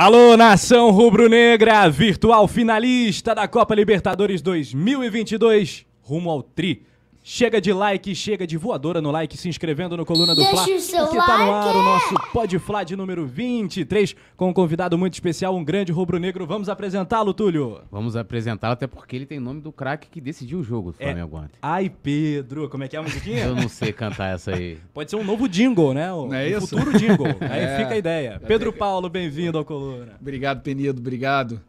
Alô, nação rubro-negra, virtual finalista da Copa Libertadores 2022, rumo ao tri. Chega de like, chega de voadora no like, se inscrevendo no Coluna do Deixa Fla, o seu porque tá no ar o nosso Pode Fla de número 23, com um convidado muito especial, um grande rubro-negro. Vamos apresentá-lo, Túlio. Vamos apresentá-lo, até porque ele tem nome do craque que decidiu o jogo do É. Flamengo ontem. Ai, Pedro, como é que é a musiquinha? Eu não sei cantar essa aí. Pode ser um novo jingle, né? O, Não é um isso? futuro jingle. Aí É. fica a ideia. Pedro Paulo, bem-vindo ao Coluna. Obrigado, Penido, obrigado.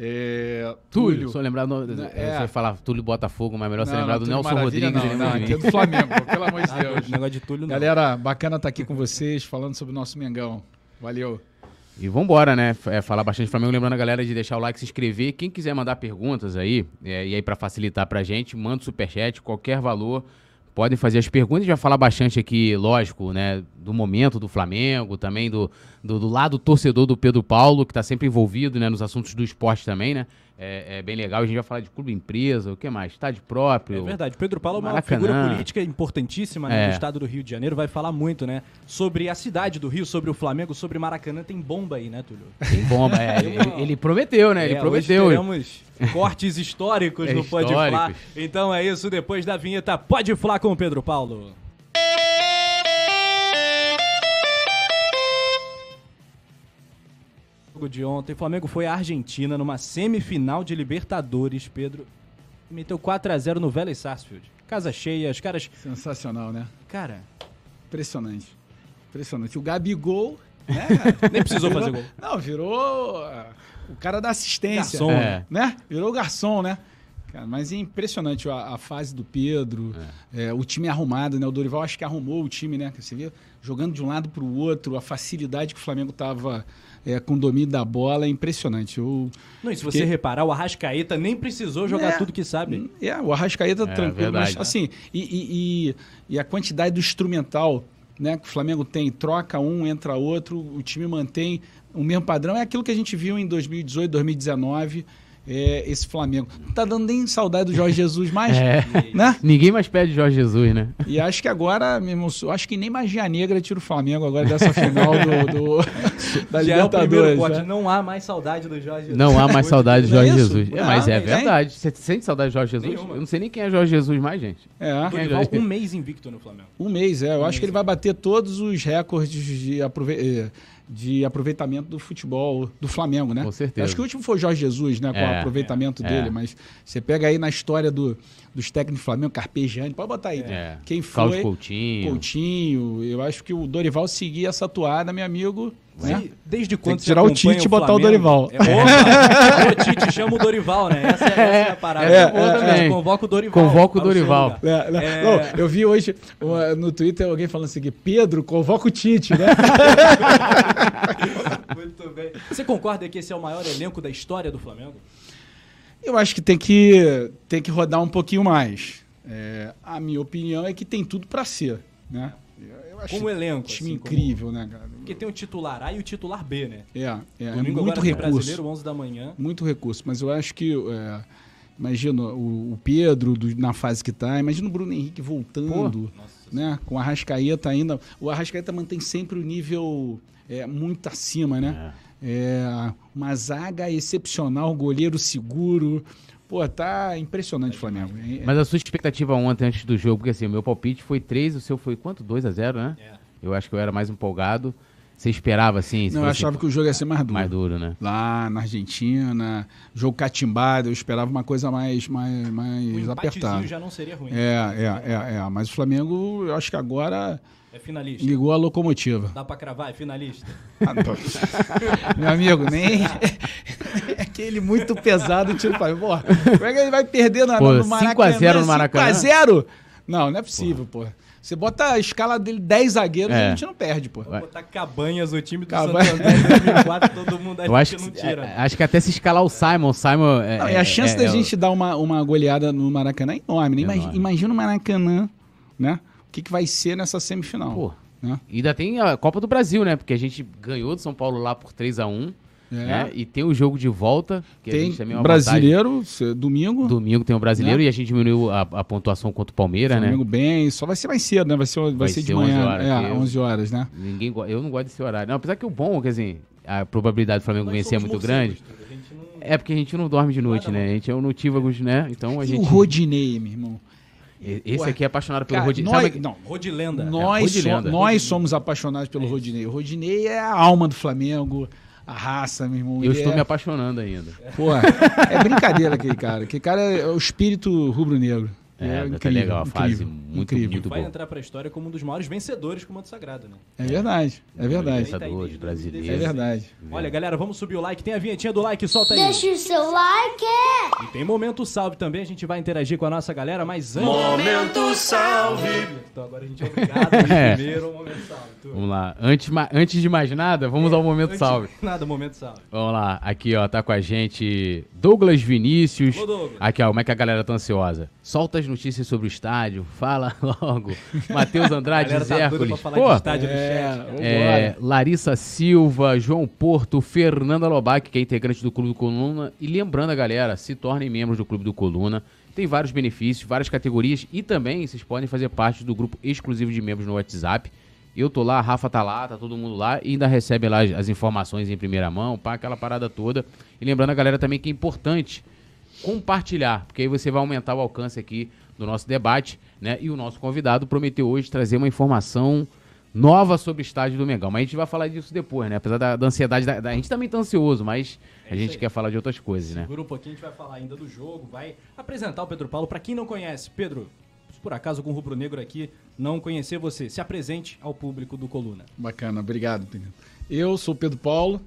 É, Túlio, só lembrar. No, É. Você vai falar Túlio Botafogo, mas melhor você Não, lembrar não, do Túlio Nelson Maravilha, Rodrigues. Não, não, lembrar aqui é do Flamengo, pelo amor de Deus. Negócio de Túlio, não. Galera, bacana estar aqui com vocês, falando sobre o nosso Mengão. Valeu. E vambora, né? É, falar bastante do Flamengo. Lembrando a galera de deixar o like, se inscrever. Quem quiser mandar perguntas aí, é, e aí pra facilitar pra gente, manda o superchat, qualquer valor. Podem fazer as perguntas. A gente vai falar bastante aqui, lógico, né? Do momento do Flamengo, também do, do, do lado torcedor do Pedro Paulo, que tá sempre envolvido né, nos assuntos do esporte também, né? É, é bem legal. A gente vai falar de clube empresa, o que mais? Estádio próprio. É verdade. Pedro Paulo é uma Maracanã. figura política importantíssima né, É. do estado do Rio de Janeiro. Vai falar muito, né? Sobre a cidade do Rio, sobre o Flamengo, sobre Maracanã. Tem bomba aí, né, Túlio? Tem bomba. É, ele, ele prometeu, né? Ele É, prometeu. Hoje teremos cortes históricos É, no Pode Flá. Então é isso. Depois da vinheta, Pode Flá com o Pedro Paulo. Jogo de ontem, o Flamengo foi à Argentina numa semifinal de Libertadores, Pedro. e Meteu 4 a 0 no Vélez Sarsfield. Casa cheia, os caras... Sensacional, né? Cara, Impressionante. Impressionante. O Gabigol, né? nem precisou fazer gol. Não, virou ah, o cara da assistência. Garçom, É. né? Virou garçom, né? Cara, mas é impressionante a, a fase do Pedro, é, o time arrumado, né? O Dorival acho que arrumou o time, né? Você vê jogando de um lado para o outro, a facilidade que o Flamengo tava é, com o domínio da bola é impressionante. Eu, Não, e se você Porque- reparar, o Arrascaeta nem precisou jogar É. tudo que sabe. É, o Arrascaeta tranquilo, verdade. mas assim, e, e- e- e a quantidade do instrumental né, que o Flamengo tem, troca um, entra outro, o time mantém o mesmo padrão, é aquilo que a gente viu em 2018, 2019, é, esse Flamengo. Não tá dando nem saudade do Jorge Jesus mais, É. né? Ninguém mais pede Jorge Jesus, né? E acho que agora, mesmo, acho que nem magia negra tira o Flamengo agora dessa final do, do- da é Libertadores. né? Não há mais saudade do Jorge Jesus. Não há mais saudade é Jorge? Jesus. É, mas é verdade. Você sente saudade de Jorge Jesus? Nenhuma. Eu não sei nem quem é Jorge Jesus mais, gente. É. Dorival, um mês invicto no Flamengo. Um mês, é. Eu acho que ele vai bater todos os recordes de, aprove eh, de aproveitamento do futebol do Flamengo, né? Com certeza. Acho que o último foi o Jorge Jesus, né? Com É, o aproveitamento é, dele. é. Mas você pega aí na história do, dos técnicos do Flamengo, Carpejani, pode botar aí. É. Quem Carlos foi? Coutinho. Coutinho. Eu acho que o Dorival seguir essa toada, meu amigo. Né? Sim, Desde quando que você tirar o Tite e botar o Dorival. É, opa, o Tite chama o Dorival, né? Essa, é- essa é a parada. É, é, também. Convoca o Dorival. Convoca o Dorival. É, né? É. Não, eu vi hoje uh, no Twitter alguém falando assim: Pedro, convoca o Tite, né? Muito bem. Você concorda que esse é o maior elenco da história do Flamengo? Eu acho que tem que, tem que rodar um pouquinho mais. É, a minha opinião é que tem tudo para ser, né? Eu- acho Como elenco. um time assim, como- incrível, né, cara? Porque tem o titular A e o titular B, né? É, é, é Domingo muito agora recurso. brasileiro, 11 da manhã. Muito recurso, mas eu acho que, é, imagina o, o Pedro do- na fase que tá, imagina o Bruno Henrique voltando, Nossa né? Com o Arrascaeta ainda. O Arrascaeta mantém sempre o nível é, muito acima, né? É, uma zaga excepcional, goleiro seguro. Pô, tá impressionante o Flamengo. É- Mas a sua expectativa ontem, antes do jogo, porque assim, o meu palpite foi 3, o seu foi quanto? 2 a 0 né? É. Eu acho que eu era mais empolgado. Você esperava, assim? Não, eu achava que o jogo ia ser mais duro. mais duro, né? Lá na Argentina, jogo catimbado, eu esperava uma coisa mais, mais, mais Um empatezinho apertada. já não seria ruim. É, é, é, é. Mas o Flamengo, eu acho que agora É finalista. ligou a locomotiva. Dá pra cravar? É finalista. Ah, não. Meu amigo, nem é aquele muito pesado tiro para Porra, como é que ele vai perder na, Pô, no 5 Maracanã? a 0 no Maracanã? 5x0? Não, não é possível, pô. Você bota a escala dele 10 zagueiros É. a gente não perde, pô. Vou botar Cabanhas, o time do André em 2004, todo mundo Eu acho que não tira. é, acho que até se escalar o Simon, o Simon... É, Não, e a é- chance é- da é o- gente dar uma, uma goleada no Maracanã é enorme, né? Imagi- Enorme. Imagina o Maracanã, né? O que, que vai ser nessa semifinal. Pô, né? E ainda tem a Copa do Brasil, né? Porque a gente ganhou do São Paulo lá por 3 a 1 É. né? E tem o jogo de volta, que a Tem gente também é uma brasileiro, cê- domingo. Domingo tem o brasileiro Né? e a gente diminuiu a, a pontuação contra o Palmeiras, Flamengo né? bem, só vai ser mais cedo, né? Vai ser, vai Vai ser de ser 11 manhã. horas, é, eu- 11 horas, né? Ninguém, eu não gosto desse horário. Não, apesar que o bom, quer dizer, a probabilidade do Flamengo Nós vencer é muito grande. a gente não- É porque a gente não dorme de noite, né? A gente é um notívagos, né? Então a E gente. o Rodinei, meu irmão. E- Esse Ué, aqui é apaixonado pelo Cara, Rodinei. nós, Sabe- não, Rodilenda. nós, Rodilenda. so- nós somos apaixonados pelo Rodinei. O Rodinei é a alma do Flamengo, a raça, meu irmão. Eu estou é, me apaixonando ainda. Pô, é brincadeira aquele cara. Aquele cara é o espírito rubro-negro. É, tá incrível, legal, a fase incrível, muito, incrível. muito Vai boa. entrar pra história como um dos maiores vencedores com o Manto Sagrado, né? É verdade, é verdade. Libertadores, É brasileiro. É verdade. Olha, galera, vamos subir o like. Tem a vinhetinha do like, solta aí. Deixa o seu like. E tem momento salve também, a gente vai interagir com a nossa galera, mas antes... Momento salve. Então agora a gente é obrigado a É. primeiro ao momento salve. Tu. Vamos lá. Antes, antes de mais nada, vamos ao momento Antes- salve. Nada, momento salve. Vamos lá. Aqui, ó, tá com a gente Douglas Vinícius. Ô, Douglas. Aqui, ó, como é que a galera tá ansiosa? Solta as notícias sobre o estádio, fala logo. Matheus Andrade, tá Zércules. falar Pô, de estádio no É. É, Larissa Silva, João Porto, Fernanda Lobac, que é integrante do Clube do Coluna. E lembrando a galera, se tornem membros do Clube do Coluna. Tem vários benefícios, várias categorias e também vocês podem fazer parte do grupo exclusivo de membros no WhatsApp. Eu tô lá, a Rafa tá lá, tá todo mundo lá e ainda recebe lá as, as informações em primeira mão, pá, aquela parada toda. E lembrando a galera também que é importante compartilhar, porque aí você vai aumentar o alcance aqui do nosso debate, né? E o nosso convidado prometeu hoje trazer uma informação nova sobre o estádio do Mengão. Mas a gente vai falar disso depois, né? Apesar da, da ansiedade, da, da- a gente também tá ansioso, mas a gente aí. quer falar de outras coisas, né? Segura um pouquinho, a gente vai falar ainda do jogo, vai apresentar o Pedro Paulo. Pra quem não conhece, Pedro, se por acaso com o Rubro Negro aqui não conhecer você, se apresente ao público do Coluna. Bacana, obrigado. Pedro. Eu sou o Pedro Paulo.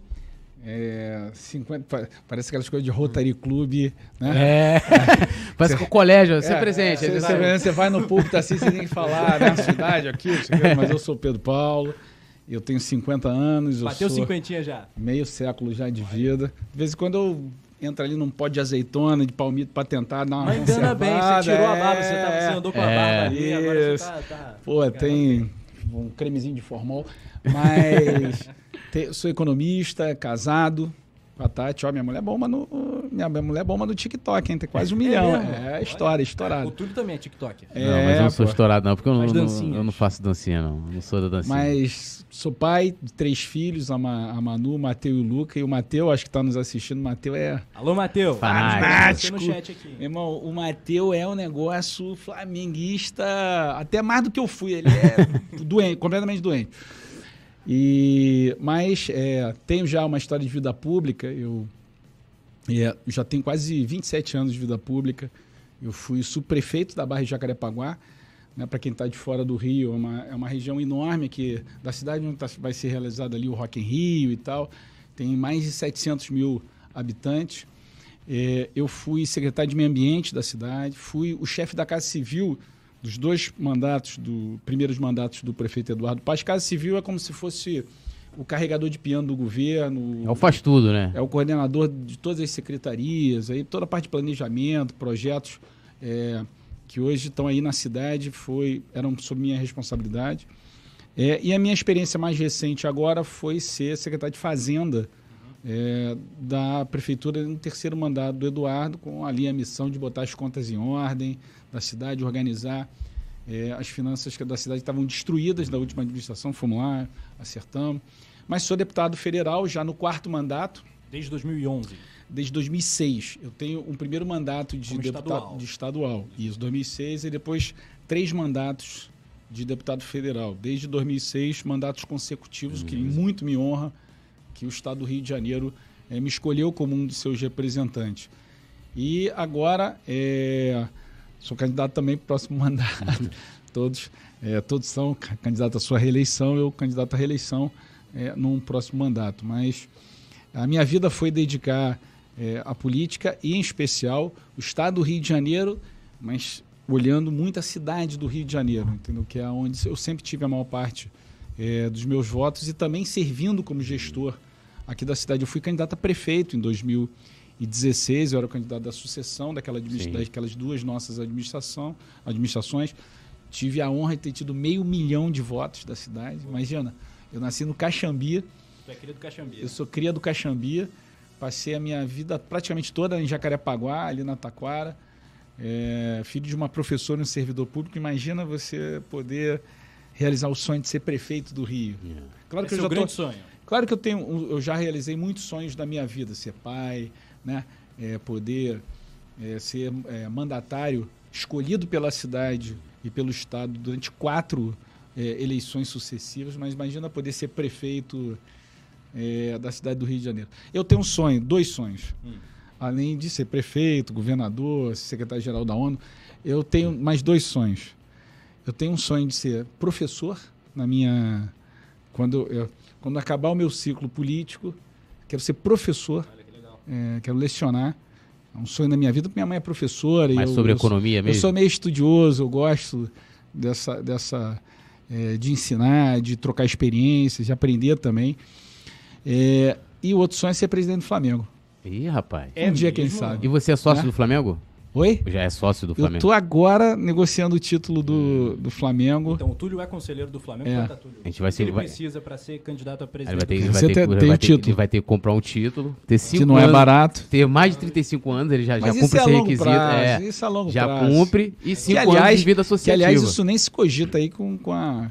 É, 50, pa- parece aquelas coisas de Rotary Club, né? É. Parece que o colégio, você É, presente. Você, aí você- vai- você vai no assim, você tem que falar, né? Cidade, aqui, mas eu sou o Pedro Paulo, eu tenho 50 anos, eu Bateu cinquentinha já. meio século já de vida. De vez em quando eu entro ali num pó de azeitona, de palmito, pra tentar dar uma Mas engana bem, você tirou a barba, é. você, tá, você andou com a É. barba ali, agora você tá... tá Pô, tem um cremezinho de formol, mas te- sou economista, casado com a Tati. Ó, minha mulher é bomba no, minha mulher é bomba no TikTok, hein? Tem quase um milhão. mesmo? É, história, O estourado. Túlio também é TikTok. Não, mas eu não sou pô. estourado, não, porque eu não, não- eu não faço dancinha, não. Eu não sou da dancinha. Mas sou pai de três filhos, a, Ma- a Manu, o Mateu e o Luca. E o Mateu, acho que tá nos assistindo, o Mateu é... Alô. Fanático. No chat aqui. Meu irmão, o Mateu é um negócio flamenguista, até mais do que eu fui. Ele é doente, completamente doente. E, mas é, tenho já uma história de vida pública. Eu é, já tenho quase 27 anos de vida pública. Eu fui subprefeito da Barra de Jacarepaguá. Né, Para quem está de fora do Rio, é uma, é uma região enorme que da cidade onde tá- vai ser realizado ali o Rock in Rio e tal. Tem mais de 700 mil habitantes. É, eu fui secretário de Meio Ambiente da cidade, fui o chefe da Casa Civil dos dois mandatos, do primeiros mandatos do prefeito Eduardo Paz. Casa Civil é como se fosse o carregador de piano do governo, É o faz tudo, né? é o coordenador de todas as secretarias, aí toda a parte de planejamento, projetos é, que hoje estão aí na cidade foi eram sob minha responsabilidade. É, e a minha experiência mais recente agora foi ser secretário de Fazenda é, da prefeitura no terceiro mandato do Eduardo, com ali a missão de botar as contas em ordem da cidade, organizar é, as finanças que da cidade estavam destruídas da última administração, fomos lá, acertamos. Mas sou deputado federal já no quarto mandato, Desde 2011. desde 2006. Eu tenho um primeiro mandato de Como deputado estadual. de estadual, isso, 2006, e depois três mandatos de deputado federal. Desde 2006, mandatos consecutivos, que muito me honra que o Estado do Rio de Janeiro eh, me escolheu como um de seus representantes. E agora eh, sou candidato também para o próximo mandato. todos, eh, todos são ca- candidatos à sua reeleição, eu candidato à reeleição eh, num próximo mandato. Mas a minha vida foi dedicar à política e, em especial, o Estado do Rio de Janeiro, mas olhando muito a cidade do Rio de Janeiro, entendeu? Que é onde eu sempre tive a maior parte eh, dos meus votos e também servindo como gestor aqui da cidade. Eu fui candidato a prefeito em 2016, eu era o candidato da sucessão daquela administra- daquelas duas nossas administração, administrações. Tive a honra de ter tido meio milhão de votos da cidade. Imagina, eu nasci no Caxambi, Tu é querido Caxambi. eu sou cria do Caxambi, passei a minha vida praticamente toda em Jacarepaguá, ali na Taquara. É, filho de uma professora e um servidor público. Imagina você poder realizar o sonho de ser prefeito do Rio. Claro que, Esse eu é já grande tô, sonho. Claro que eu tenho, eu já realizei muitos sonhos da minha vida, ser pai, né? É, poder é, ser é, mandatário escolhido pela cidade e pelo estado durante quatro é, eleições sucessivas, mas imagina poder ser prefeito é, da cidade do Rio de Janeiro. Eu tenho um sonho, dois sonhos. Além de ser prefeito, governador, secretário-geral da ONU, eu tenho mais dois sonhos. Eu tenho um sonho de ser professor na minha. Quando, eu, quando acabar o meu ciclo político, quero ser professor, é, quero lecionar. É um sonho da minha vida, porque minha mãe é professora. e Mas eu- sobre eu economia eu mesmo? sou meio estudioso, eu gosto dessa, dessa é, de ensinar, de trocar experiências, de aprender também. É, e o outro sonho é ser presidente do Flamengo. Ih, rapaz. É um dia, quem mesmo? sabe. E você é sócio Né? do Flamengo? Oi? Já é sócio do Eu Flamengo? tô agora negociando o título do, do Flamengo. Então, o Túlio é conselheiro do Flamengo. É. Conta, Túlio. A gente vai ser- O que ele vai- precisa para ser candidato a presidente. Ele vai ter, ele vai ter- ele vai o ter- título. ele vai ter que comprar um título, ter cinco que não é anos, barato. ter mais de 35 anos, ele já, já cumpre é a esse requisito. prazo. é, Isso é longo já prazo. cumpre e Que, cinco anos aliás, de vida que, associativa. aliás, isso nem se cogita aí com, com, a,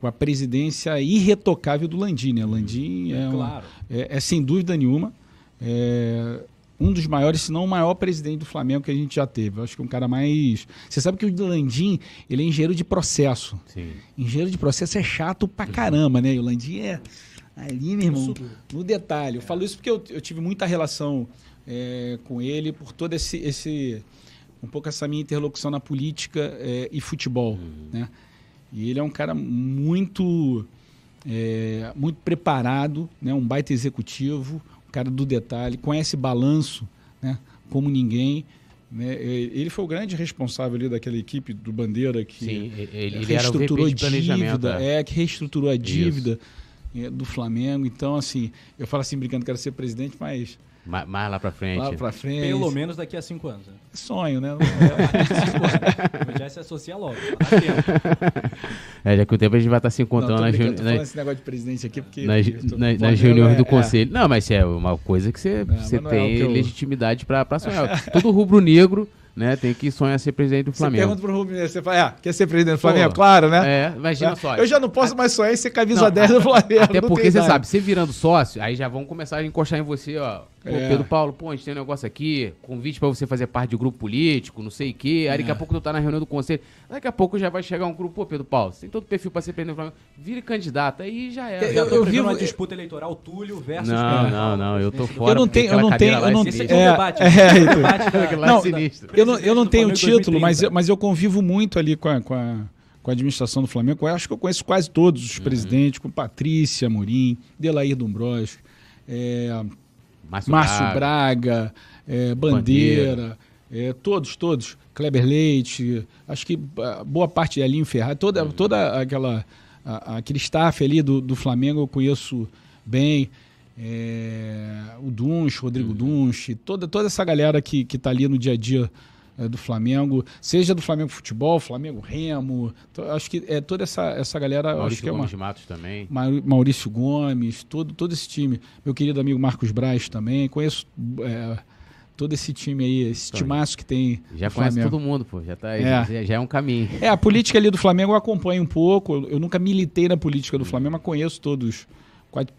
com a presidência irretocável do Landim, né? Landim é, uma- Claro. é, é, sem dúvida nenhuma é, um dos maiores, se não o maior presidente do Flamengo que a gente já teve. Eu acho que é um cara mais. Você sabe que o Landim ele é engenheiro de processo. Sim. Engenheiro de processo é chato pra caramba, né? E o Landim é ali, meu irmão, no detalhe. Eu falo isso porque eu, eu tive muita relação é, com ele por todo esse, esse. um pouco essa minha interlocução na política é, e futebol, né? E ele é um cara muito. é, muito preparado, né? um baita executivo, cara do detalhe, conhece balanço né? como ninguém. Né? Ele foi o grande responsável ali daquela equipe do Bandeira que Sim, ele, reestruturou planejamento. dívida, é. é, que reestruturou a dívida é, do Flamengo. Então, assim, eu falo assim brincando que quero ser presidente, mas Ma- Mais lá pra frente. lá pra frente. Pelo menos daqui a cinco anos. Né? sonho, né? Mas já se associa logo. Tempo. É, já que o tempo a gente vai estar se Não, encontrando tô nas, nas- falando esse negócio de presidente aqui porque nas, reuniões é- do é. conselho. Não, mas é uma coisa que você, você mas não é tem que eu- legitimidade pra, pra sonhar. Todo rubro-negro né, tem que sonhar ser presidente do Você Flamengo. pergunta pro Rubinho, você fala, ah, quer ser presidente do Flamengo? Pô, claro, né? É, imagina só. Eu já não posso mais sonhar em ser camisa Não, 10 do Flamengo. Até porque você sabe, você virando sócio, aí já vão começar a encostar em você, ó. Pô, É. Pedro Paulo, pô, a gente tem um negócio aqui, convite pra você fazer parte de grupo político, não sei o quê. Aí daqui a É. pouco tu tá na reunião do conselho. Daqui a pouco já vai chegar um grupo, pô, Pedro Paulo, você tem todo o perfil pra ser presidente do Flamengo. Vire candidato, aí já era. Eu- Já eu prevendo vivo- uma disputa eleitoral Túlio versus Não, Pedro não, Paulo, não, eu tô do fora. Eu não tenho, eu não tenho, eu não é aqui é um é, debate. é, debate Aquela Não, é sinistra. Eu não, eu não tenho título, mas 2030. eu, mas eu convivo muito ali com a, com a, com a administração do Flamengo. Eu acho que eu conheço quase todos os presidentes, com Patrícia Amorim, Delair Dombrowski, é, Márcio, Braga. Braga, é, Bandeira, é, todos, todos. Kleber Leite, acho que ah, boa parte de Alinho Ferrari, toda, toda aquela, a- aquele staff ali do, do Flamengo eu conheço bem. É, o Dunch, Rodrigo Dunch, toda, toda essa galera que, que tá ali no dia a dia do Flamengo, seja do Flamengo Futebol, Flamengo Remo, acho que é toda essa, essa galera, eu acho Maurício que é uma, Gomes de Matos também. Mau- Maurício Gomes, todo, todo esse time. Meu querido amigo Marcos Braz também. Conheço é, todo esse time aí, esse Então, timaço que tem. Já conhece Flamengo. todo mundo, pô. Já, tá, É. já, já é um caminho. É, a política ali do Flamengo eu acompanho um pouco. Eu, eu nunca militei na política do Flamengo, mas conheço todos,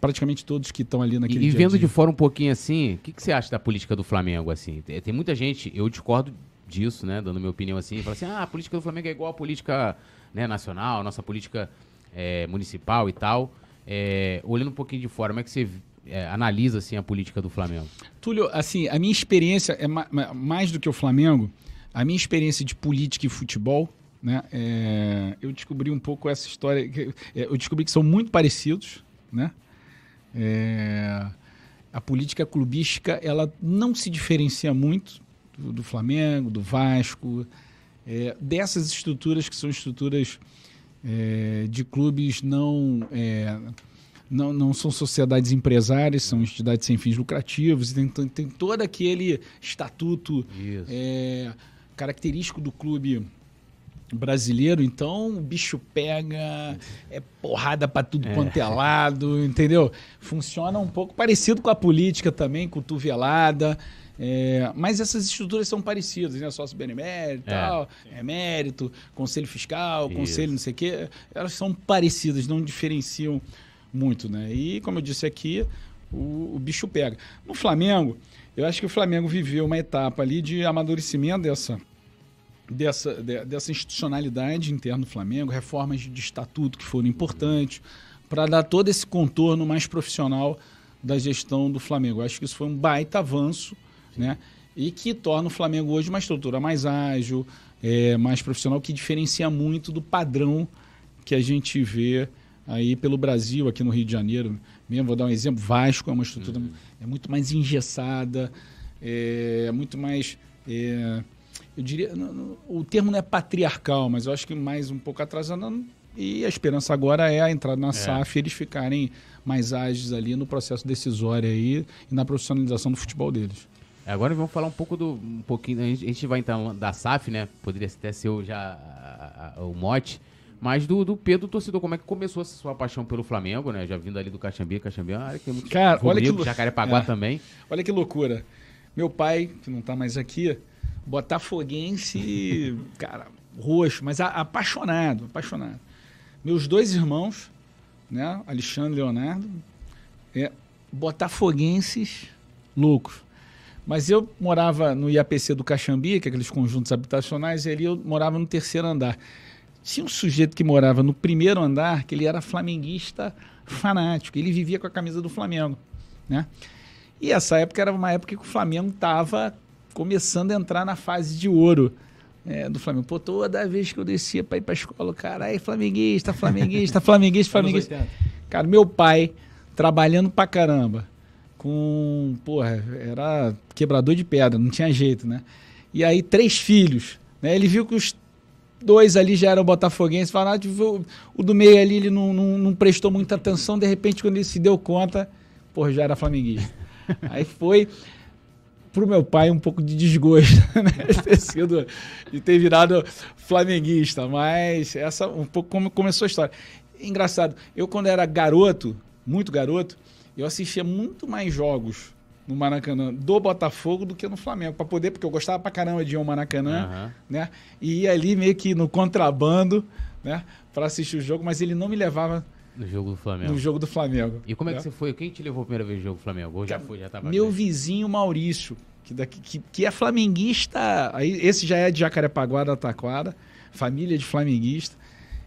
praticamente todos que estão ali E, naquele e a vendo de fora um pouquinho assim, o que, que você acha da política do Flamengo, assim? Tem, tem muita gente, eu discordo disso, né, dando minha opinião assim, fala assim, ah, a política do Flamengo é igual a política né, nacional, nossa política é, municipal e tal. É, olhando um pouquinho de fora, como é que você é, analisa, assim, a política do Flamengo? Túlio, assim, a minha experiência é ma- mais do que o Flamengo, a minha experiência de política e futebol, né? é, eu descobri um pouco essa história. que- é, eu descobri que são muito parecidos, né? É, a política clubística ela não se diferencia muito do, Flamengo, do Vasco, é, dessas estruturas que são estruturas é, de clubes não, é, não não são sociedades empresárias, são entidades sem fins lucrativos, e tem, tem, todo aquele estatuto é, característico do clube brasileiro, então o bicho pega, é porrada pra tudo quanto é lado, entendeu? Funciona um pouco parecido com a política também, cotovelada. É, mas essas estruturas são parecidas, né? Sócio benemérito, É. tal, é mérito, conselho fiscal, Isso. conselho não sei o quê. Elas são parecidas, não diferenciam muito, né? E, como eu disse aqui, o, o bicho pega. No Flamengo, eu acho que o Flamengo viveu uma etapa ali de amadurecimento dessa, dessa, de, dessa institucionalidade interna do Flamengo, reformas de estatuto que foram importantes, para dar todo esse contorno mais profissional da gestão do Flamengo. Eu acho que isso foi um baita avanço, né? E que torna o Flamengo hoje uma estrutura mais ágil, é, mais profissional, que diferencia muito do padrão que a gente vê aí pelo Brasil, aqui no Rio de Janeiro. Mesmo, vou dar um exemplo, Vasco é uma estrutura uhum. é muito mais engessada, é muito mais... É, eu diria, o termo não é patriarcal, mas eu acho que mais um pouco atrasado. E a esperança agora é a entrada na é. SAF, eles ficarem mais ágeis ali no processo decisório aí e na profissionalização do futebol deles. Agora vamos falar um pouco do um pouquinho. A gente, a gente vai então da SAF, né? Poderia até ser o, já a, a, o mote. Mas do, do Pedro torcedor, como é que começou essa sua paixão pelo Flamengo, né? Já vindo ali do Caxambi, Caxambi é uma área que é muito Cara, olha que Jacarepaguá é. também. Olha que loucura. Meu pai, que não está mais aqui, botafoguense, cara, roxo, mas apaixonado, apaixonado. Meus dois irmãos, né, Alexandre e Leonardo, é, botafoguenses loucos. Mas eu morava no IAPC do Caxambi, que é aqueles conjuntos habitacionais, e ali eu morava no terceiro andar. Tinha um sujeito que morava no primeiro andar, que ele era flamenguista fanático, ele vivia com a camisa do Flamengo, né? E essa época era uma época que o Flamengo estava começando a entrar na fase de ouro é, do Flamengo. Pô, toda vez que eu descia para ir para a escola, cara, aí flamenguista, flamenguista, flamenguista, flamenguista. Cara, meu pai trabalhando pra caramba, com, porra, era quebrador de pedra, não tinha jeito, né? E aí três filhos, né? Ele viu que os dois ali já eram botafoguenses, falaram, ah, o do meio ali ele não, não, não prestou muita atenção, de repente quando ele se deu conta, porra, já era flamenguista. aí foi pro meu pai um pouco de desgosto, né? de, ter sido, de ter virado flamenguista, mas essa um pouco como começou a história. Engraçado, eu quando era garoto, muito garoto, eu assistia muito mais jogos no Maracanã do Botafogo do que no Flamengo, para poder, porque eu gostava pra caramba de ir ao Maracanã, uhum. né? E ia ali meio que no contrabando, né, para assistir o jogo, mas ele não me levava no jogo do Flamengo. No jogo do Flamengo. E como é que você foi? Quem te levou a primeira vez no jogo do Flamengo? Ou já foi, já tava Meu vizinho Maurício, que, daqui, que, que, é flamenguista. Aí, esse já é de Jacarepaguá da Taquara, família de flamenguista.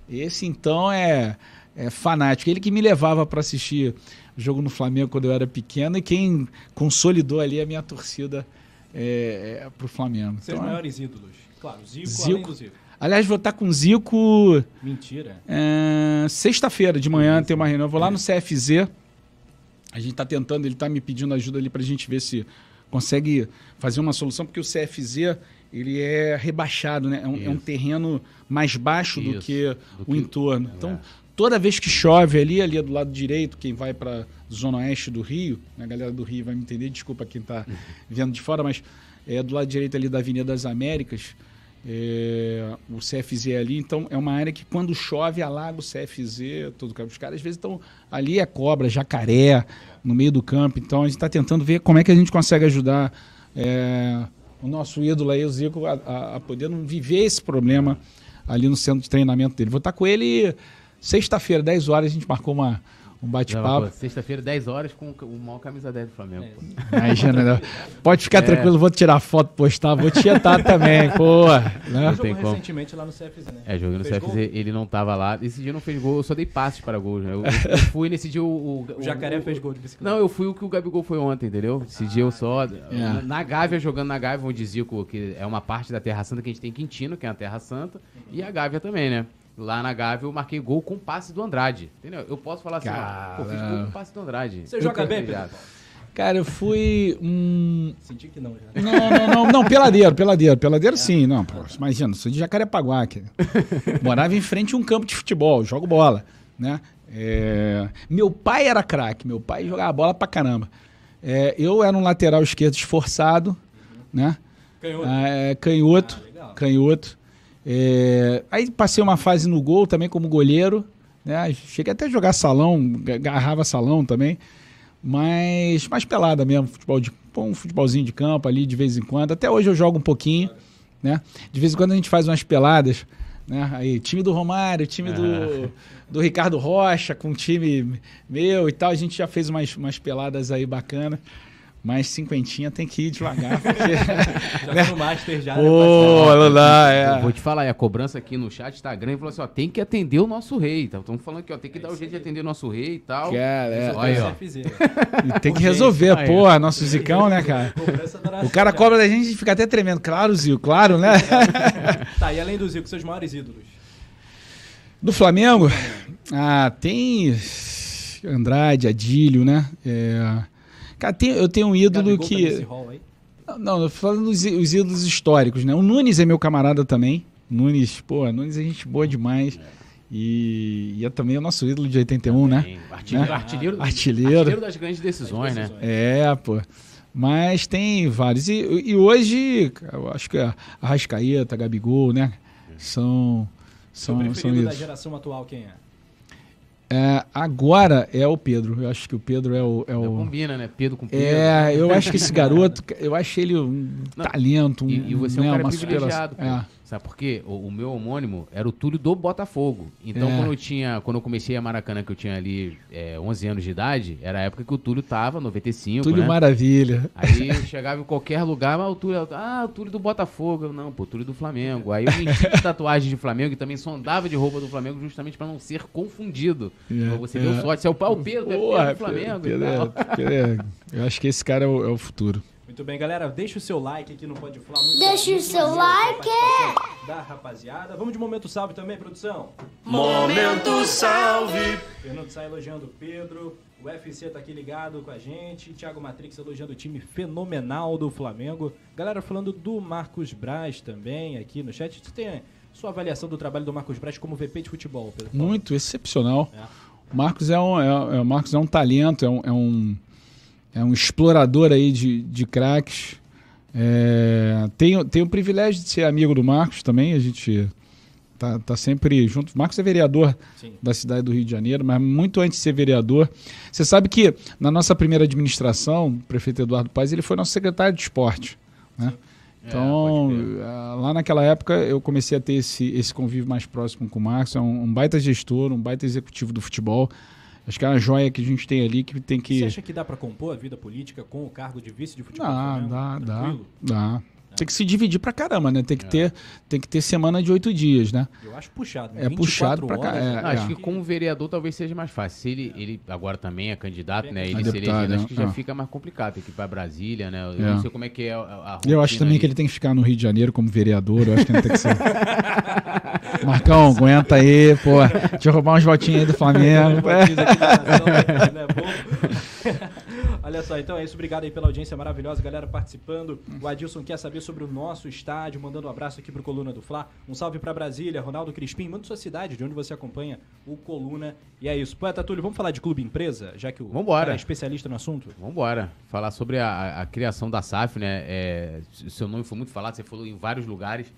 Esse então é, é fanático. Ele que me levava para assistir jogo no Flamengo quando eu era pequeno e quem consolidou ali a minha torcida é, é, pro Flamengo. Seus então, é maiores ídolos. Claro, Zico, Zico, Zico. Aliás, vou estar com o Zico. Mentira. É, Sexta-feira de manhã tem uma reunião. Eu vou lá no CFZ. A gente está tentando, ele está me pedindo ajuda ali para a gente ver se consegue fazer uma solução, porque o CFZ ele é rebaixado, né? É um, é um terreno mais baixo Isso. do que do o que... entorno. Então, é. Toda vez que chove ali, ali é do lado direito, quem vai para zona oeste do Rio, né? a galera do Rio vai me entender, desculpa quem está vendo de fora, mas é do lado direito ali da Avenida das Américas é, o CFZ ali, então é uma área que quando chove alaga o CFZ, todo Os caras às vezes estão ali é cobra, jacaré, no meio do campo. Então a gente está tentando ver como é que a gente consegue ajudar é, o nosso ídolo aí, o Zico, a, a, a, poder não viver esse problema ali no centro de treinamento dele. Vou estar com ele sexta-feira, 10 horas, a gente marcou uma, um bate-papo. Sexta-feira, 10 horas, com o maior camisa 10 do Flamengo. É. Né? Pode ficar é. tranquilo, vou tirar foto, postar, vou tietar também, pô. Né? Ele jogou recentemente lá no CFZ, né? É, jogou no CFZ, gol? ele não tava lá. Esse dia não fez gol, eu só dei passes para gol. Né? Eu, eu, fui nesse dia o... O, o Jacaré o, fez gol de bicicleta. Não, eu fui o que o Gabigol foi ontem, entendeu? Esse ah, dia eu só... É. Na Gávea, jogando na Gávea, onde Zico, que é uma parte da Terra Santa que a gente tem em Quintino, que é a Terra Santa, e a Gávea também, né? Lá na Gávea eu marquei gol com passe do Andrade. Entendeu? Eu posso falar assim, ó, pô, fiz gol com passe do Andrade. Você eu joga bem, Pedro? Cara, eu fui. Hum... Senti que não, já. Não, não, não, não, peladeiro, peladeiro. Peladeiro é. sim, não. Pô, imagina, sou de Jacarepaguá aqui. Morava em frente a um campo de futebol, jogo bola, né? É... Meu pai era craque, meu pai jogava bola pra caramba. É, eu era um lateral esquerdo esforçado, né? Canhoto. É, canhoto, ah, canhoto. É, aí passei uma fase no gol também como goleiro. Né? Cheguei até a jogar salão, agarrava salão também. Mas mais pelada mesmo, futebol de, um futebolzinho de campo ali de vez em quando. Até hoje eu jogo um pouquinho. Né? De vez em quando a gente faz umas peladas Né? Aí, time do Romário, time do, do Ricardo Rocha, com time meu e tal. A gente já fez umas, umas peladas aí bacana. Mas cinquentinha tem que ir devagar, porque... Já no Master já, né, Pô, parceiro? não dá, Eu é. vou te falar, a cobrança aqui no chat tá grande, falou assim, ó, tem que atender o nosso rei, tá? Estamos falando aqui, ó, tem que dar o jeito de atender o nosso rei e tal. Cara, é. Olha aí, ó. CFZ. E tem que resolver, Aí, pô, nosso zicão, né, cara? O cara cobra da gente e fica até tremendo. Claro, Zil, claro, né? Tá, e além do Zico, seus maiores ídolos? Do Flamengo? Ah, tem Andrade, Adílio, né? É... Cara, tem- eu tenho um ídolo tá que. Não, tô falando dos os ídolos históricos, né? O Nunes é meu camarada também. Nunes, pô, Nunes é gente boa demais. E, e é também o nosso ídolo de 81, né? Tem Artilheiro, Né? artilheiro, Artilheiro. artilheiro das grandes decisões, né? É, pô. Mas tem vários. E, e hoje, eu acho que a Arrascaeta, Gabigol, né? São. Seu São, são preferido da isso. geração atual, quem é? É, agora é o Pedro. Eu acho que o Pedro é o. É, o... combina, né? Pedro com Pedro. é eu acho que esse garoto, eu acho ele um Não, talento. Um, E, e você é um né, cara uma privilegiado, superação. pô. Sabe por quê? O, o meu homônimo era o Túlio do Botafogo. Então, É. quando eu tinha, quando eu comecei a Maracanã, que eu tinha ali é, 11 anos de idade, era a época que o Túlio tava, 95, Túlio né? Maravilha. Aí eu chegava em qualquer lugar, mas o Túlio, ah, o Túlio do Botafogo. Eu, não, pô, o Túlio do Flamengo. Aí eu menti de tatuagem de Flamengo e também sondava de roupa do Flamengo justamente pra não ser confundido. É, Então você é. deu sorte, você é o pau Pedro, é Pedro do Flamengo Pedro é-. Pedro é- eu acho que esse cara é o, é o futuro. Muito bem, galera. Deixa o seu like aqui no Pode Falar. Muito Deixa o seu like. Da rapaziada. Vamos de momento salve também, produção. Momento salve. Fernando sai elogiando o Pedro. O UFC tá aqui ligado com a gente. Thiago Matrix elogiando o time fenomenal do Flamengo. Galera falando do Marcos Braz também aqui no chat. Você tem sua avaliação do trabalho do Marcos Braz como VP de futebol, Pedro? Muito excepcional. É. O Marcos é um, é, é- Marcos é um talento, é um, é um, é um explorador aí de, de craques. É, tenho, tenho o privilégio de ser amigo do Marcos também, a gente tá, tá sempre junto. Marcos é vereador Sim. da cidade do Rio de Janeiro, mas muito antes de ser vereador. Você sabe que na nossa primeira administração, o prefeito Eduardo Paes, ele foi nosso secretário de esporte. Né? Então, É, crer. ah, lá naquela época, eu comecei a ter esse, esse convívio mais próximo com o Marcos. É um, um baita gestor, um baita executivo do futebol. Acho que é uma joia que a gente tem ali que tem que. Você acha que dá pra compor a vida política com o cargo de vice de futebol? Dá, dá, dá, dá. Tem que se dividir pra caramba, né? É. Tem que, ter, tem que ter semana de oito dias, né? Eu acho puxado. É puxado pra cá, horas, é. né? Acho que como vereador talvez seja mais fácil. Se ele, ele agora também é candidato, né? Ele É se deputado, elegendo, acho né? que já É. fica mais complicado. Tem que ir pra Brasília, né? Eu É. não sei como é que é a, a Eu acho também ali. que ele tem que ficar no Rio de Janeiro como vereador. Eu acho que ele tem que ser. Marcão, aguenta aí, pô. Deixa eu roubar uns votinhos aí do Flamengo. Botiza Olha só, então é isso. Obrigado aí pela audiência maravilhosa, galera participando. O Adilson quer saber sobre o nosso estádio, mandando um abraço aqui pro Coluna do Fla. Um salve pra Brasília, Ronaldo Crispim, manda sua cidade, de onde você acompanha o Coluna. E é isso. Poeta Túlio, vamos falar de clube empresa, já que o Vambora. cara é especialista no assunto? Vambora. Falar sobre a, a- a criação da SAF, né? É, seu nome foi muito falado, você falou em vários lugares.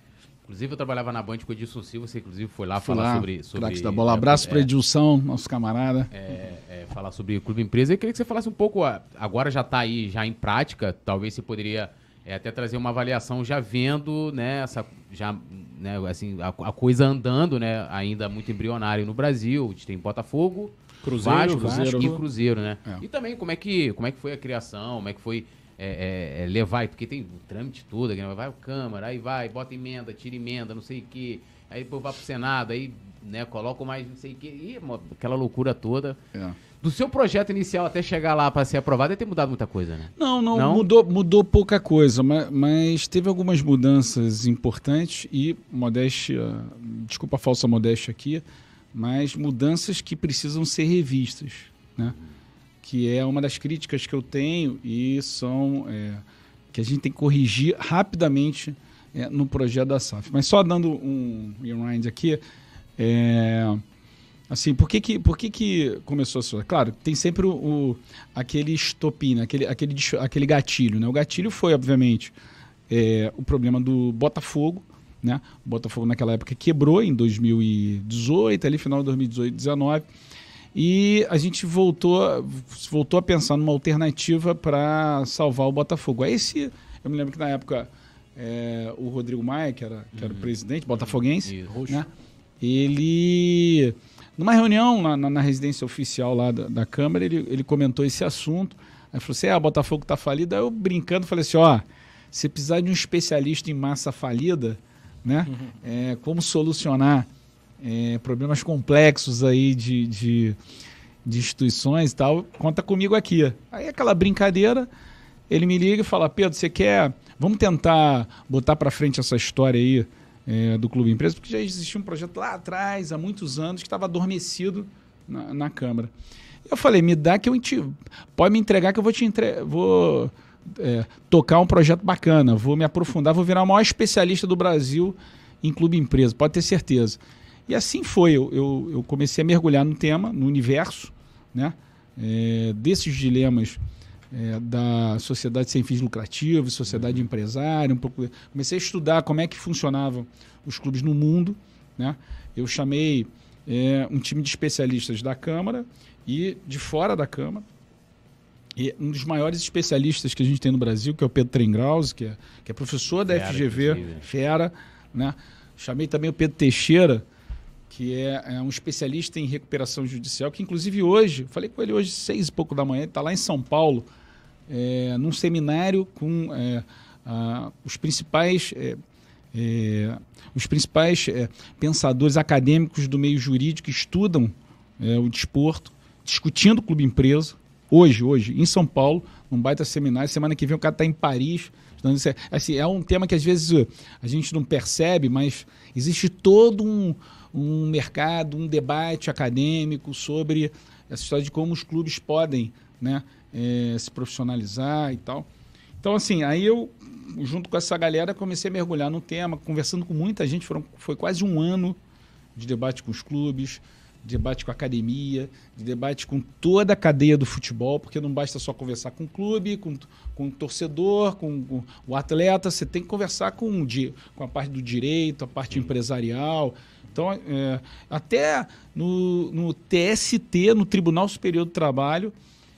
Inclusive, eu trabalhava na Band com o Edilson Silva, você inclusive foi lá Fui falar lá, sobre, sobre. da bola. Abraço é, pra Edilson, nosso camarada. é, é, falar sobre o clube empresa. Eu queria que você falasse um pouco, agora já está aí já em prática, talvez você poderia é, até trazer uma avaliação já vendo, né, essa, já, né, assim, a, a coisa andando, né, ainda muito embrionário no Brasil, a gente tem Botafogo, Cruzeiro, Vasco, Vasco. e Cruzeiro, né? É. E também como é que, como é que foi a criação, como é que foi é, é, é, levar, porque tem o trâmite todo, aqui, né? vai o Câmara, aí vai, bota emenda, tira emenda, não sei o quê, aí depois vai pro Senado, aí, né, coloca mais não sei o quê, e aquela loucura toda. É. Do seu projeto inicial até chegar lá para ser aprovado, deve ter mudado muita coisa, né? Não, não, Não? Mudou, mudou pouca coisa, mas, mas teve algumas mudanças importantes e modéstia, desculpa a falsa modéstia aqui, mas mudanças que precisam ser revistas, né? Que é uma das críticas que eu tenho e são é, que a gente tem que corrigir rapidamente é, no projeto da SAF. Mas só dando um rewind aqui, é, Assim, por que que, por que, que começou a sua? Claro, tem sempre o, o- aquele estopim, né? aquele, aquele, aquele gatilho. Né? O gatilho foi, obviamente, é, o problema do Botafogo. Né? O Botafogo naquela época quebrou em 2018, ali final de 2018, 2019. E a gente voltou, voltou a pensar numa alternativa para salvar o Botafogo. Aí esse, eu me lembro que na época é, o Rodrigo Maia, que era, que era o presidente, botafoguense, né? ele, numa reunião na, na- na residência oficial lá da, da Câmara, ele, ele comentou esse assunto. Aí falou assim: é, o Botafogo tá falido. Aí eu brincando falei assim: ó, se precisar de um especialista em massa falida, né? é, como solucionar é, problemas complexos aí de, de, de instituições e tal, conta comigo aqui. Aí aquela brincadeira, ele me liga e fala: Pedro, você quer. Vamos tentar botar para frente essa história aí é, do Clube Empresa, porque já existia um projeto lá atrás, há muitos anos, que estava adormecido na, na Câmara. Eu falei, me dá que eu te, pode me entregar que eu vou te vou é, tocar um projeto bacana, vou me aprofundar, vou virar o maior especialista do Brasil em clube empresa, pode ter certeza. E assim foi, eu, eu, eu comecei a mergulhar no tema, no universo, né, é, desses dilemas é, da sociedade sem fins lucrativos, sociedade empresária, um pouco. Comecei a estudar como é que funcionavam os clubes no mundo, né? Eu chamei é, um time de especialistas da Câmara e de fora da Câmara. E um dos maiores especialistas que a gente tem no Brasil, que é o Pedro Trengraus, que é, que é professor da Fera, FGV, inclusive. fera, né? Chamei também o Pedro Teixeira, que é, é um especialista em recuperação judicial, que inclusive hoje, falei com ele hoje seis e pouco da manhã, está lá em São Paulo, é, num seminário com é, a- os principais é, é, os principais é, pensadores acadêmicos do meio jurídico que estudam o desporto, discutindo o clube empresa, hoje, hoje, em São Paulo, num baita seminário. Semana que vem o cara está em Paris. É, assim, é um tema que às vezes a gente não percebe, mas existe todo um, um mercado, um debate acadêmico sobre essa história de como os clubes podem né, eh, se profissionalizar e tal. Então, assim, aí eu, junto com essa galera, comecei a mergulhar no tema, conversando com muita gente. Foram, foi quase um ano de debate com os clubes, de debate com a academia, de debate com toda a cadeia do futebol, porque não basta só conversar com o clube, com, com o torcedor, com, com o atleta, você tem que conversar com, com a parte do direito, a parte empresarial. Então, é, até no, no TST, no Tribunal Superior do Trabalho,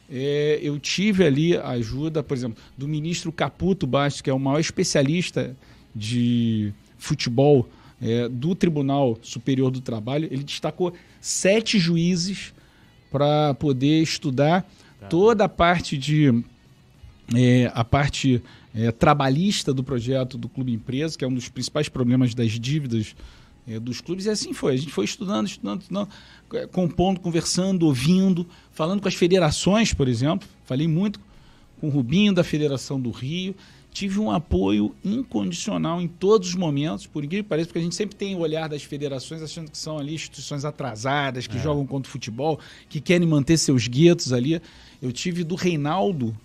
é, eu tive ali a ajuda, por exemplo, do ministro Caputo Bastos, que é o maior especialista de futebol é, do Tribunal Superior do Trabalho. Ele destacou sete juízes para poder estudar toda a parte de é, a parte é, trabalhista do projeto do Clube Empresa, que é um dos principais problemas das dívidas dos clubes, e assim foi. A gente foi estudando, estudando, estudando, é, compondo, conversando, ouvindo, falando com as federações, por exemplo. Falei muito com o Rubinho da Federação do Rio. Tive um apoio incondicional em todos os momentos, por incrível que pareça, porque a gente sempre tem o olhar das federações achando que são ali instituições atrasadas, que jogam contra o futebol, que querem manter seus guetos ali. Eu tive do Reinaldo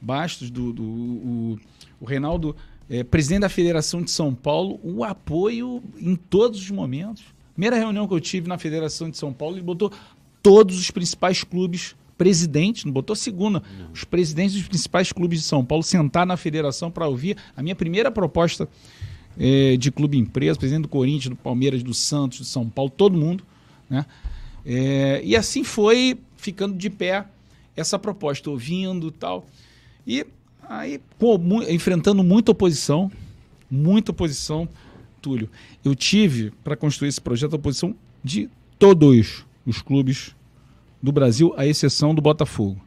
Bastos, do, do- o, o Reinaldo, é, presidente da Federação de São Paulo, o apoio em todos os momentos. Primeira reunião que eu tive na Federação de São Paulo, ele botou todos os principais clubes presidentes, não botou segunda, os presidentes dos principais clubes de São Paulo sentar na federação para ouvir a minha primeira proposta é, de clube empresa, presidente do Corinthians, do Palmeiras, do Santos, do São Paulo, todo mundo, né? É, e assim foi ficando de pé essa proposta, ouvindo e tal. E aí, mu- enfrentando muita oposição, muita oposição, Túlio, eu tive, para construir esse projeto, a oposição de todos os clubes do Brasil, à exceção do Botafogo.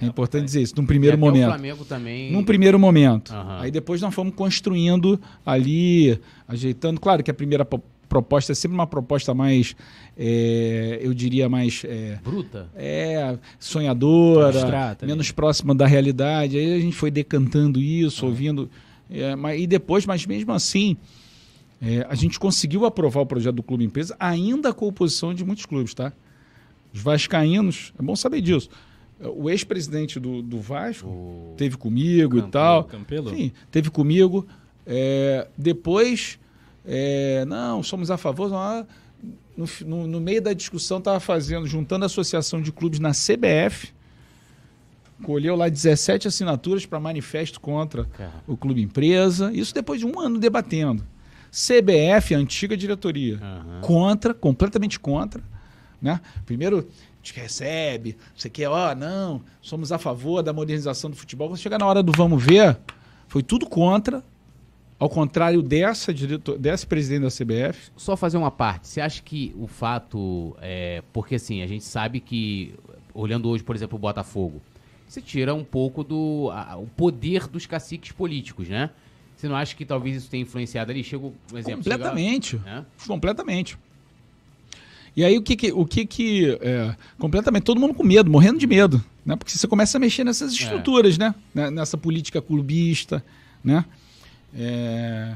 É importante dizer isso, num primeiro até O momento. Flamengo também. Num primeiro momento. Aham. Aí depois nós fomos construindo ali, ajeitando. Claro que a primeira proposta é sempre uma proposta mais, é, eu diria, mais é, Bruta. é, sonhadora, Abstrata, né? menos próxima da realidade. Aí a gente foi decantando isso, ouvindo. é, mas, e depois, mas mesmo assim, é, a gente conseguiu aprovar o projeto do Clube Empresa, ainda com a oposição de muitos clubes, tá? Os vascaínos, é bom saber disso. O ex-presidente do, do Vasco O... teve comigo e Campelo, tal. Campelo? Sim, teve comigo. É, depois, é, não, somos a favor. ah, no, no- no meio da discussão, estava fazendo, juntando a associação de clubes na CBF. Colheu lá 17 assinaturas para manifesto contra Cara. o clube empresa. Isso depois de um ano debatendo. CBF, a antiga diretoria, Aham. contra, completamente contra. Né? Primeiro, a gente recebe, você quer, ó, não, somos a favor da modernização do futebol. Quando chegar na hora do vamos ver, foi tudo contra. Ao contrário dessa, diretor, dessa presidente da CBF. Só fazer uma parte. Você acha que o fato. É, porque assim, a gente sabe que, olhando hoje, por exemplo, o Botafogo, você tira um pouco do a, o poder dos caciques políticos, né? Você não acha que talvez isso tenha influenciado ali? Chega um exemplo. Completamente. Chega, né? Completamente. E aí o que que. O que, que é, completamente, todo mundo com medo, morrendo de medo. Né? Porque você começa a mexer nessas estruturas, é. né? Nessa política clubista, né? É,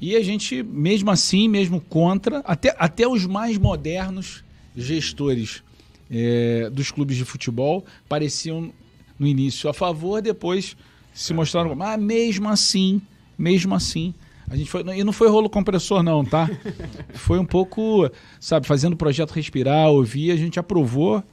e a gente, mesmo assim, mesmo contra, até, até os mais modernos gestores é, dos clubes de futebol pareciam no início a favor, depois se mostraram mas ah, mesmo assim, mesmo assim, a gente foi e não foi rolo compressor não, tá? Foi um pouco, sabe, fazendo o projeto respirar, ouvir, a gente aprovou,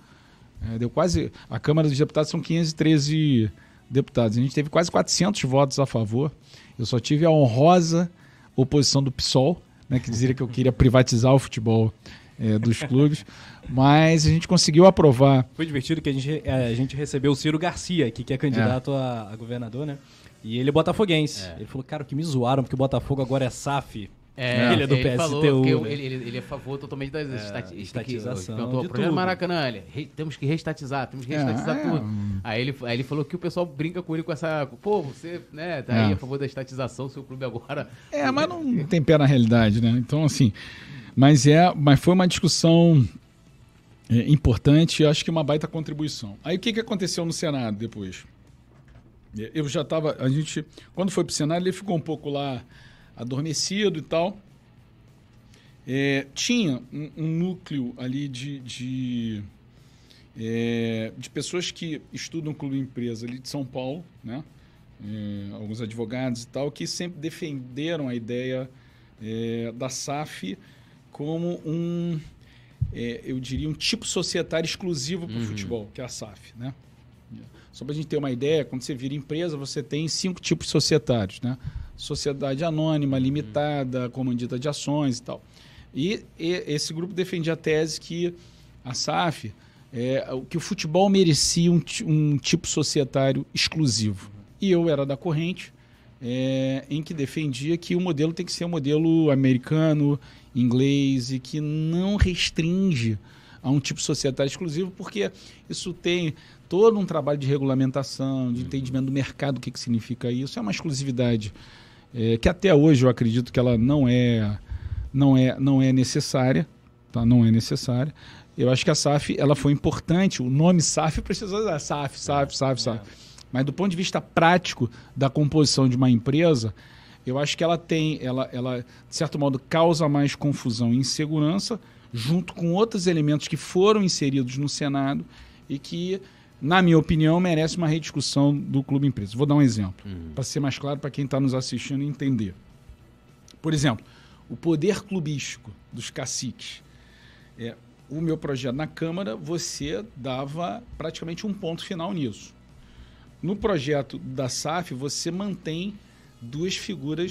é, deu quase a Câmara dos Deputados são 513 deputados, a gente teve quase 400 votos a favor. Eu só tive a honrosa oposição do PSOL, né, que dizia que eu queria privatizar o futebol é, dos clubes, mas a gente conseguiu aprovar. Foi divertido que a gente, é, a gente recebeu o Ciro Garcia, aqui, que é candidato é. A, a, governador, né? E ele é botafoguense. É. Ele falou, cara, que me zoaram, porque o Botafogo agora é SAF. É, ele é do ele PSTU. Falou ele, ele, ele, é a favor totalmente da é, estatização. Que, de tudo. Maracanã, ele, re, temos que restatizar, temos que é, restatizar é, tudo. Aí, ele, aí ele falou que o pessoal brinca com ele com essa. Pô, você né, tá aí é. a favor da estatização, seu clube agora. É, mas não tem pé na realidade, né? Então, assim. Mas, é, mas foi uma discussão é, importante e acho que uma baita contribuição. Aí o que, que aconteceu no Senado depois? Eu já estava. A gente. Quando foi para o Senado, ele ficou um pouco lá adormecido e tal. É, tinha um, um, núcleo ali de, de, é, de, pessoas que estudam clube empresa ali de São Paulo, né? É, alguns advogados e tal, que sempre defenderam a ideia é, da SAF como um, é, eu diria, um tipo societário exclusivo para o uhum. futebol, que é a SAF, né? Só para a gente ter uma ideia, quando você vira empresa, você tem cinco tipos societários, né? Sociedade anônima, limitada, comandita de ações e tal. E, e, esse grupo defendia a tese que a SAF, é, que o futebol merecia um, um tipo societário exclusivo. E eu era da corrente, é, em que defendia que o modelo tem que ser um modelo americano, inglês, e que não restringe a um tipo societário exclusivo, porque isso tem todo um trabalho de regulamentação, de entendimento do mercado, o que, que significa isso. É uma exclusividade é, que até hoje eu acredito que ela não é, não é, não é necessária, tá? não é necessária. Eu acho que a SAF ela foi importante, o nome SAF precisa usar SAF, SAF, SAF, SAF. Mas do ponto de vista prático da composição de uma empresa, eu acho que ela tem, ela, ela de certo modo causa mais confusão e insegurança, junto com outros elementos que foram inseridos no Senado e que na minha opinião, merece uma rediscussão do Clube Empresa. Vou dar um exemplo, uhum. para ser mais claro para quem está nos assistindo entender. Por exemplo, o poder clubístico dos caciques. É, o meu projeto na Câmara, você dava praticamente um ponto final nisso. No projeto da SAF, você mantém duas figuras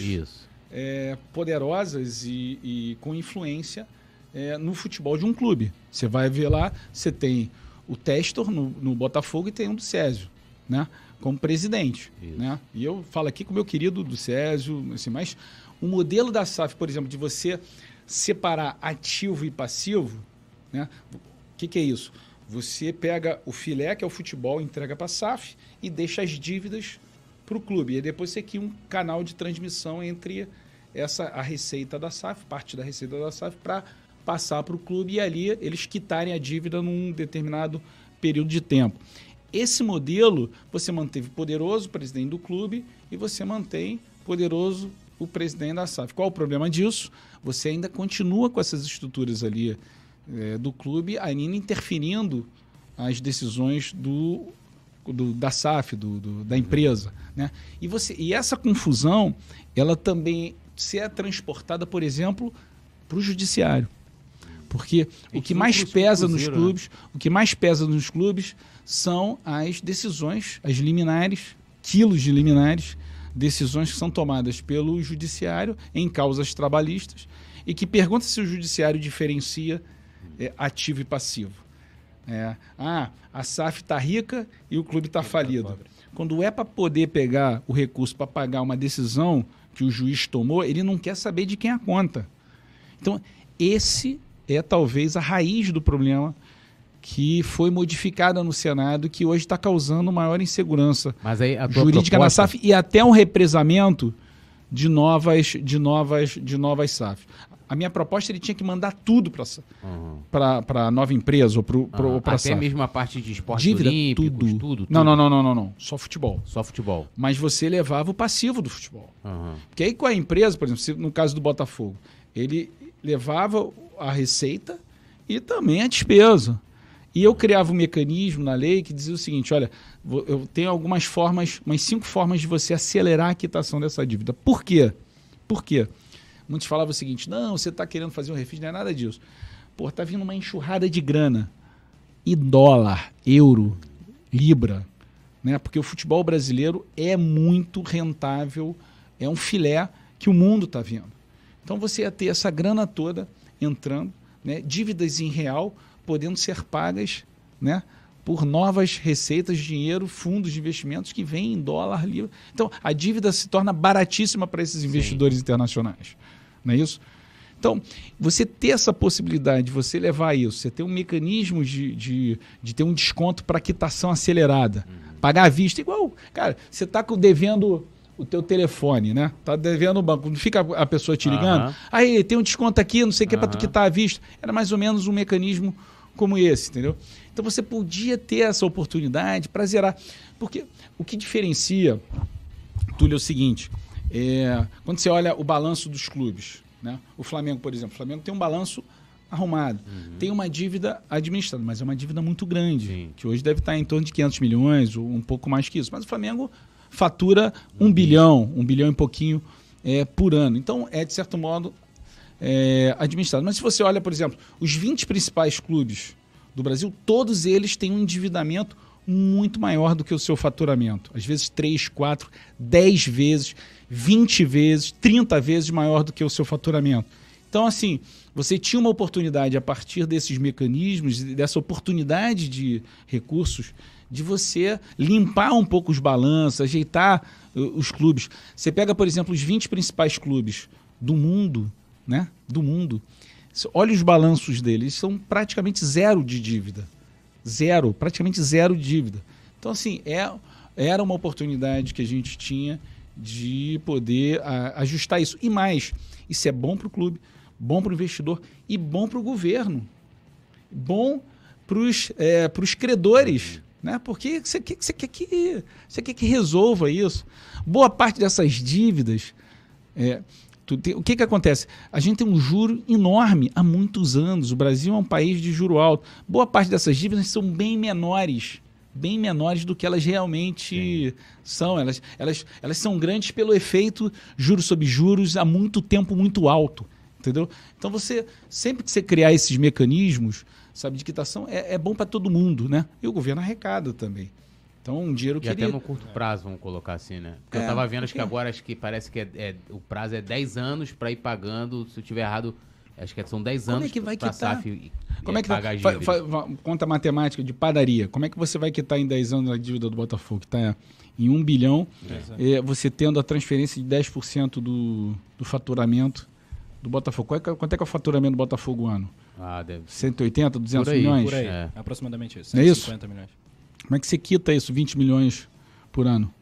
é, poderosas e, e, com influência é, no futebol de um clube. Você vai ver lá, você tem o Testor no, no Botafogo e tem um do Césio, né? Como presidente, Isso. né? E eu falo aqui com o meu querido do Césio, assim, mas o modelo da SAF, por exemplo, de você separar ativo e passivo, né? O que, que é isso? Você pega o filé, que é o futebol, entrega para a SAF e deixa as dívidas para o clube. E depois você cria um canal de transmissão entre essa a receita da SAF, parte da receita da SAF, para passar para o clube e ali eles quitarem a dívida num determinado período de tempo. Esse modelo você manteve poderoso o presidente do clube e você mantém poderoso o presidente da SAF. Qual o problema disso? Você ainda continua com essas estruturas ali é, do clube, ainda interferindo as decisões do, do da SAF, do, do, da empresa. Né? E, você, e essa confusão, ela também se é transportada, por exemplo, para o judiciário. Porque o que mais pesa nos né? clubes, o que mais pesa nos clubes são as decisões, as liminares, quilos de liminares, decisões que são tomadas pelo judiciário em causas trabalhistas e que pergunta se o judiciário diferencia é, ativo e passivo. É. Ah, a SAF tá rica e o clube tá tá falido. Quando é para poder pegar o recurso para pagar uma decisão que o juiz tomou, ele não quer saber de quem é a conta. Então, esse é talvez a raiz do problema que foi modificada no Senado, que hoje está causando maior insegurança Mas aí a tua jurídica na proposta- SAF e até um represamento de novas, de novas, de novas SAF. A minha proposta ele tinha que mandar tudo para Uhum. para a nova empresa ou para Aham. a Até SAF. mesmo a parte de esportes Dívida, olímpicos, tudo. tudo, Não, tudo. não, não, não, não, não. Só futebol. Só futebol. Mas você levava o passivo do futebol. Aham. Porque aí com a empresa, por exemplo, no caso do Botafogo, ele levava a receita e também a despesa. E eu criava um mecanismo na lei que dizia o seguinte: olha, eu tenho algumas formas, umas cinco formas de você acelerar a quitação dessa dívida. Por quê? Por quê? Muitos falavam o seguinte: não, você está querendo fazer um refis, não é nada disso. Pô, tá vindo uma enxurrada de grana. E dólar, euro, libra, né? Porque o futebol brasileiro é muito rentável, é um filé que o mundo está vendo. Então você ia ter essa grana toda entrando, né? dívidas em real podendo ser pagas né? por novas receitas, dinheiro, fundos de investimentos que vêm em dólar livre. Então a dívida se torna baratíssima para esses investidores internacionais. Não é isso? Então, você ter essa possibilidade de você levar isso, você ter um mecanismo de, de, de ter um desconto para quitação acelerada, pagar à vista, igual, cara, você está devendo o teu telefone, né? Tá devendo o banco, não fica a pessoa te ligando, Aham. aí tem um desconto aqui, não sei o que, para tu quitar à vista. Era mais ou menos um mecanismo como esse, entendeu? Então você podia ter essa oportunidade para zerar. Porque o que diferencia, Túlio, é o seguinte: é, quando você olha o balanço dos clubes, né? o Flamengo, por exemplo, o Flamengo tem um balanço arrumado, tem uma dívida administrada, mas é uma dívida muito grande, Sim. que hoje deve estar em torno de 500 milhões ou um pouco mais que isso. Mas o Flamengo fatura um bilhão, um bilhão e pouquinho é, por ano. Então é, de certo modo, é, administrado. Mas se você olha, por exemplo, os 20 principais clubes do Brasil, todos eles têm um endividamento muito maior do que o seu faturamento. Às vezes 3, 4, 10 vezes, 20 vezes, 30 vezes maior do que o seu faturamento. Então, assim, você tinha uma oportunidade a partir desses mecanismos, dessa oportunidade de recursos, de você limpar um pouco os balanços, ajeitar uh, os clubes. Você pega, por exemplo, os 20 principais clubes do mundo, né? Do mundo. Olha os balanços deles, são praticamente zero de dívida. Zero, praticamente zero de dívida. Então, assim, é, era uma oportunidade que a gente tinha de poder a- ajustar isso. E mais, isso é bom para o clube, bom para o investidor e bom para o governo. Bom para os credores. Né? Porque você quer, você, quer que, você quer que resolva isso. Boa parte dessas dívidas. é, tem- o que, que acontece? A gente tem um juro enorme há muitos anos. O Brasil é um país de juro alto. Boa parte dessas dívidas são bem menores. Bem menores do que elas realmente são. Elas, elas, elas são grandes pelo efeito juros sobre juros há muito tempo muito alto. Entendeu? Então você, sempre que você criar esses mecanismos, sabe, de quitação, é, é bom para todo mundo, né? E o governo arrecada também. Então, um dinheiro que E até ele... no curto prazo, vamos colocar assim, né? Porque É, eu tava vendo, acho que agora, acho que parece que é, é- o prazo é 10 anos pra ir pagando, se eu tiver errado, acho que são 10 Como é anos que vai quitar? SAF e- Como é que pagar fa- fa- conta matemática de padaria? Como é que você vai quitar em 10 anos a dívida do Botafogo? Que está em 1 bilhão, é, você tendo a transferência de 10% do, do faturamento do Botafogo. Qual é é- quanto é que é o faturamento do Botafogo ano? Ah, deve ser. 180, 200 Por aí, milhões? Por aí, É. aproximadamente isso. É isso? 150 milhões. Como é que você quita isso, 20 milhões por ano?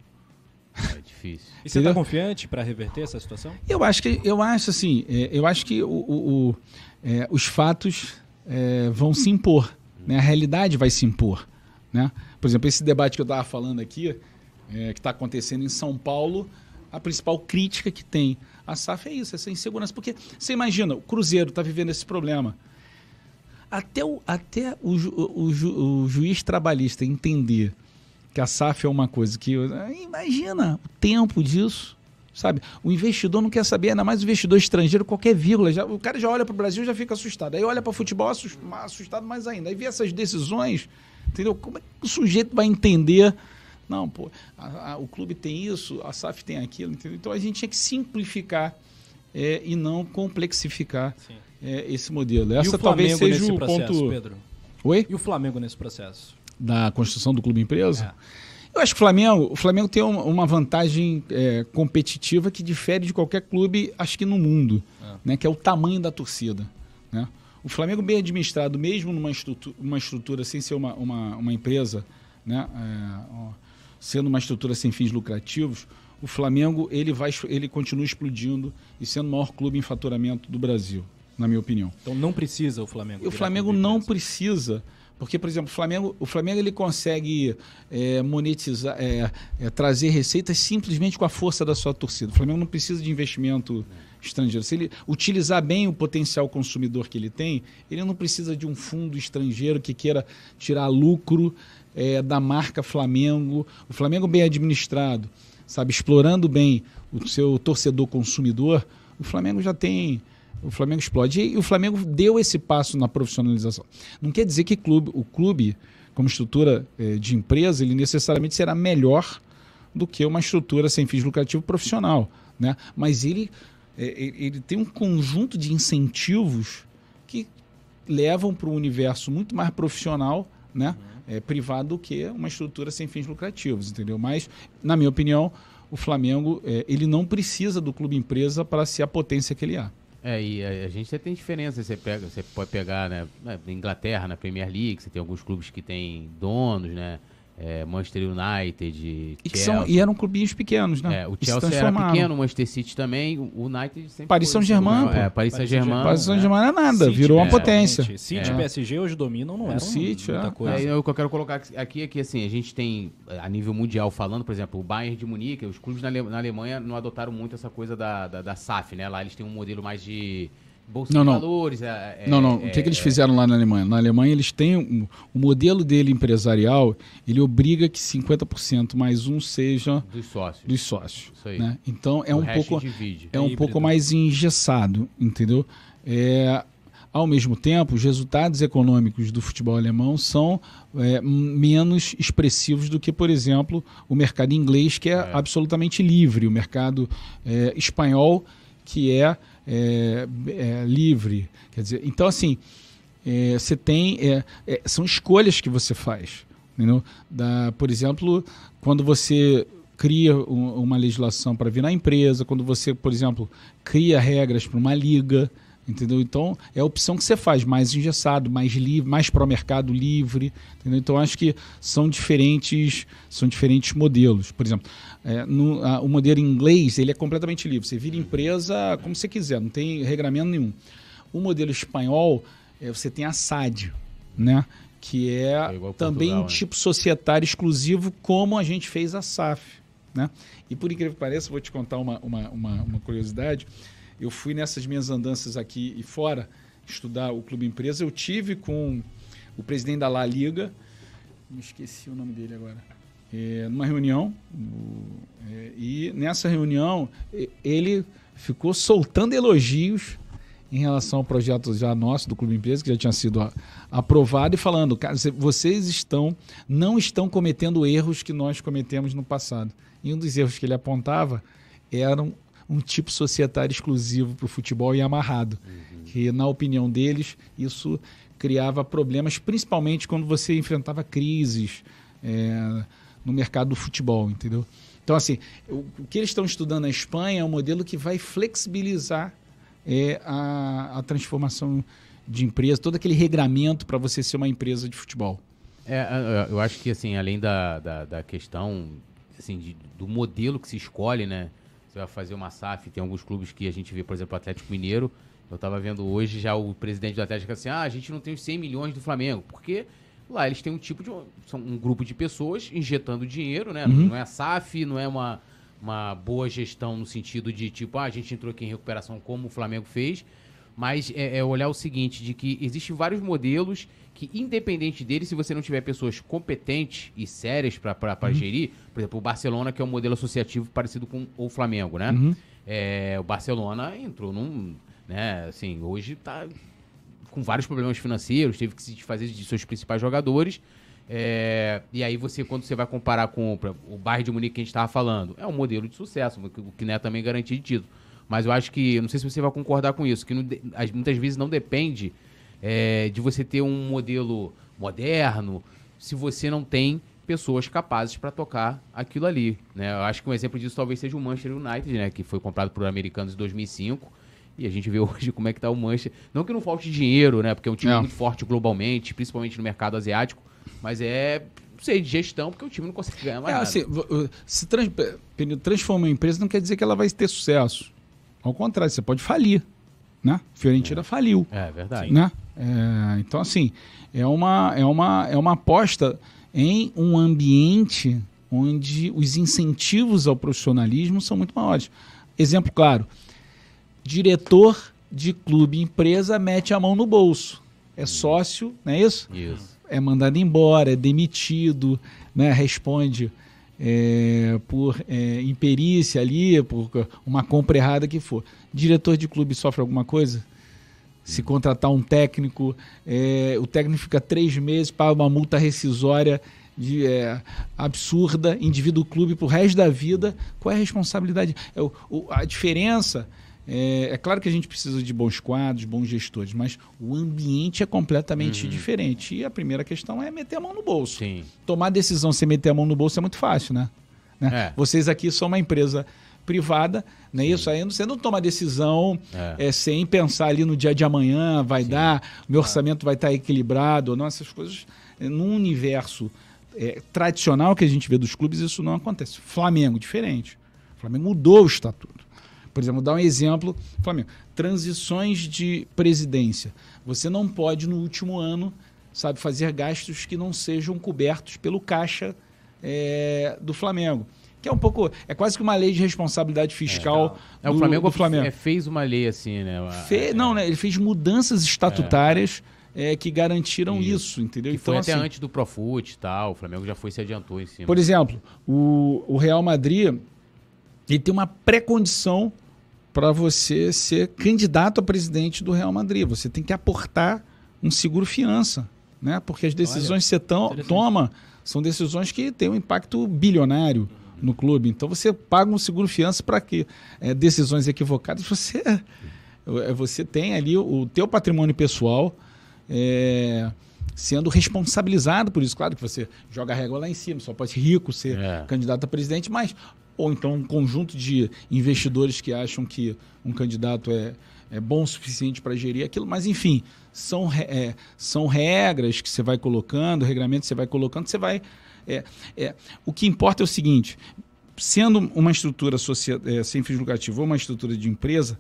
É difícil. E você está confiante para reverter essa situação? Eu acho que eu acho assim, é, eu acho que o- o- o, é, os fatos é, vão se impor, né? A realidade vai se impor, né? Por exemplo, esse debate que eu estava falando aqui, é, que está acontecendo em São Paulo, a principal crítica que tem a SAF é isso, essa insegurança, porque você imagina, o Cruzeiro está vivendo esse problema. Até o, até o, ju- o ju- o juiz trabalhista entender que a SAF é uma coisa que. Imagina o tempo disso. Sabe? O investidor não quer saber, ainda mais o investidor estrangeiro, qualquer vírgula. Já, o cara já olha para o Brasil já fica assustado. Aí olha para o futebol assus- assustado mais ainda. Aí vê essas decisões, entendeu? Como é que o sujeito vai entender? Não, pô, a- a- o clube tem isso, a SAF tem aquilo, entendeu? Então a gente tinha que simplificar é, e não complexificar Sim. É, esse modelo. Essa talvez seja o processo, ponto. Pedro? Oi? E o Flamengo nesse processo? Da construção do clube empresa? É. Eu acho que o Flamengo, o Flamengo tem uma, vantagem é, competitiva que difere de qualquer clube, acho que no mundo, É. né? Que é o tamanho da torcida. Né? O Flamengo bem administrado, mesmo numa estrutura, uma estrutura sem ser uma, uma, uma empresa, né? É, sendo uma estrutura sem fins lucrativos, o Flamengo ele vai, ele continua explodindo e sendo o maior clube em faturamento do Brasil, na minha opinião. Então não precisa o Flamengo. O Flamengo não precisa, porque, por exemplo, o Flamengo, o Flamengo ele consegue é, monetizar, é, é, trazer receitas simplesmente com a força da sua torcida. O Flamengo não precisa de investimento estrangeiro. Se ele utilizar bem o potencial consumidor que ele tem, ele não precisa de um fundo estrangeiro que queira tirar lucro é, da marca Flamengo. O Flamengo bem administrado, sabe, explorando bem o seu torcedor consumidor, o Flamengo já tem o Flamengo explode. E o Flamengo deu esse passo na profissionalização. Não quer dizer que clube, o clube, como estrutura eh, de empresa, ele necessariamente será melhor do que uma estrutura sem fins lucrativos profissional. Né? Mas ele, eh, ele ele tem um conjunto de incentivos que levam para um universo muito mais profissional, né? eh, privado, do que uma estrutura sem fins lucrativos, entendeu? Mas, na minha opinião, o Flamengo eh, ele não precisa do clube empresa para ser a potência que ele é. É, e a, a gente tem diferença. Você, pega, você pode pegar, né, na Inglaterra, na Premier League, você tem alguns clubes que têm donos, né? É, Manchester United, E, são, e eram clubinhos pequenos, né? É, o E se Chelsea era pequeno, o Manchester City também, o United sempre Paris Saint-Germain, É, pô. Paris Saint-Germain. Paris é. Saint-Germain não é nada, City, virou uma é, potência. City e É. PSG hoje dominam, não É, eram City, muita é. coisa. É, o que eu quero colocar aqui é que assim, a gente tem, a nível mundial falando, por exemplo, o Bayern de Munique, os clubes na, Ale- na Alemanha não adotaram muito essa coisa da, da, da SAF, né? Lá eles têm um modelo mais de bolsa Não, de não. valores. é- é- não, não. é- o que, que eles é- fizeram lá na Alemanha? Na Alemanha eles têm um, o modelo dele empresarial, ele obriga que 50% mais um seja Dos sócios. dos sócios. Isso aí. Né? Então é O um pouco divide. é um híbrido. pouco mais engessado, entendeu? É, ao mesmo tempo, os resultados econômicos do futebol alemão são é, menos expressivos do que, por exemplo, o mercado inglês, que é, É. absolutamente livre, o mercado é, espanhol, que é, é, é, livre. Quer dizer, então, assim, é, você tem. é, é, são escolhas que você faz. Da, por exemplo, quando você cria um- uma legislação para vir na empresa, quando você, por exemplo, cria regras para uma liga, entendeu? Então, é a opção que você faz, mais engessado, mais livre, mais para o mercado livre, entendeu? Então, acho que são diferentes, são diferentes modelos. Por exemplo, é, no- a- o modelo inglês, ele é completamente livre. Você vira empresa como você quiser, não tem regramento nenhum. O modelo espanhol, é, você tem a SAD, né? que é, É também Portugal, um né? tipo societário exclusivo, como a gente fez a SAF. Né? E por incrível que pareça, vou te contar uma, uma, uma, uma curiosidade. Eu fui nessas minhas andanças aqui e fora estudar o Clube Empresa. Eu tive com o presidente da La Liga, me esqueci o nome dele agora, é, numa reunião. é, e nessa reunião, ele ficou soltando elogios em relação ao projeto já nosso do Clube Empresa, que já tinha sido aprovado, e falando, cara, cê- vocês estão, não estão cometendo erros que nós cometemos no passado. E um dos erros que ele apontava era um, tipo societário exclusivo para o futebol e amarrado. Que, na opinião deles, isso criava problemas, principalmente quando você enfrentava crises é, no mercado do futebol, entendeu? Então, assim, o, o que eles estão estudando na Espanha é um modelo que vai flexibilizar é, a, a transformação de empresa, todo aquele regramento para você ser uma empresa de futebol. É, eu- eu acho que, assim, além da, da, da questão assim, de- do modelo que se escolhe, né? Você vai fazer uma SAF, tem alguns clubes que a gente vê, por exemplo, o Atlético Mineiro. Eu tava vendo hoje já o presidente do Atlético assim: ah, a gente não tem os 100 milhões do Flamengo. Porque lá eles têm um tipo de. São um grupo de pessoas injetando dinheiro, né? Não é SAF, não é uma, uma boa gestão no sentido de tipo, ah, a gente entrou aqui em recuperação como o Flamengo fez. Mas é, é olhar o seguinte, de que existem vários modelos que, independente deles, se você não tiver pessoas competentes e sérias para gerir, por exemplo, o Barcelona, que é um modelo associativo parecido com o Flamengo, né? É, o Barcelona entrou num. Né, assim, hoje tá com vários problemas financeiros, teve que se desfazer de seus principais jogadores. É, e aí você, quando você vai comparar com o Bayern de Munique que a gente estava falando, é um modelo de sucesso, o que- não é também garantia de título. Mas eu acho que, não sei se você vai concordar com isso, que não muitas vezes não depende é, de você ter um modelo moderno, se você não tem pessoas capazes para tocar aquilo ali, né? Eu acho que um exemplo disso talvez seja o Manchester United, né, que foi comprado por americanos em 2005. E a gente vê hoje como é que tá o Manchester. Não que não falte dinheiro, né? Porque é um time É. muito forte globalmente, principalmente no mercado asiático. Mas é, não sei, de gestão, porque o time não consegue ganhar mais É, nada. assim, se trans, transforma uma empresa não quer dizer que ela vai ter sucesso. Ao contrário, você pode falir. Né? Fiorentina faliu. É verdade. Né? É, então, assim, é uma, é, uma, é uma aposta em um ambiente onde os incentivos ao profissionalismo são muito maiores. Exemplo claro: diretor de clube empresa mete a mão no bolso. É sócio, não é isso? Isso. é mandado embora, é demitido, né? responde é, por é, imperícia ali, por uma compra errada que for. Diretor de clube sofre alguma coisa? Se contratar um técnico, é, o técnico fica três meses, paga uma multa rescisória de, é, absurda, indivíduo clube pro resto da vida. Qual é a responsabilidade? É, o- o- a diferença é, é claro que a gente precisa de bons quadros, bons gestores, mas o ambiente é completamente diferente. E a primeira questão é meter a mão no bolso. Sim. Tomar decisão sem meter a mão no bolso é muito fácil, né? Né? É. Vocês aqui são uma empresa privada, não é isso? Aí você não toma decisão É. é, sem pensar ali no dia de amanhã, vai dar, o meu orçamento vai estar equilibrado ou não, essas coisas. é, Num universo é, tradicional que a gente vê dos clubes, isso não acontece. Flamengo, diferente. O Flamengo mudou o estatuto. Por exemplo, vou dar um exemplo. Flamengo, transições de presidência. Você não pode, no último ano, sabe, fazer gastos que não sejam cobertos pelo caixa é, do Flamengo. Que é um pouco. É quase que uma lei de responsabilidade fiscal. É, o do- Flamengo, do Flamengo. é, fez uma lei assim, né? Fe- é, Não, né? Ele fez mudanças estatutárias é, que garantiram isso, entendeu? Que foi até assim, antes do Profut e tal. O Flamengo já foi se adiantou em cima. Por exemplo, o, o Real Madrid ele tem uma pré-condição para você ser candidato a presidente do Real Madrid. Você tem que aportar um seguro fiança, né? Porque as decisões que você tão- toma são decisões que têm um impacto bilionário no clube. Então você paga um seguro fiança para que é, decisões equivocadas você é, você tem ali o, o teu patrimônio pessoal é, sendo responsabilizado por isso. Claro que você joga a régua lá em cima, só pode rico ser É. candidato a presidente, mas ou então um conjunto de investidores que acham que um candidato é, é bom o suficiente para gerir aquilo, mas enfim, são, é, são regras que você vai colocando, regramentos que você vai colocando, você vai. é, é, o que importa é o seguinte: sendo uma estrutura é, sem fins lucrativos ou uma estrutura de empresa,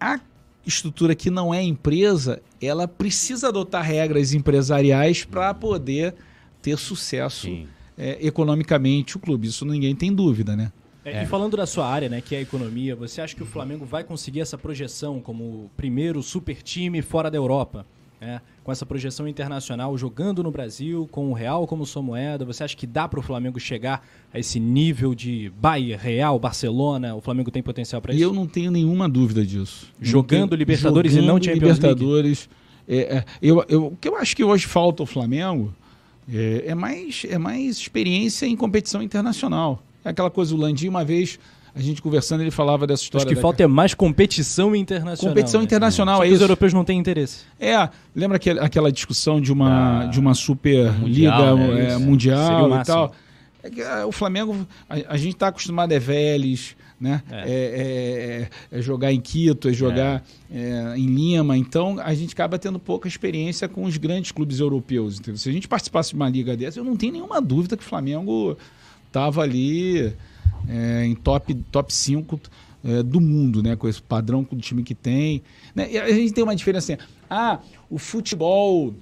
a estrutura que não é empresa, ela precisa adotar regras empresariais para poder ter sucesso Sim. É, economicamente o clube. Isso ninguém tem dúvida, né? É, E falando da sua área, né, que é a economia, você acha que o Flamengo vai conseguir essa projeção como o primeiro super time fora da Europa? né? Com essa projeção internacional, jogando no Brasil, com o Real como sua moeda, você acha que dá para o Flamengo chegar a esse nível de Bayern, Real, Barcelona? O Flamengo tem potencial para E isso? eu não tenho nenhuma dúvida disso. Jogando tenho- Libertadores e não jogando Champions League? Libertadores. É, é, eu, eu, o que eu acho que hoje falta ao Flamengo é, é mais, é mais experiência em competição internacional. É aquela coisa, o Landim, uma vez, a gente conversando, ele falava dessa história. Acho que da- falta é mais competição internacional. Competição né? internacional, Só é que os isso. europeus não têm interesse. É, lembra aquele, aquela discussão de uma, Ah, de uma super mundial, liga né? é, Isso. Mundial o e tal? É ah, o Flamengo, a, a gente está acostumado é Vélez, né? É. É. é- é- é jogar em Quito, é jogar é, em Lima. Então a gente acaba tendo pouca experiência com os grandes clubes europeus. Entendeu? Se a gente participasse de uma liga dessa, eu não tenho nenhuma dúvida que o Flamengo estava ali em top, top 5 é, do mundo, né? Com esse padrão do time que tem. né? E a gente tem uma diferença assim. Ah, o futebol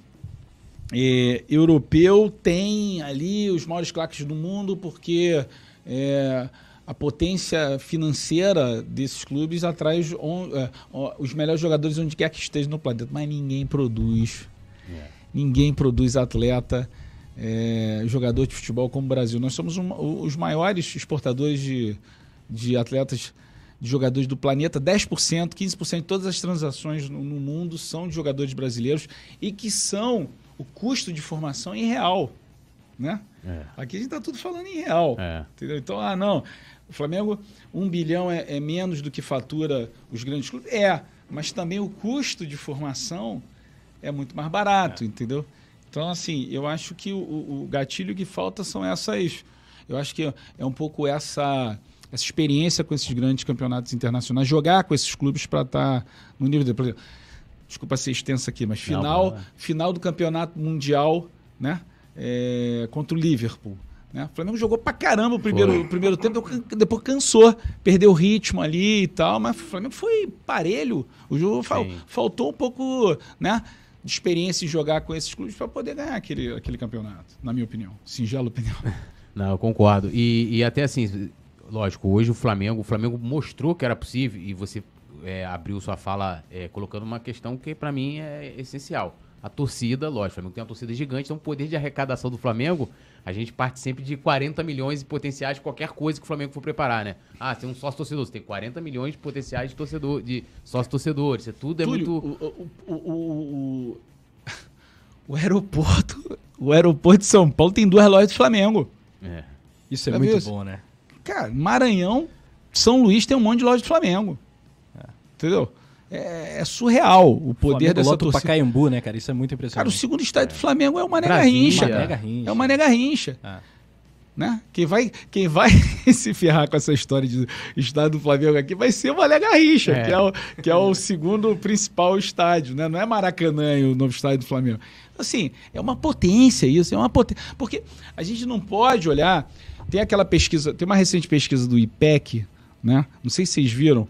é, europeu tem ali os maiores claques do mundo porque é, a potência financeira desses clubes atrai os, é, os melhores jogadores onde quer que esteja no planeta. Mas ninguém produz. Ninguém produz atleta, é, jogador de futebol como o Brasil. Nós somos um- os maiores exportadores de, de atletas, de jogadores do planeta. 10%, 15% de todas as transações no, no mundo são de jogadores brasileiros e que são o custo de formação em real. Né? É. Aqui a gente está tudo falando em real. É. Entendeu? Então, ah, não. O Flamengo, um bilhão é, é menos do que fatura os grandes clubes? É, mas também o custo de formação é muito mais barato, entendeu? Então, Então, assim, eu acho que o, o gatilho que falta são essas. Eu acho que é um pouco essa essa experiência com esses grandes campeonatos internacionais, jogar com esses clubes para estar tá no nível de, por exemplo, desculpa ser extensa aqui, mas final, não, final do campeonato mundial, né? É, contra o Liverpool. Né? O Flamengo jogou pra caramba o primeiro, o primeiro tempo, depois cansou, perdeu o ritmo ali e tal, mas o Flamengo foi parelho. O jogo fal, faltou um pouco né, de experiência em jogar com esses clubes para poder ganhar aquele, aquele campeonato, na minha opinião. Singela opinião. Não, eu concordo. E, e até assim, lógico, hoje o Flamengo, o Flamengo mostrou que era possível e você é, abriu sua fala é, colocando uma questão que para mim é essencial. A torcida, lógico, o Flamengo tem uma torcida gigante, então o poder de arrecadação do Flamengo, a gente parte sempre de 40 milhões de potenciais de qualquer coisa que o Flamengo for preparar, né? Ah, tem um sócio torcedor, você tem 40 milhões de potenciais de torcedor, de sócio torcedores, isso tudo é Túlio, muito. O, o, o, o, aeroporto, o aeroporto de São Paulo tem duas lojas do Flamengo. É. Isso é muito bom, né? Cara, Maranhão, São Luís tem um monte de loja do Flamengo. É. Entendeu? É, é, surreal o poder dessa torcida. Pacaembu, né, cara? Isso é muito impressionante. Cara, o segundo estádio é. do Flamengo é uma nega rincha. É uma nega rincha. É. Né? Quem vai, quem vai se ferrar com essa história de estádio do Flamengo aqui vai ser uma nega rincha, é. Que, é o, que é o segundo principal estádio, né? Não é Maracanã o novo estádio do Flamengo. Assim, é uma potência isso, é uma potência. Porque a gente não pode olhar tem aquela pesquisa, tem uma recente pesquisa do IPEC, né? Não sei se vocês viram,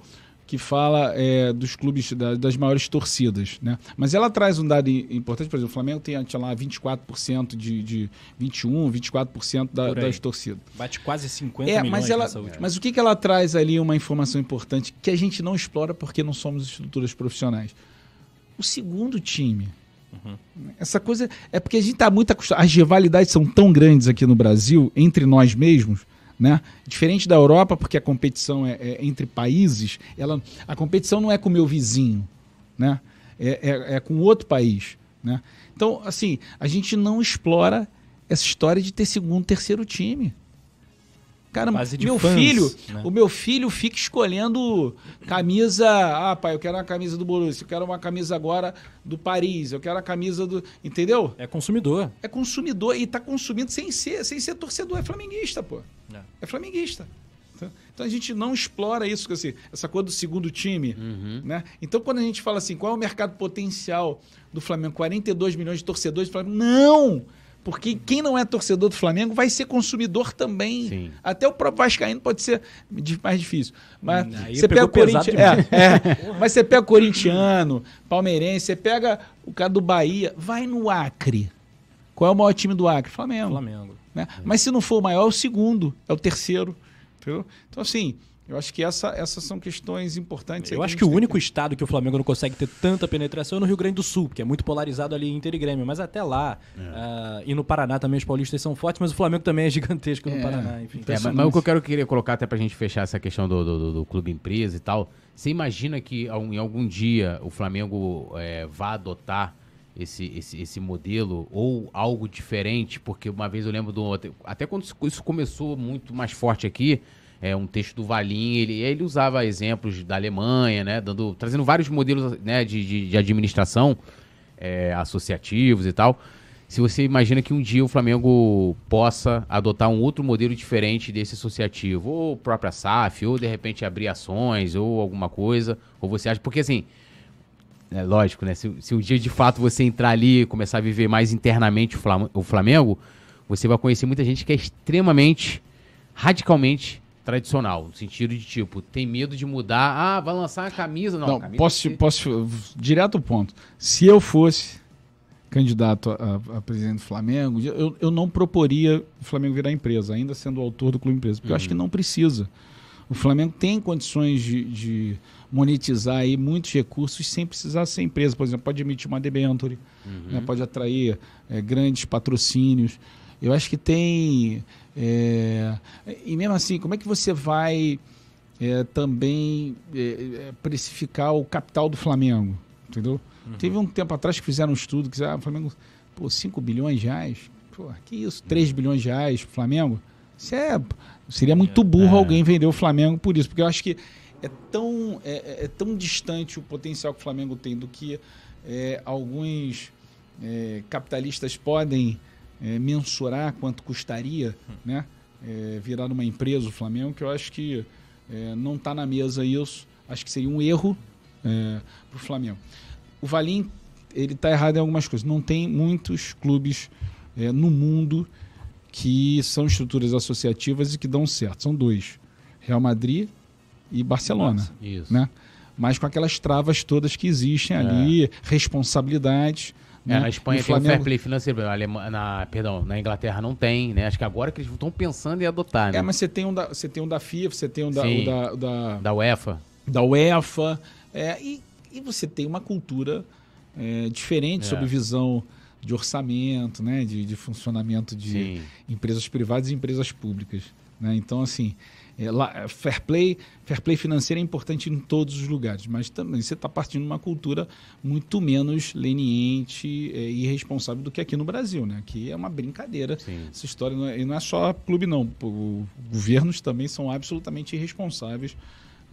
que fala é, dos clubes, da, das maiores torcidas, né? Mas ela traz um dado importante, por exemplo, o Flamengo tem, tinha lá 24% de, de 21, 24% da, das torcidas. Bate quase 50 é, milhões mas ela, Mas o que, que ela traz ali, uma informação importante, que a gente não explora porque não somos estruturas profissionais. O segundo time, Uhum. Essa coisa é porque a gente está muito acostumado. As rivalidades são tão grandes aqui no Brasil, entre nós mesmos, né? Diferente da Europa, porque a competição é, é entre países, ela, a competição não é com o meu vizinho, né? É, é, é, com outro país, né? Então, assim, a gente não explora essa história de ter segundo, terceiro time. Cara, meu fãs, filho, né? o meu filho fica escolhendo camisa. Ah, pai, eu quero uma camisa do Borussia, eu quero uma camisa agora do Paris, eu quero a camisa do. Entendeu? É consumidor. É consumidor e tá consumindo sem ser, sem ser torcedor. É flamenguista, pô. É, é flamenguista. Então a gente não explora isso, assim, essa coisa do segundo time. Uhum. Né? Então, quando a gente fala assim, qual é o mercado potencial do Flamengo? 42 milhões de torcedores do Flamengo. Não! Porque quem não é torcedor do Flamengo vai ser consumidor também. Sim. Até o próprio Vascaíno pode ser mais difícil. Mas hum, Aí você pega o Corinthians. É, é. mas você pega o corintiano, palmeirense, você pega o cara do Bahia, vai no Acre. Qual é o maior time do Acre? Flamengo. Flamengo. Né? É. Mas se não for o maior, é o segundo, é o terceiro. Entendeu? Então, assim, eu acho que essa, essas são questões importantes. Eu acho que, que o único que... estado que o Flamengo não consegue ter tanta penetração é no Rio Grande do Sul, que é muito polarizado ali Inter e Grêmio. Mas até lá, é. uh, e no Paraná também os paulistas são fortes, mas o Flamengo também é gigantesco no é. Paraná. Enfim. É, mas, mas, o que eu quero queria colocar até pra gente fechar essa questão do, do, do clube empresa e tal, você imagina que em algum dia o Flamengo é, vá adotar esse, esse, esse modelo ou algo diferente? Porque uma vez eu lembro do. Até quando isso começou muito mais forte aqui é, um texto do Valim, ele, ele usava exemplos da Alemanha, né, dando, trazendo vários modelos né, de, de, de administração é, associativos e tal. Se você imagina que um dia o Flamengo possa adotar um outro modelo diferente desse associativo, ou própria SAF, ou de repente abrir ações, ou alguma coisa, ou você acha. Porque assim, é lógico, né? Se, se um dia de fato você entrar ali e começar a viver mais internamente o Flamengo, você vai conhecer muita gente que é extremamente, radicalmente tradicional, no sentido de tipo, tem medo de mudar, ah, vai lançar a camisa, não. não camisa posso, posso, direto ao ponto. Se eu fosse candidato a, a, presidente do Flamengo, eu, eu não proporia o Flamengo virar empresa, ainda sendo o autor do clube empresa, porque uhum. eu acho que uhum. não precisa. O Flamengo tem condições de, de, monetizar aí muitos recursos sem precisar ser empresa. Por exemplo, pode emitir uma debenture, uhum. né, pode atrair é, grandes patrocínios. Eu acho que tem é, e mesmo assim, como é que você vai é, também é, é, precificar o capital do Flamengo? Entendeu? Uhum. Teve um tempo atrás que fizeram um estudo que ah, o Flamengo, pô, 5 bilhões de reais. Pô, que isso? 3 bilhões de reais pro Flamengo? Isso é. Seria muito burro é. alguém vender o Flamengo por isso, porque eu acho que é tão, é, é tão distante o potencial que o Flamengo tem do que alguns é, capitalistas podem é, mensurar quanto custaria né, é, virar uma empresa o Flamengo, que eu acho que é, não está na mesa isso. Acho que seria um erro é, para o Flamengo. O Valim ele está errado em algumas coisas. Não tem muitos clubes é, no mundo que são estruturas associativas e que dão certo. São dois: Real Madrid e Barcelona. Nossa. Né? Mas com aquelas travas todas que existem ali, é. responsabilidades. É, na Espanha tem o fair play financeiro, na, na, perdão, na Inglaterra não tem, né? Acho que agora que eles estão pensando em adotar, né? É, mas você tem um da, você tem um da FIFA, você tem um da, o da, da, da UEFA. Da UEFA. É, e, e você tem uma cultura é, diferente é. sobre visão de orçamento, né? de, de funcionamento de Sim. empresas privadas e empresas públicas. Né? Então, assim, é, lá, fair play, fair play financeiro é importante em todos os lugares, mas também você está partindo de uma cultura muito menos leniente é, e irresponsável do que aqui no Brasil, né? Aqui é uma brincadeira Sim. essa história. Não é, e não é só clube, não. O, governos também são absolutamente irresponsáveis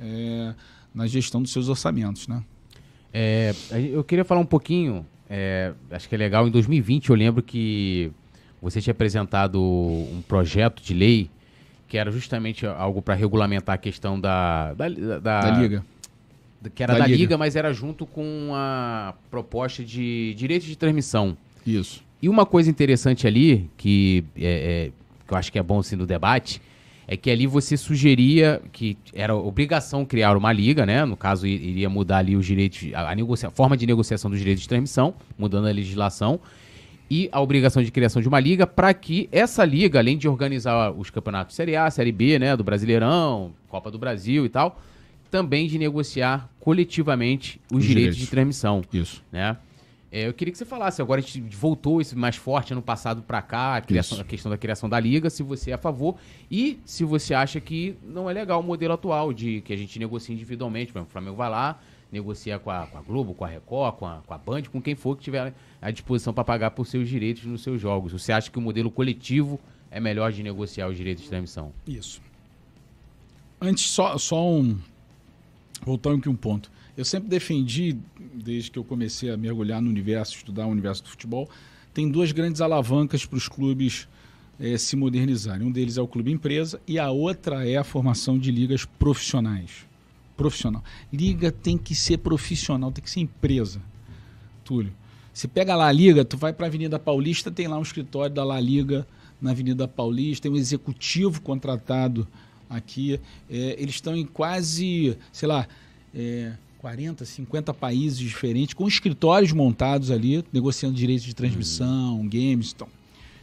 é, na gestão dos seus orçamentos, né? É, eu queria falar um pouquinho, é, acho que é legal, em 2020 eu lembro que você tinha apresentado um projeto de lei que era justamente algo para regulamentar a questão da, da, da, da Liga. Que era da, da Liga. Liga, mas era junto com a proposta de direito de transmissão. Isso. E uma coisa interessante ali, que, é, é, que eu acho que é bom assim, no debate, é que ali você sugeria que era obrigação criar uma liga, né? No caso, iria mudar ali os direitos, a, a, a forma de negociação dos direitos de transmissão, mudando a legislação e a obrigação de criação de uma liga para que essa liga, além de organizar os campeonatos Série A, Série B, né, do Brasileirão, Copa do Brasil e tal, também de negociar coletivamente os, os direitos, direitos, de transmissão. Isso. Né? É, eu queria que você falasse, agora a gente voltou isso mais forte ano passado para cá, a, criação, a, questão da criação da liga, se você é a favor e se você acha que não é legal o modelo atual de que a gente negocia individualmente, por exemplo, o Flamengo vai lá, negocia com a, com a Globo, com a Record, com a, com a Band, com quem for que tiver à disposição para pagar por seus direitos nos seus jogos. Você acha que o modelo coletivo é melhor de negociar os direitos de transmissão? Isso. Antes, só, só um. Voltando aqui um ponto. Eu sempre defendi, desde que eu comecei a mergulhar no universo, estudar o universo do futebol, tem duas grandes alavancas para os clubes é, se modernizarem. Um deles é o clube empresa e a outra é a formação de ligas profissionais profissional. Liga tem que ser profissional, tem que ser empresa. Túlio. Você pega lá a Liga, tu vai para a Avenida Paulista, tem lá um escritório da La Liga na Avenida Paulista, tem um executivo contratado aqui. É, eles estão em quase, sei lá, é, 40, 50 países diferentes, com escritórios montados ali, negociando direitos de transmissão, uhum. games. Então.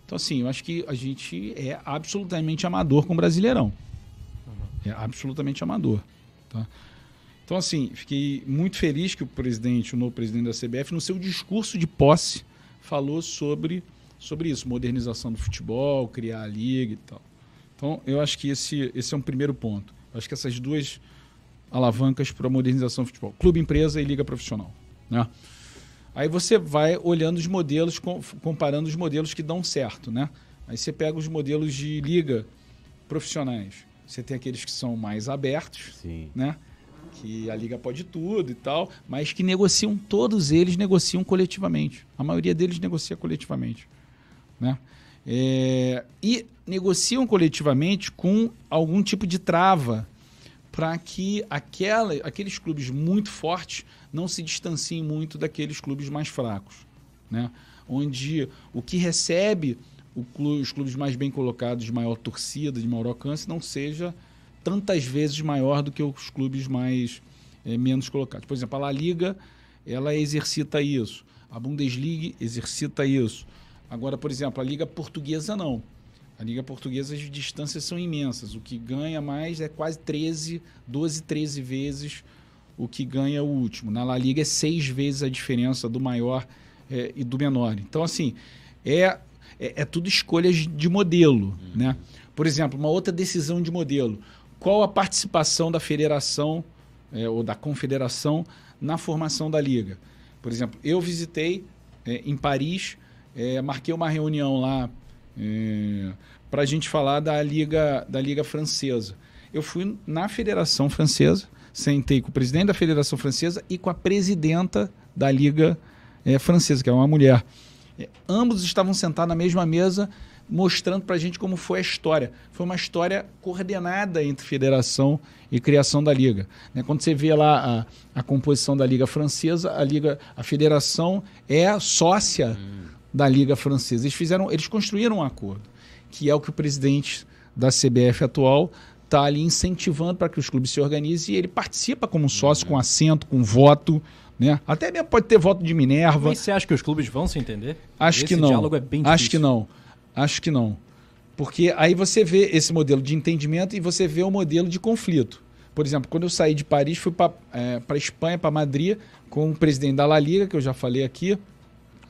então, assim, eu acho que a gente é absolutamente amador com o Brasileirão. Uhum. É absolutamente amador. Tá? Então, assim, fiquei muito feliz que o presidente, o novo presidente da CBF, no seu discurso de posse, falou sobre, sobre isso, modernização do futebol, criar a liga e tal. Então, eu acho que esse, esse é um primeiro ponto. Eu acho que essas duas alavancas para a modernização do futebol, clube empresa e liga profissional. Né? Aí você vai olhando os modelos, comparando os modelos que dão certo. Né? Aí você pega os modelos de liga profissionais você tem aqueles que são mais abertos, Sim. né? Que a liga pode tudo e tal, mas que negociam, todos eles negociam coletivamente. A maioria deles negocia coletivamente. Né? É, e negociam coletivamente com algum tipo de trava para que aquela, aqueles clubes muito fortes não se distanciem muito daqueles clubes mais fracos. Né? Onde o que recebe clube, os clubes mais bem colocados, de maior torcida, de maior alcance, não seja tantas vezes maior do que os clubes mais é, menos colocados. Por exemplo, a La Liga, ela exercita isso. A Bundesliga exercita isso. Agora, por exemplo, a Liga Portuguesa não. A Liga Portuguesa, as distâncias são imensas. O que ganha mais é quase 13, 12, 13 vezes o que ganha o último. Na La Liga é seis vezes a diferença do maior é, e do menor. Então, assim, é é, é tudo escolhas de modelo. Uhum. Né? Por exemplo, uma outra decisão de modelo. Qual a participação da federação é, ou da confederação na formação da liga? Por exemplo, eu visitei é, em Paris, é, marquei uma reunião lá é, para a gente falar da liga, da liga francesa. Eu fui na Federação Francesa, sentei com o presidente da Federação Francesa e com a presidenta da Liga é, Francesa, que é uma mulher. É, ambos estavam sentados na mesma mesa, mostrando para a gente como foi a história. Foi uma história coordenada entre federação e criação da liga. Né? Quando você vê lá a, a, composição da liga francesa, a liga, a federação é sócia hum. da liga francesa. Eles fizeram, eles construíram um acordo, que é o que o presidente da CBF atual está ali incentivando para que os clubes se organizem e ele participa como sócio, com assento, com voto. Né? Até mesmo pode ter voto de Minerva. Mas você acha que os clubes vão se entender? Acho esse que não. diálogo é bem difícil. Acho que não. Acho que não. Porque aí você vê esse modelo de entendimento e você vê o modelo de conflito. Por exemplo, quando eu saí de Paris, fui para é, Espanha, para Madrid, com o presidente da La Liga, que eu já falei aqui.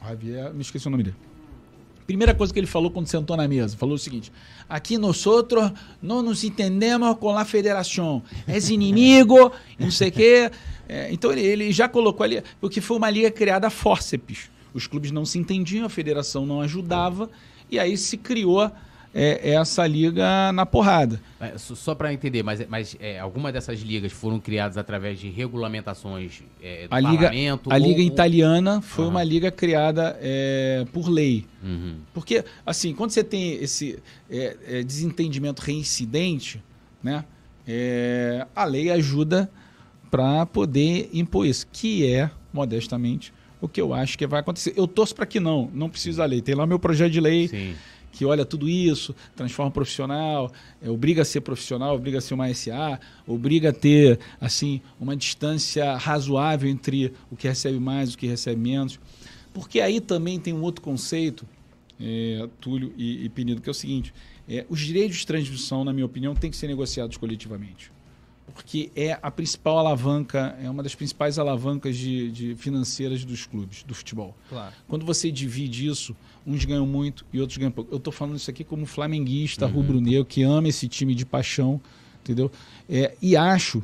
Javier, me esqueci o nome dele. Primeira coisa que ele falou quando sentou na mesa, falou o seguinte: aqui nós outros não nos entendemos com a federação, é inimigo, não sei o quê. É, então ele, ele, já colocou ali, porque foi uma liga criada a fórceps. Os clubes não se entendiam, a federação não ajudava, e aí se criou é, essa liga na porrada. É, só para entender, mas, mas é, algumas dessas ligas foram criadas através de regulamentações é, do a liga, parlamento? A ou, liga italiana foi uhum. uma liga criada é, por lei. Uhum. Porque, assim, quando você tem esse é, desentendimento reincidente, né, a lei ajuda para poder impor isso, que é, modestamente, o que eu acho que vai acontecer. Eu torço para que não, não precisa a lei. Tem lá meu projeto de lei. Sim que olha tudo isso, transforma profissional, é, obriga a ser profissional, obriga a ser uma SA, obriga a ter assim uma distância razoável entre o que recebe mais e o que recebe menos. Porque aí também tem um outro conceito, é, Túlio e, e que é o seguinte: é, os direitos de transmissão, na minha opinião, têm que ser negociados coletivamente porque é a principal alavanca, é uma das principais alavancas de, de financeiras dos clubes, do futebol. Claro. Quando você divide isso, uns ganham muito e outros ganham pouco. Eu estou falando isso aqui como flamenguista, uhum. rubro-negro, que ama esse time de paixão, entendeu? É, e acho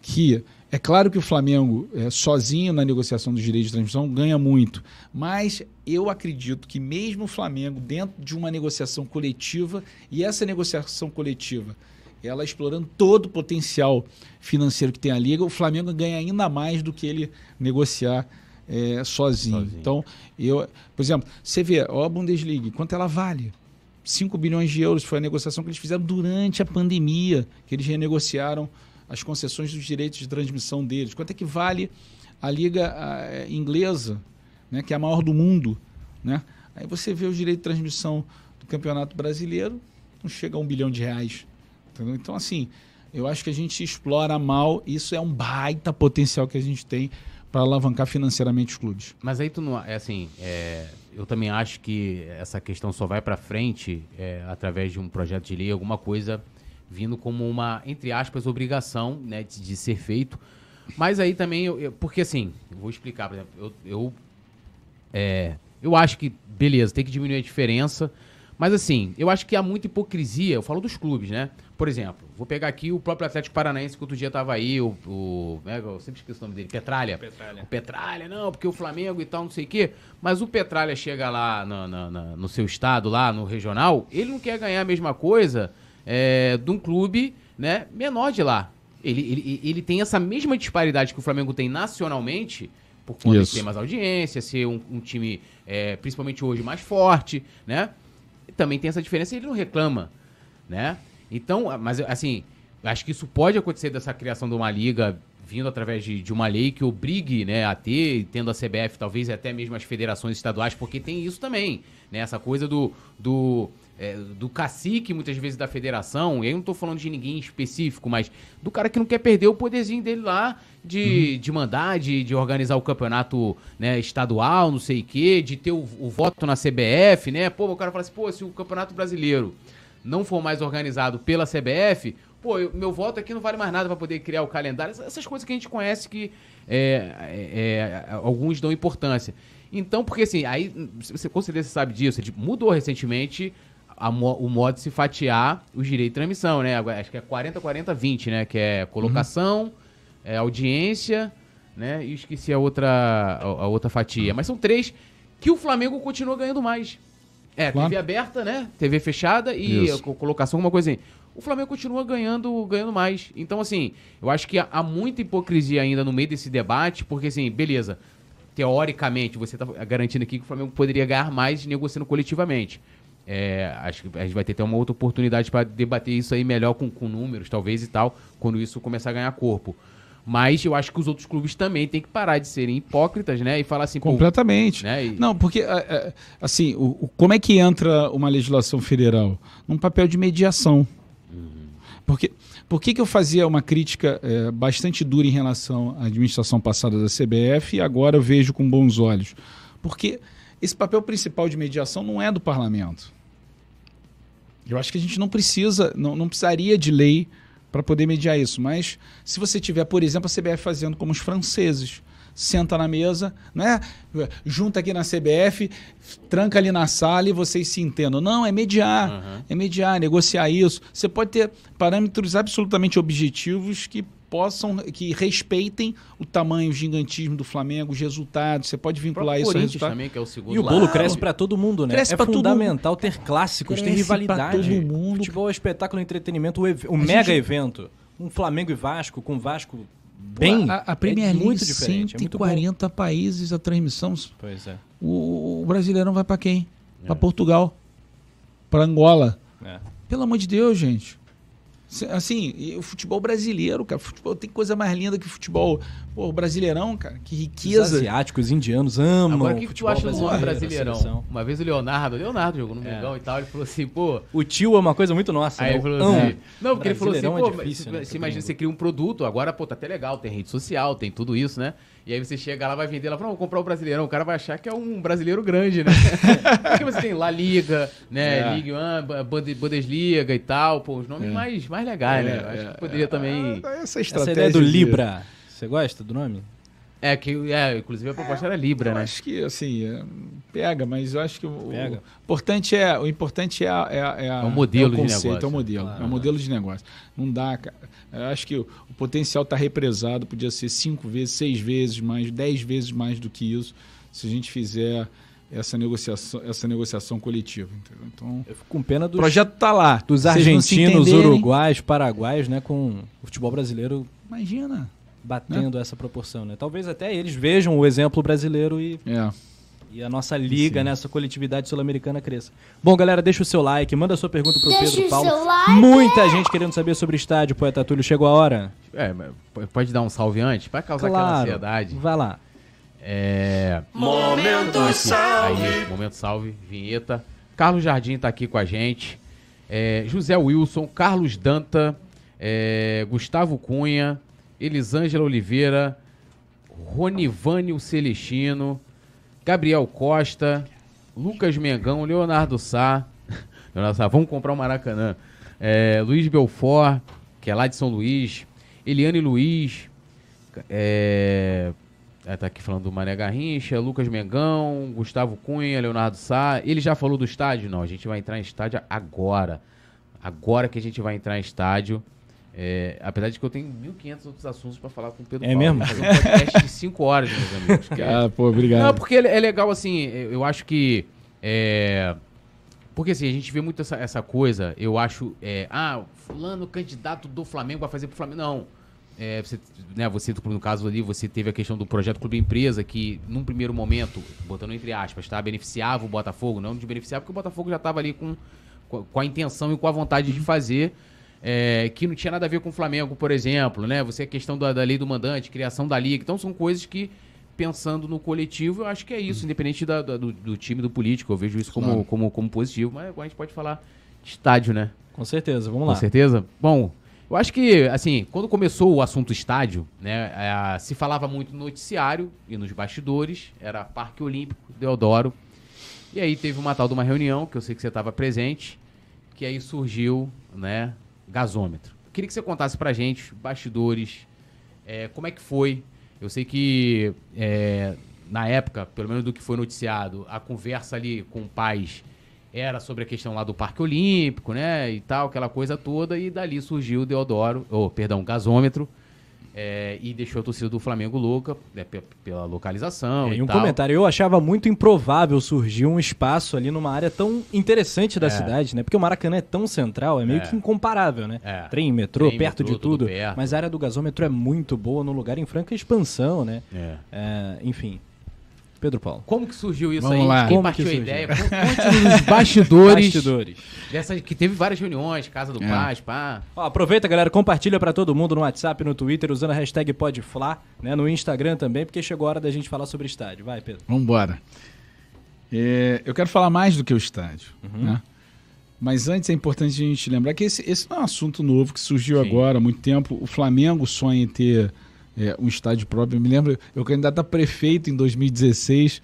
que é claro que o Flamengo, é, sozinho na negociação dos direitos de transmissão, ganha muito. Mas eu acredito que mesmo o Flamengo, dentro de uma negociação coletiva, e essa negociação coletiva ela explorando todo o potencial financeiro que tem a liga, o Flamengo ganha ainda mais do que ele negociar é, sozinho. sozinho. Então, eu, por exemplo, você vê, ó, a Bundesliga, quanto ela vale? 5 bilhões de euros foi a negociação que eles fizeram durante a pandemia, que eles renegociaram as concessões dos direitos de transmissão deles. Quanto é que vale a liga a, inglesa, né, que é a maior do mundo, né? Aí você vê o direito de transmissão do Campeonato Brasileiro, não chega a um bilhão de reais. Entendeu? Então, assim, eu acho que a gente explora mal, isso é um baita potencial que a gente tem para alavancar financeiramente os clubes. Mas aí tu não. É assim, é, eu também acho que essa questão só vai para frente é, através de um projeto de lei, alguma coisa vindo como uma, entre aspas, obrigação né, de, de ser feito. Mas aí também, eu, eu, porque assim, eu vou explicar, por exemplo, eu, eu, é, eu acho que, beleza, tem que diminuir a diferença, mas assim, eu acho que há muita hipocrisia, eu falo dos clubes, né? Por exemplo, vou pegar aqui o próprio Atlético Paranaense que outro dia tava aí, o. o né, eu sempre esqueço o nome dele, Petralha. Petralha. O Petralha, não, porque o Flamengo e tal, não sei o quê. Mas o Petralha chega lá no, no, no, no seu estado, lá no regional, ele não quer ganhar a mesma coisa é, de um clube né, menor de lá. Ele, ele, ele tem essa mesma disparidade que o Flamengo tem nacionalmente, por conta Isso. de ter mais audiência, ser um, um time, é, principalmente hoje, mais forte, né? também tem essa diferença e ele não reclama, né? Então, mas assim, acho que isso pode acontecer dessa criação de uma liga vindo através de, de uma lei que obrigue né, a ter, tendo a CBF, talvez até mesmo as federações estaduais, porque tem isso também, né? Essa coisa do, do, é, do cacique, muitas vezes, da federação, e aí não estou falando de ninguém específico, mas do cara que não quer perder o poderzinho dele lá de, uhum. de mandar, de, de organizar o campeonato né, estadual, não sei o quê, de ter o, o voto na CBF, né? Pô, o cara fala assim, pô, se o campeonato brasileiro não for mais organizado pela CBF, pô, eu, meu voto aqui não vale mais nada para poder criar o calendário. Essas coisas que a gente conhece que é, é, é, alguns dão importância. Então, porque assim, aí você com certeza sabe disso, mudou recentemente a, o modo de se fatiar os direitos de transmissão, né? Acho que é 40, 40, 20, né? Que é colocação, uhum. é audiência, né? E esqueci a outra, a, a outra fatia. Mas são três que o Flamengo continua ganhando mais. É, claro. TV aberta, né? TV fechada e colocação, alguma coisa assim. O Flamengo continua ganhando, ganhando mais. Então, assim, eu acho que há muita hipocrisia ainda no meio desse debate, porque, assim, beleza, teoricamente, você está garantindo aqui que o Flamengo poderia ganhar mais negociando coletivamente. É, acho que a gente vai ter até uma outra oportunidade para debater isso aí melhor com, com números, talvez e tal, quando isso começar a ganhar corpo. Mas eu acho que os outros clubes também têm que parar de serem hipócritas, né? E falar assim, Completamente. né? E- Não, porque, é, é, assim, o, o- como é que entra uma legislação federal? Num papel de mediação. Porque, por que, que eu fazia uma crítica é, bastante dura em relação à administração passada da CBF e agora eu vejo com bons olhos? Porque esse papel principal de mediação não é do parlamento. Eu acho que a gente não precisa, não, não precisaria de lei para poder mediar isso. Mas se você tiver, por exemplo, a CBF fazendo como os franceses, senta na mesa, né? Junta aqui na CBF, tranca ali na sala e vocês se entendam. Não, é mediar, Aham. é mediar, negociar isso. Você pode ter parâmetros absolutamente objetivos que possam, que respeitem o tamanho, o gigantismo do Flamengo, os resultados. Você pode vincular isso ao Corinthians resultado. também, que é o segundo. E o bolo cresce pra todo mundo, né? Cresce é pra todo fundamental ter clássicos, ter rivalidade. todo mundo. Futebol é espetáculo, entretenimento, o, ev- o mega gente- evento. Um Flamengo e Vasco, com Vasco bem. a, a Premier é League, muito diferente. É muito. 140 países a transmissão. Pois é. O, o Brasileirão vai para quem? Para Portugal, para Angola. é. Pelo amor de Deus, gente. Assim, o futebol brasileiro, cara, futebol tem coisa mais linda que futebol. Pô, o Brasileirão, cara, que Os riqueza. asiáticos, indianos amam Agora, o que, que tu futebol acha do nome brasileirão? Uma vez o Leonardo, o Leonardo jogou no É. Mengão e tal, ele falou assim, pô. O tio é uma coisa muito nossa. Aí né? ele falou assim, não, porque ele falou assim, Brasileirão pô, é difícil, você, né, você imagina, mundo. você cria um produto, agora, pô, tá até legal, tem rede social, tem tudo isso, né? E aí você chega lá, vai vender lá, vou comprar o Brasileirão, o cara vai achar que é um brasileiro grande, né? porque você tem La Liga, né, É. Ligue 1, Bunde- Bundesliga e tal, pô, os nomes É. mais, mais legais, né? É, Eu Acho é, que poderia também... Ah, Essa Essa estratégia. ideia do Libra. Você gosta do nome? É, que, é, inclusive a proposta era Libra, Eu né? acho que, assim, é, pega, mas eu acho que o, Pega. o importante é, o importante é, é, é, a- É o modelo é de conceito, negócio. É o modelo, Claro. é o modelo de negócio. Não dá, cara. Eu acho que o, o potencial está represado, podia ser cinco vezes, seis vezes mais, dez vezes mais do que isso, se a gente fizer essa negociação, essa negociação coletiva. entendeu? Então, Eu fico com pena o dos, projeto está lá. dos argentinos, uruguais, paraguaios, né? Com o futebol brasileiro Imagina. Batendo essa proporção, né? Talvez até eles vejam o exemplo brasileiro e, É. e a nossa liga, Sim. né, essa coletividade sul-americana cresça. Bom, galera, deixa o seu like, manda a sua pergunta pro Deixa Pedro o Paulo. seu like. Muita gente querendo saber sobre estádio, poeta Túlio. Chegou a hora? É, pode dar um salve antes, pra causar aquela claro. ansiedade. Vai lá. É... Momento Aí, salve. momento salve, vinheta. Carlos Jardim tá aqui com a gente. É, José Wilson, Carlos Danta, é, Gustavo Cunha, Elisângela Oliveira, Ronivânio Celestino, Gabriel Costa, Lucas Mengão, Leonardo Sá. Leonardo Sá, vamos comprar o Maracanã. É, Luiz Belfort, que é lá de São Luís. Eliane Luiz, é, é, tá aqui falando do Mané Garrincha, Lucas Mengão, Gustavo Cunha, Leonardo Sá. Ele já falou do estádio? Não, a gente vai entrar em estádio agora. Agora que a gente vai entrar em estádio. É, apesar de que eu tenho 1.500 outros assuntos pra falar com o Pedro É Paulo. mesmo? Vou Fazer um podcast de 5 horas, meus amigos. que é- Ah, pô, obrigado. não, porque é é legal, assim, eu acho que. É, porque assim, a gente vê muito essa, essa coisa, eu acho. é, ah, fulano candidato do Flamengo vai fazer pro Flamengo. Não. É, você, né, você, no caso ali, você teve a questão do projeto Clube Empresa, que num primeiro momento, botando entre aspas, tá, beneficiava o Botafogo, não de beneficiar, porque o Botafogo já estava ali com, com a intenção e com a vontade de fazer, é, que não tinha nada a ver com o Flamengo, por exemplo, né? Você a questão da, da lei do mandante, criação da liga. Então são coisas que, pensando no coletivo, eu acho que é isso, independente da- da- do, do time do político. Eu vejo isso como, Claro. como, como positivo, mas agora a gente pode falar de estádio, né? Com certeza, vamos Com lá. certeza? Bom, eu acho que, assim, quando começou o assunto estádio, né, eh, se falava muito no noticiário e nos bastidores, era Parque Olímpico, Deodoro. E aí teve uma tal de uma reunião, que eu sei que você estava presente, que aí surgiu, né, gasômetro. Queria que você contasse pra gente, bastidores, eh, como é que foi. Eu sei que, eh, na época, pelo menos do que foi noticiado, a conversa ali com o Paz era sobre a questão lá do Parque Olímpico, né, e tal, aquela coisa toda, e dali surgiu o Deodoro, ou, perdão, o gasômetro, é, e deixou a torcida do Flamengo louca, né, pe- pela localização É, e um tal. comentário, eu achava muito improvável surgir um espaço ali numa área tão interessante da É. cidade, né? Porque o Maracanã é tão central, é meio É. que incomparável, né? É. Trem, metrô, Trem, perto metrô, de tudo tudo. perto. Mas a área do gasômetro é muito boa, num lugar em franca expansão, né? É, enfim. Pedro Paulo. Como que surgiu isso Vamos aí? lá. Quem Como partiu que a ideia? Conte nos bastidores, Bastidores. Dessa, que teve várias reuniões, Casa do É. Paz, pá. Ó, aproveita, galera, compartilha pra todo mundo no WhatsApp, no Twitter, usando a hashtag PodFla, né? No Instagram também, porque chegou a hora da gente falar sobre estádio. Vai, Pedro. Vamos embora. É, eu quero falar mais do que o estádio. Né? Mas antes é importante a gente lembrar que esse, esse não é um assunto novo que surgiu Sim. agora há muito tempo. O Flamengo sonha em ter é, um estádio próprio. Eu me lembro, eu candidato a prefeito em 2016.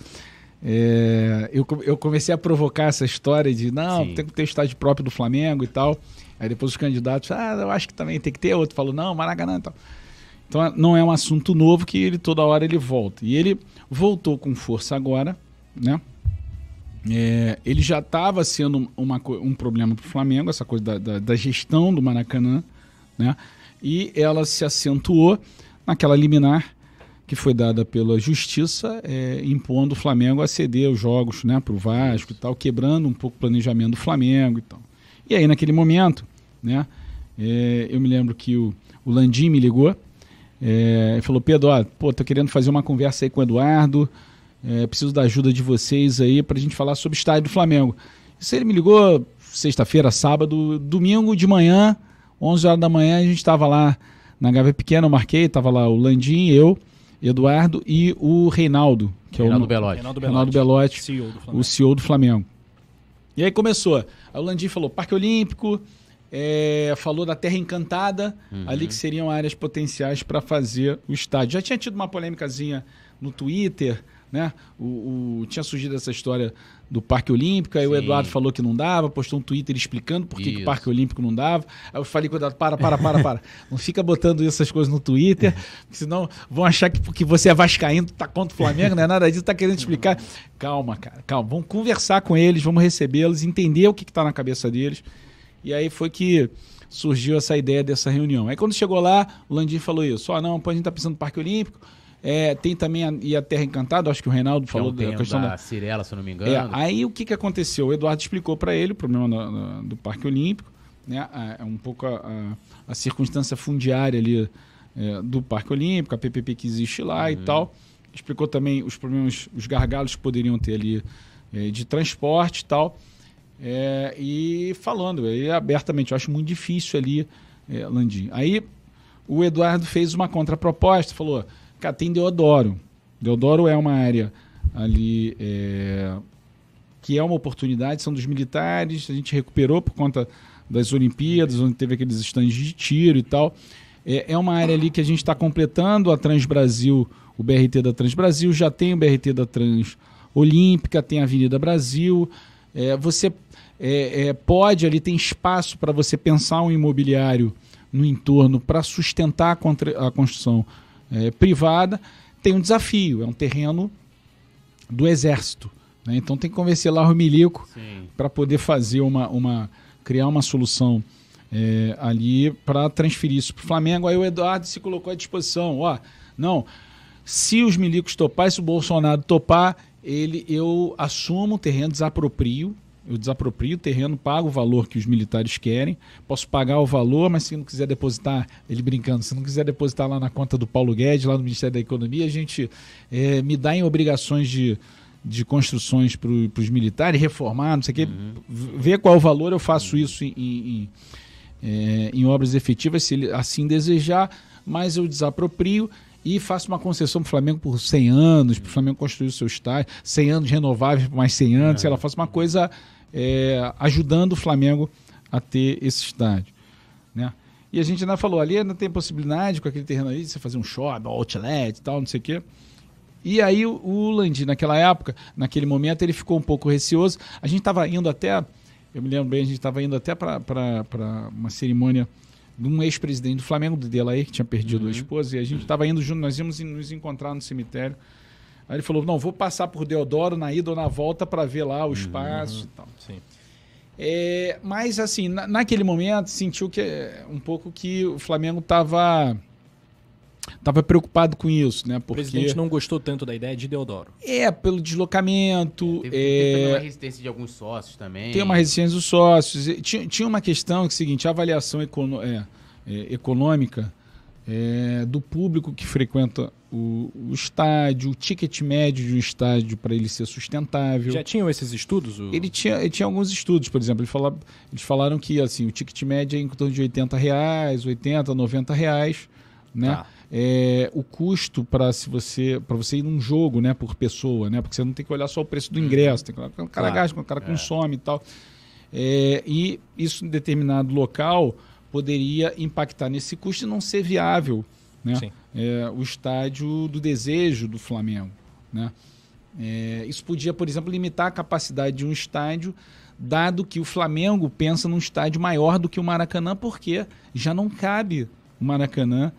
é, eu, eu comecei a provocar essa história de não, Sim. tem que ter estádio próprio do Flamengo e tal. Aí depois os candidatos, ah, eu acho que também tem que ter. Outro falou, não, Maracanã e tal. Então não é um assunto novo que ele toda hora ele volta. E ele voltou com força agora, né? É, ele já estava sendo uma, um problema para o Flamengo, essa coisa da, da- da gestão do Maracanã, né? E ela se acentuou naquela liminar que foi dada pela Justiça, é, impondo o Flamengo a ceder os jogos né, para o Vasco e tal, quebrando um pouco o planejamento do Flamengo e tal. E aí, naquele momento, né, é, eu me lembro que o, o Landim me ligou é, e falou: Pedro, ó, pô, tô querendo fazer uma conversa aí com o Eduardo. É, preciso da ajuda de vocês aí pra gente falar sobre o estádio do Flamengo. Isso ele me ligou sexta-feira, sábado, domingo de manhã, 11 horas da manhã, a gente estava lá na Gávea Pequena, eu marquei, tava lá o Landim, eu, Eduardo e o Reinaldo, que Reinaldo é o Belotti. Reinaldo Reinaldo Belotti, CEO o. CEO do Flamengo. E aí começou. Aí o Landim falou Parque Olímpico, é, falou da Terra Encantada, ali que seriam áreas potenciais para fazer o estádio. Já tinha tido uma polêmicazinha no Twitter, né? O, o- tinha surgido essa história do Parque Olímpico, aí o Sim. Eduardo falou que não dava, postou um Twitter explicando por que, que o. Parque Olímpico não dava. Aí eu falei com o Eduardo, para, para, para, para. não fica botando essas coisas no Twitter, senão vão achar que porque você é vascaíno, tá contra o Flamengo, não é nada disso, tá querendo explicar. Calma, cara, calma. Vamos conversar com eles, vamos recebê-los, entender o que, que tá na cabeça deles. E aí foi que surgiu essa ideia dessa reunião. Aí quando chegou lá, o Landim falou isso. Ó, não, pô, a gente tá pensando no Parque Olímpico. É, tem também a, e a Terra Encantada, acho que o Reinaldo Que é falou um da questão da da, Cirela, se eu não me é, engano. aí o que, que aconteceu? O Eduardo explicou para ele o problema na- do Parque Olímpico, né? É um pouco a, a- a circunstância fundiária ali é, do Parque Olímpico, a PPP que existe lá e tal. Explicou também os problemas, os gargalos que poderiam ter ali é, de transporte e tal. É, e falando aí abertamente, eu acho muito difícil ali, é, Landim. Aí o Eduardo fez uma contraproposta, falou, tem Deodoro. Deodoro é uma área ali é, que é uma oportunidade, são dos militares, a gente recuperou por conta das Olimpíadas, onde teve aqueles estandes de tiro e tal. É, é uma área ali que a gente está completando a Transbrasil, o BRT da Transbrasil, já tem o BRT da Transolímpica, tem a Avenida Brasil. É, você é, é, pode ali, tem espaço para você pensar um imobiliário no entorno para sustentar a, a construção é, privada. Tem um desafio, é um terreno do Exército. né? Então tem que convencer lá o Milico para poder fazer uma, uma criar uma solução é, ali para transferir isso para o Flamengo. Aí o Eduardo se colocou à disposição. Ó, não, se os milicos topar, se o Bolsonaro topar, ele, eu assumo o terreno, desaproprio. Eu desaproprio o terreno, pago o valor que os militares querem. Posso pagar o valor, mas se não quiser depositar, ele brincando, se não quiser depositar lá na conta do Paulo Guedes, lá no Ministério da Economia, a gente é, me dá em obrigações de, de construções para os militares, reformar, não sei o quê. Ver qual é o valor, eu faço isso em, em, é, em obras efetivas, se ele assim desejar, mas eu desaproprio e faço uma concessão para o Flamengo por 100 anos, para o Flamengo construir o seu estádio, 100 anos renováveis por mais 100 anos, sei lá, faço uma coisa é, ajudando o Flamengo a ter esse estádio. Né? E a gente ainda falou, ali ainda tem possibilidade com aquele terreno ali de você fazer um shopping, um outlet e tal, não sei o quê. E aí o, o Landim, naquela época, naquele momento, ele ficou um pouco receoso. A gente estava indo até, eu me lembro bem, a gente estava indo até para uma cerimônia de um ex-presidente do Flamengo, do Delair, que tinha perdido a esposa, e a gente estava indo junto, nós íamos nos encontrar no cemitério. Aí ele falou, não, vou passar por Deodoro na ida ou na volta para ver lá o espaço e tal. Sim. É, mas assim, na- naquele momento sentiu que é, um pouco que o Flamengo estava tava preocupado com isso, né? O Porque presidente não gostou tanto da ideia de Deodoro. é pelo deslocamento, Teve, teve é, uma resistência de alguns sócios também. tem uma resistência dos sócios. Tinha, tinha uma questão que é o seguinte, a avaliação econo- é, é, econômica é, do público que frequenta o, o estádio, o ticket médio de um estádio para ele ser sustentável. Já tinham esses estudos? O... Ele tinha, ele tinha alguns estudos, por exemplo, ele eles falaram que assim, o ticket médio é em torno de 80 reais, 80, 90 reais, né? Tá. É, o custo para se você para você ir num jogo, né, por pessoa, né? Porque você não tem que olhar só o preço do ingresso, tem que olhar o cara Claro. gasta, o cara consome e tal. É, e isso em determinado local poderia impactar nesse custo e não ser viável, né? É, o estádio do desejo do Flamengo, né? É, isso podia, por exemplo, limitar a capacidade de um estádio, dado que o Flamengo pensa num estádio maior do que o Maracanã, porque já não cabe o Maracanã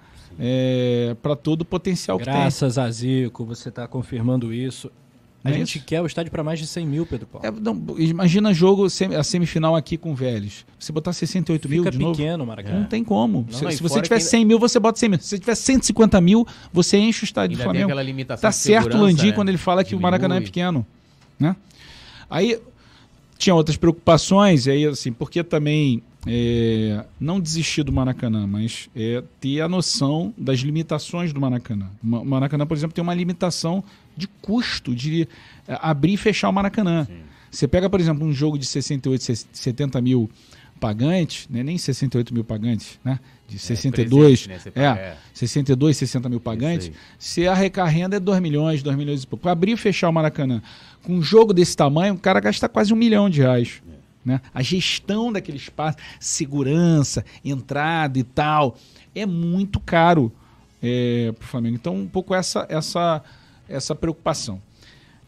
para todo o potencial que Graças a Zico, você está confirmando isso. A Não é gente isso? quer o estádio para mais de 100 mil, Pedro Paulo. É, não, imagina jogo, a semifinal aqui com o Vélez. Você botar 68 mil Fica de novo? pequeno, Maracanã. Não tem como. Não, se e se você tiver que ainda- 100 mil, você bota 100 mil. Se você tiver 150 mil, você enche o estádio do Ainda tem Flamengo. aquela limitação Tá de certo o Landim né? quando ele fala que o Maracanã é Diminui. pequeno. Né? Aí tinha outras preocupações, e aí, assim, porque também é, não desistir do Maracanã, mas é, ter a noção das limitações do Maracanã. O Ma- o Maracanã, por exemplo, tem uma limitação de custo de é, abrir e fechar o Maracanã. Você pega, por exemplo, um jogo de 68, 70 mil pagantes, né? nem 68 mil pagantes, né? De 62, presente, né? É, paga, é. 62, 60 mil pagantes, se a recarrenda é 2 milhões, 2 milhões e pouco. Para abrir e fechar o Maracanã com um jogo desse tamanho, o cara gasta quase um milhão de reais. Né? A gestão daquele espaço, segurança, entrada e tal, é muito caro para o Flamengo. Então, um pouco essa, essa, essa preocupação.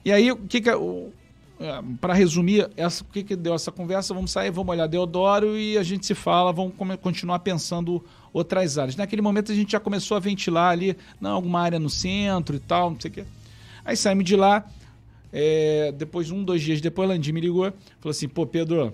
E aí, o que, que é o. Para resumir, essa, o que, que deu essa conversa? Vamos sair, vamos olhar Deodoro e a gente se fala, vamos continuar pensando outras áreas. Naquele momento a gente já começou a ventilar ali, não, alguma área no centro e tal, não sei o quê. Aí saímos de lá, é, depois, um, dois dias depois, Landim me ligou, falou assim, pô, Pedro,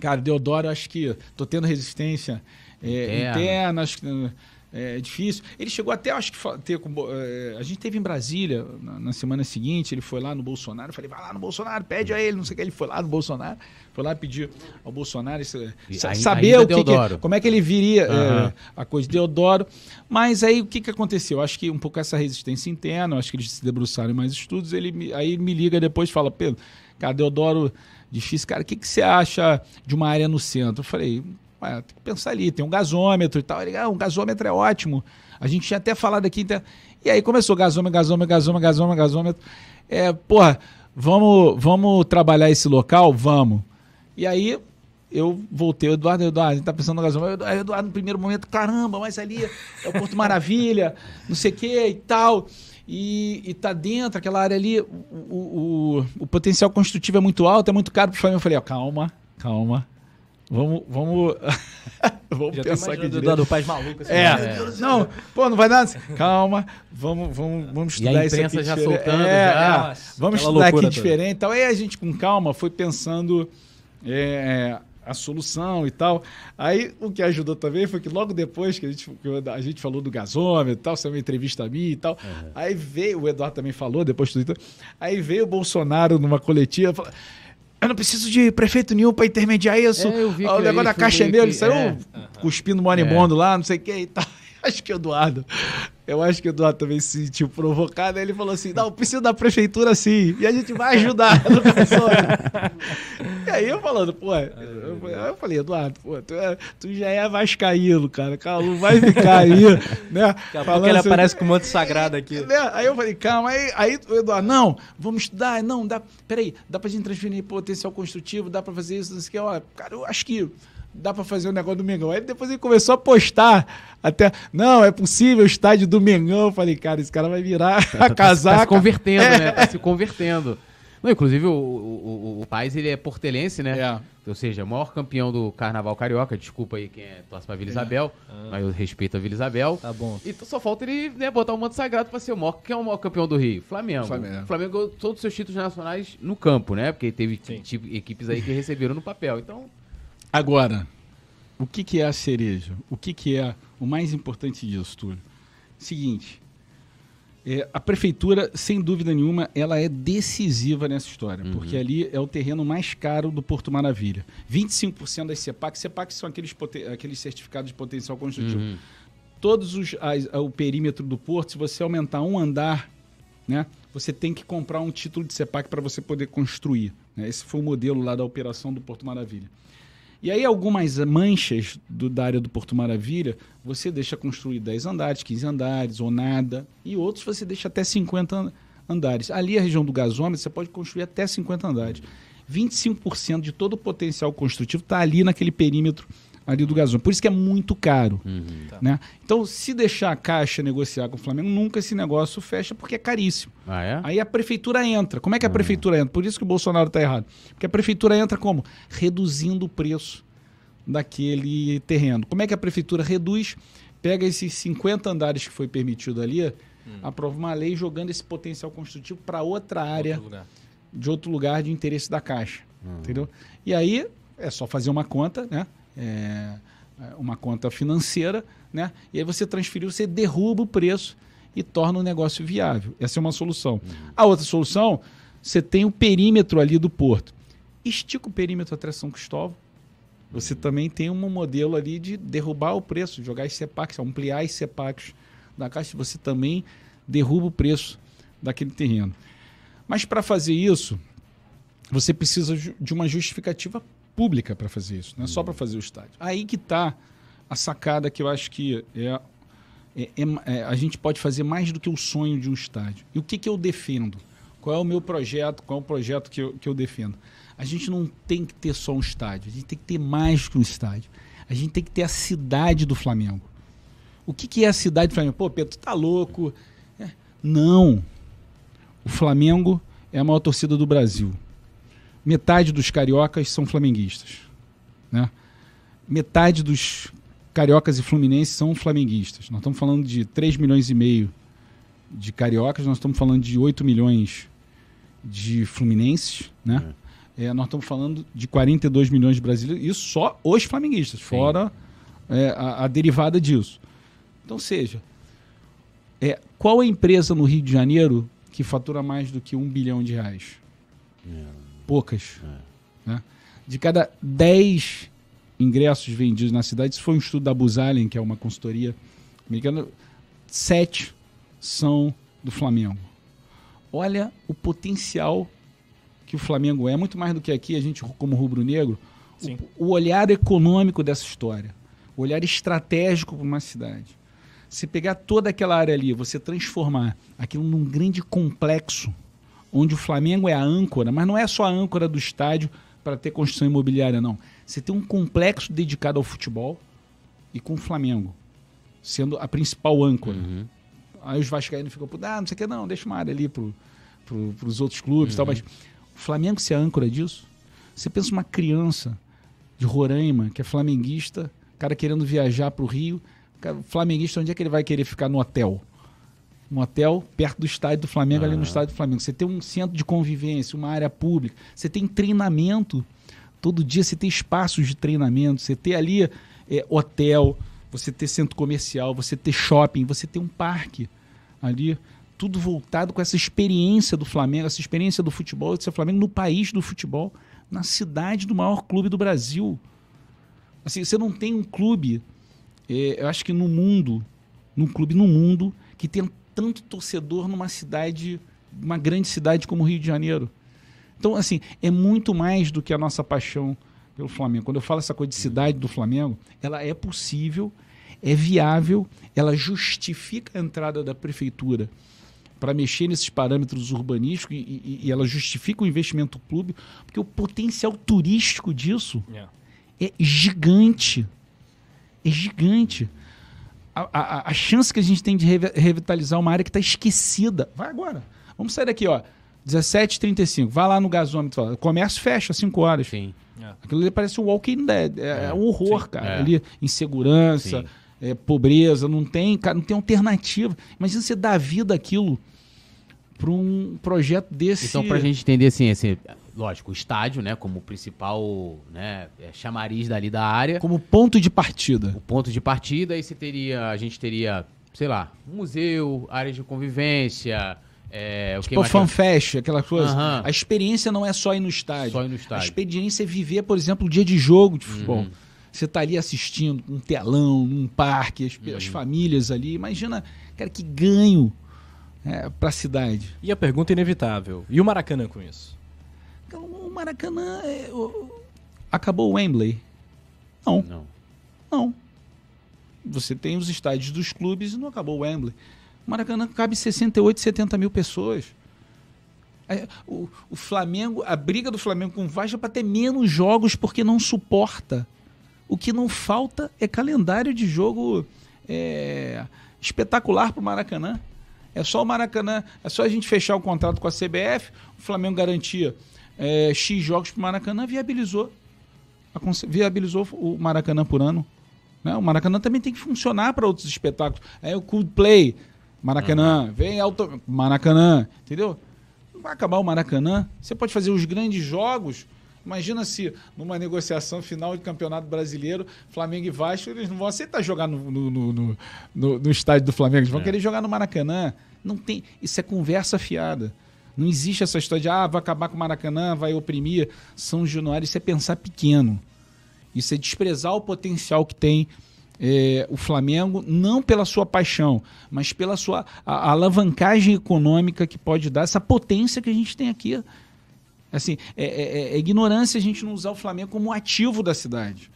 cara, Deodoro, acho que tô tendo resistência é, interna, acho que é difícil. Ele chegou até, acho que ter com, é, a gente teve em Brasília na, na semana seguinte, ele foi lá no Bolsonaro, eu falei, vai lá no Bolsonaro, pede a ele, não sei o que, ele foi lá no Bolsonaro, foi lá pedir ao Bolsonaro esse- saber o que, que como é que ele viria é, Aham. a coisa de Deodoro. Mas aí o que, que aconteceu? Eu Acho que um pouco essa resistência interna, acho que eles se debruçaram em mais estudos. Ele, aí me liga depois e fala: Pedro, cara, Deodoro, difícil. Cara, o que, que você acha de uma área no centro? Eu falei: "Ué, tem que pensar ali, tem um gasômetro e tal. Ele, ah, um gasômetro é ótimo. A gente tinha até falado aqui. então- E aí começou gasômetro, gasômetro, gasômetro, gasômetro, gasômetro. É, porra, vamos, vamos trabalhar esse local? Vamos. E aí eu voltei, Eduardo, Eduardo, a gente tá pensando no gasômetro. Eduardo, no primeiro momento, caramba, mas ali é o Porto Maravilha, não sei o que e tal. E, e tá dentro, aquela área ali, o, o, o, o potencial construtivo é muito alto, é muito caro pro Flamengo. Eu falei, ó, calma, calma. Vamos, vamos, vamos Já tô pensar aqui imaginando o direito. Eduardo Paz maluco assim. É, não, pô, não vai dar. Calma, vamos, vamos, vamos E a estudar isso imprensa aqui já diferente. soltando, É, já. é. Vamos estudar aqui toda. diferente e tal. Aí a gente, com calma, foi pensando é, a solução e tal. Aí o que ajudou também foi que logo depois que a gente, que a gente falou do gasômetro e tal, saiu uma entrevista a mim e tal. Aí veio, o Eduardo também falou, depois tudo. Aí veio o Bolsonaro numa coletiva. falou, Eu não preciso de prefeito nenhum para intermediar isso. É, eu vi o negócio da caixa é meu. Ele saiu é. cuspindo moribundo lá, não sei o que e tal. Acho que o Eduardo. Eu acho que o Eduardo também se sentiu provocado. Aí ele falou assim: não, preciso da prefeitura sim. E a gente vai ajudar no e aí eu falando, pô, eu, eu falei, Eduardo, pô, tu, é- tu já é vascaíno, cara. Calma, vai ficar aí, né? Daqui a pouco ele assim- aparece com um monte sagrado aqui. né? Aí eu falei, calma, aí, aí o Eduardo, não, vamos estudar, não, dá, peraí, dá pra gente transferir potencial construtivo, dá pra fazer isso, não sei o que, ó, cara, eu acho que dá pra fazer o negócio do Mengão. Aí depois ele começou a postar, até, não, é possível o estádio do Mengão. Eu falei, cara, esse cara vai virar a Tá casaca. se convertendo, É. né? Tá se convertendo. Não, inclusive, o, o, o, o ele é portelense, né? É. Ou seja, o maior campeão do Carnaval Carioca. Desculpa aí quem é, torce pra Vila Isabel, mas eu respeito a Vila Isabel. Tá bom. Então só falta ele né, botar o manto sagrado pra ser o maior. Quem é o maior campeão do Rio? Flamengo. Flamengo. Flamengo ganhou todos os seus títulos nacionais no campo, né? Porque teve equipes aí que receberam no papel. Então, Agora, o que, que é a cereja? O que, que é o mais importante disso, Túlio? Seguinte, é, a prefeitura, sem dúvida nenhuma, ela é decisiva nessa história, porque ali é o terreno mais caro do Porto Maravilha. 25% das CEPAC, CEPAC são aqueles, aqueles certificados de potencial construtivo. todos os as- o perímetro do porto, se você aumentar um andar, né, você tem que comprar um título de CEPAC para você poder construir. né? Esse foi o modelo lá da operação do Porto Maravilha. E aí algumas manchas do- da área do Porto Maravilha, você deixa construir 10 andares, 15 andares ou nada, e outros você deixa até 50 an- andares. Ali a região do gasômetro você pode construir até 50 andares. 25% de todo o potencial construtivo está ali naquele perímetro ali do gasômetro. Por isso que é muito caro. Né? Então, se deixar a Caixa negociar com o Flamengo, nunca esse negócio fecha porque é caríssimo. Ah, é? Aí a prefeitura entra. Como é que a prefeitura entra? Por isso que o Bolsonaro está errado. Porque a prefeitura entra como? Reduzindo o preço daquele terreno. Como é que a prefeitura reduz? Pega esses 50 andares que foi permitido ali, aprova uma lei jogando esse potencial construtivo para outra área Outro de outro lugar de interesse da Caixa. Entendeu? E aí é só fazer uma conta, né? É, é, uma conta financeira, né? E aí você transferiu, você derruba o preço e torna o negócio viável. Essa é uma solução. A outra solução, você tem o perímetro ali do porto. Estica o perímetro até São Cristóvão. Você também tem um modelo ali de derrubar o preço, jogar as CEPACs, ampliar as CEPACs da Caixa. Você também derruba o preço daquele terreno. Mas para fazer isso, você precisa de uma justificativa pública para fazer isso, não é só para fazer o estádio. Aí que está a sacada que eu acho que é, é- é- é- a gente pode fazer mais do que o sonho de um estádio. E o que, que eu defendo? Qual é o meu projeto? Qual é o projeto que eu, que eu defendo? A gente não tem que ter só um estádio, a gente tem que ter mais que um estádio. A gente tem que ter a cidade do Flamengo. O que, que é a cidade do Flamengo? Pô, Pedro, tu tá louco? É, Não. O Flamengo é a maior torcida do Brasil. Metade dos cariocas são flamenguistas. Né? Metade dos cariocas e fluminenses são flamenguistas. Nós estamos falando de 3 milhões e meio de cariocas, nós estamos falando de 8 milhões de fluminenses, né? É, nós estamos falando de 42 milhões de brasileiros, isso só os flamenguistas, fora é, a, a derivada disso. Então, seja, é, qual a empresa no Rio de Janeiro que fatura mais do que um bilhão de reais? Poucas. né? De cada 10 ingressos vendidos na cidade, isso foi um estudo da Buzalen, que é uma consultoria americana, sete são do Flamengo. Olha o potencial que o Flamengo é, muito mais do que aqui, a gente, como rubro-negro, o, o olhar econômico dessa história, o olhar estratégico para uma cidade. Se pegar toda aquela área ali, você transformar aquilo num grande complexo, onde o Flamengo é a âncora, mas não é só a âncora do estádio para ter construção imobiliária, não. Você tem um complexo dedicado ao futebol e com o Flamengo sendo a principal âncora. Aí os vascaínos ficam, ah, não sei o que, não, deixa uma área ali pro, pro, pros outros clubes e tal, mas o Flamengo se é a âncora disso. Você pensa uma criança de Roraima, que é flamenguista, cara querendo viajar pro Rio, cara, flamenguista, onde é que ele vai querer ficar no hotel? Um hotel perto do estádio do Flamengo, ali no estádio do Flamengo. Você tem um centro de convivência, uma área pública, você tem treinamento. Todo dia você tem espaços de treinamento, você tem ali é, hotel, você ter centro comercial, você ter shopping, você ter um parque ali, tudo voltado com essa experiência do Flamengo, essa experiência do futebol, de ser Flamengo no país do futebol, na cidade do maior clube do Brasil. Assim, você não tem um clube, é, eu acho que no mundo, num clube no mundo, que tenha tanto torcedor numa cidade, uma grande cidade como o Rio de Janeiro. Então, assim, é muito mais do que a nossa paixão pelo Flamengo. Quando eu falo essa coisa de cidade do Flamengo, ela é possível, é viável, ela justifica a entrada da prefeitura para mexer nesses parâmetros urbanísticos e, e- e ela justifica o investimento do clube, porque o potencial turístico disso Yeah. é gigante. É gigante. A, a- a chance que a gente tem de revitalizar uma área que está esquecida. Vai agora. Vamos sair daqui, ó. 17h35. Vai lá no gasômetro. O comércio fecha às 5 horas. Sim. Aquilo ali parece um Walking Dead. É, é um horror, sim, cara. é. Ali, insegurança, é, pobreza, não tem, cara, não tem alternativa. Imagina você dar vida aquilo para um projeto desse. Então, pra gente entender assim, esse, lógico, o estádio, né, como o principal, né, é, chamariz dali da área, Como ponto de partida. o ponto de partida, aí você teria, a gente teria, sei lá, um museu, áreas de convivência, é, o que Tipo fanfest, aquela coisa. Aham. A experiência não é só ir no estádio. Só ir no A estádio. experiência é viver, por exemplo, o dia de jogo de futebol. Uhum. Você tá ali assistindo um telão, num parque, as, as famílias ali. Imagina, cara, que ganho é, para a cidade. E a pergunta inevitável: e o Maracanã com isso? Então, O Maracanã. é, o- acabou o Wembley? Não, Não. não. Você tem os estádios dos clubes e não acabou o Wembley. O Maracanã cabe 68, 70 mil pessoas. É, O, o Flamengo, a briga do Flamengo com o Vasco é para ter menos jogos porque não suporta. O que não falta é calendário de jogo é, espetacular para o Maracanã. É só o Maracanã, é só a gente fechar o contrato com a CBF, o Flamengo garantia é, X jogos para o Maracanã, viabilizou. Viabilizou o Maracanã por ano. né? O Maracanã também tem que funcionar para outros espetáculos. Aí o Coldplay, Maracanã, vem Auto... Maracanã, entendeu? Não vai acabar o Maracanã. Você pode fazer os grandes jogos. Imagina se numa negociação final de campeonato brasileiro, Flamengo e Vasco, eles não vão aceitar jogar no, no, no, no- no- no estádio do Flamengo, eles vão É. querer jogar no Maracanã. Não tem, isso é conversa fiada. Não existe essa história de ah, vai acabar com o Maracanã, vai oprimir São Januário. Isso é pensar pequeno. Isso é desprezar o potencial que tem é, o Flamengo, não pela sua paixão, mas pela sua a- a alavancagem econômica que pode dar, essa potência que a gente tem aqui. Assim, é, é- é ignorância a gente não usar o Flamengo como ativo da cidade.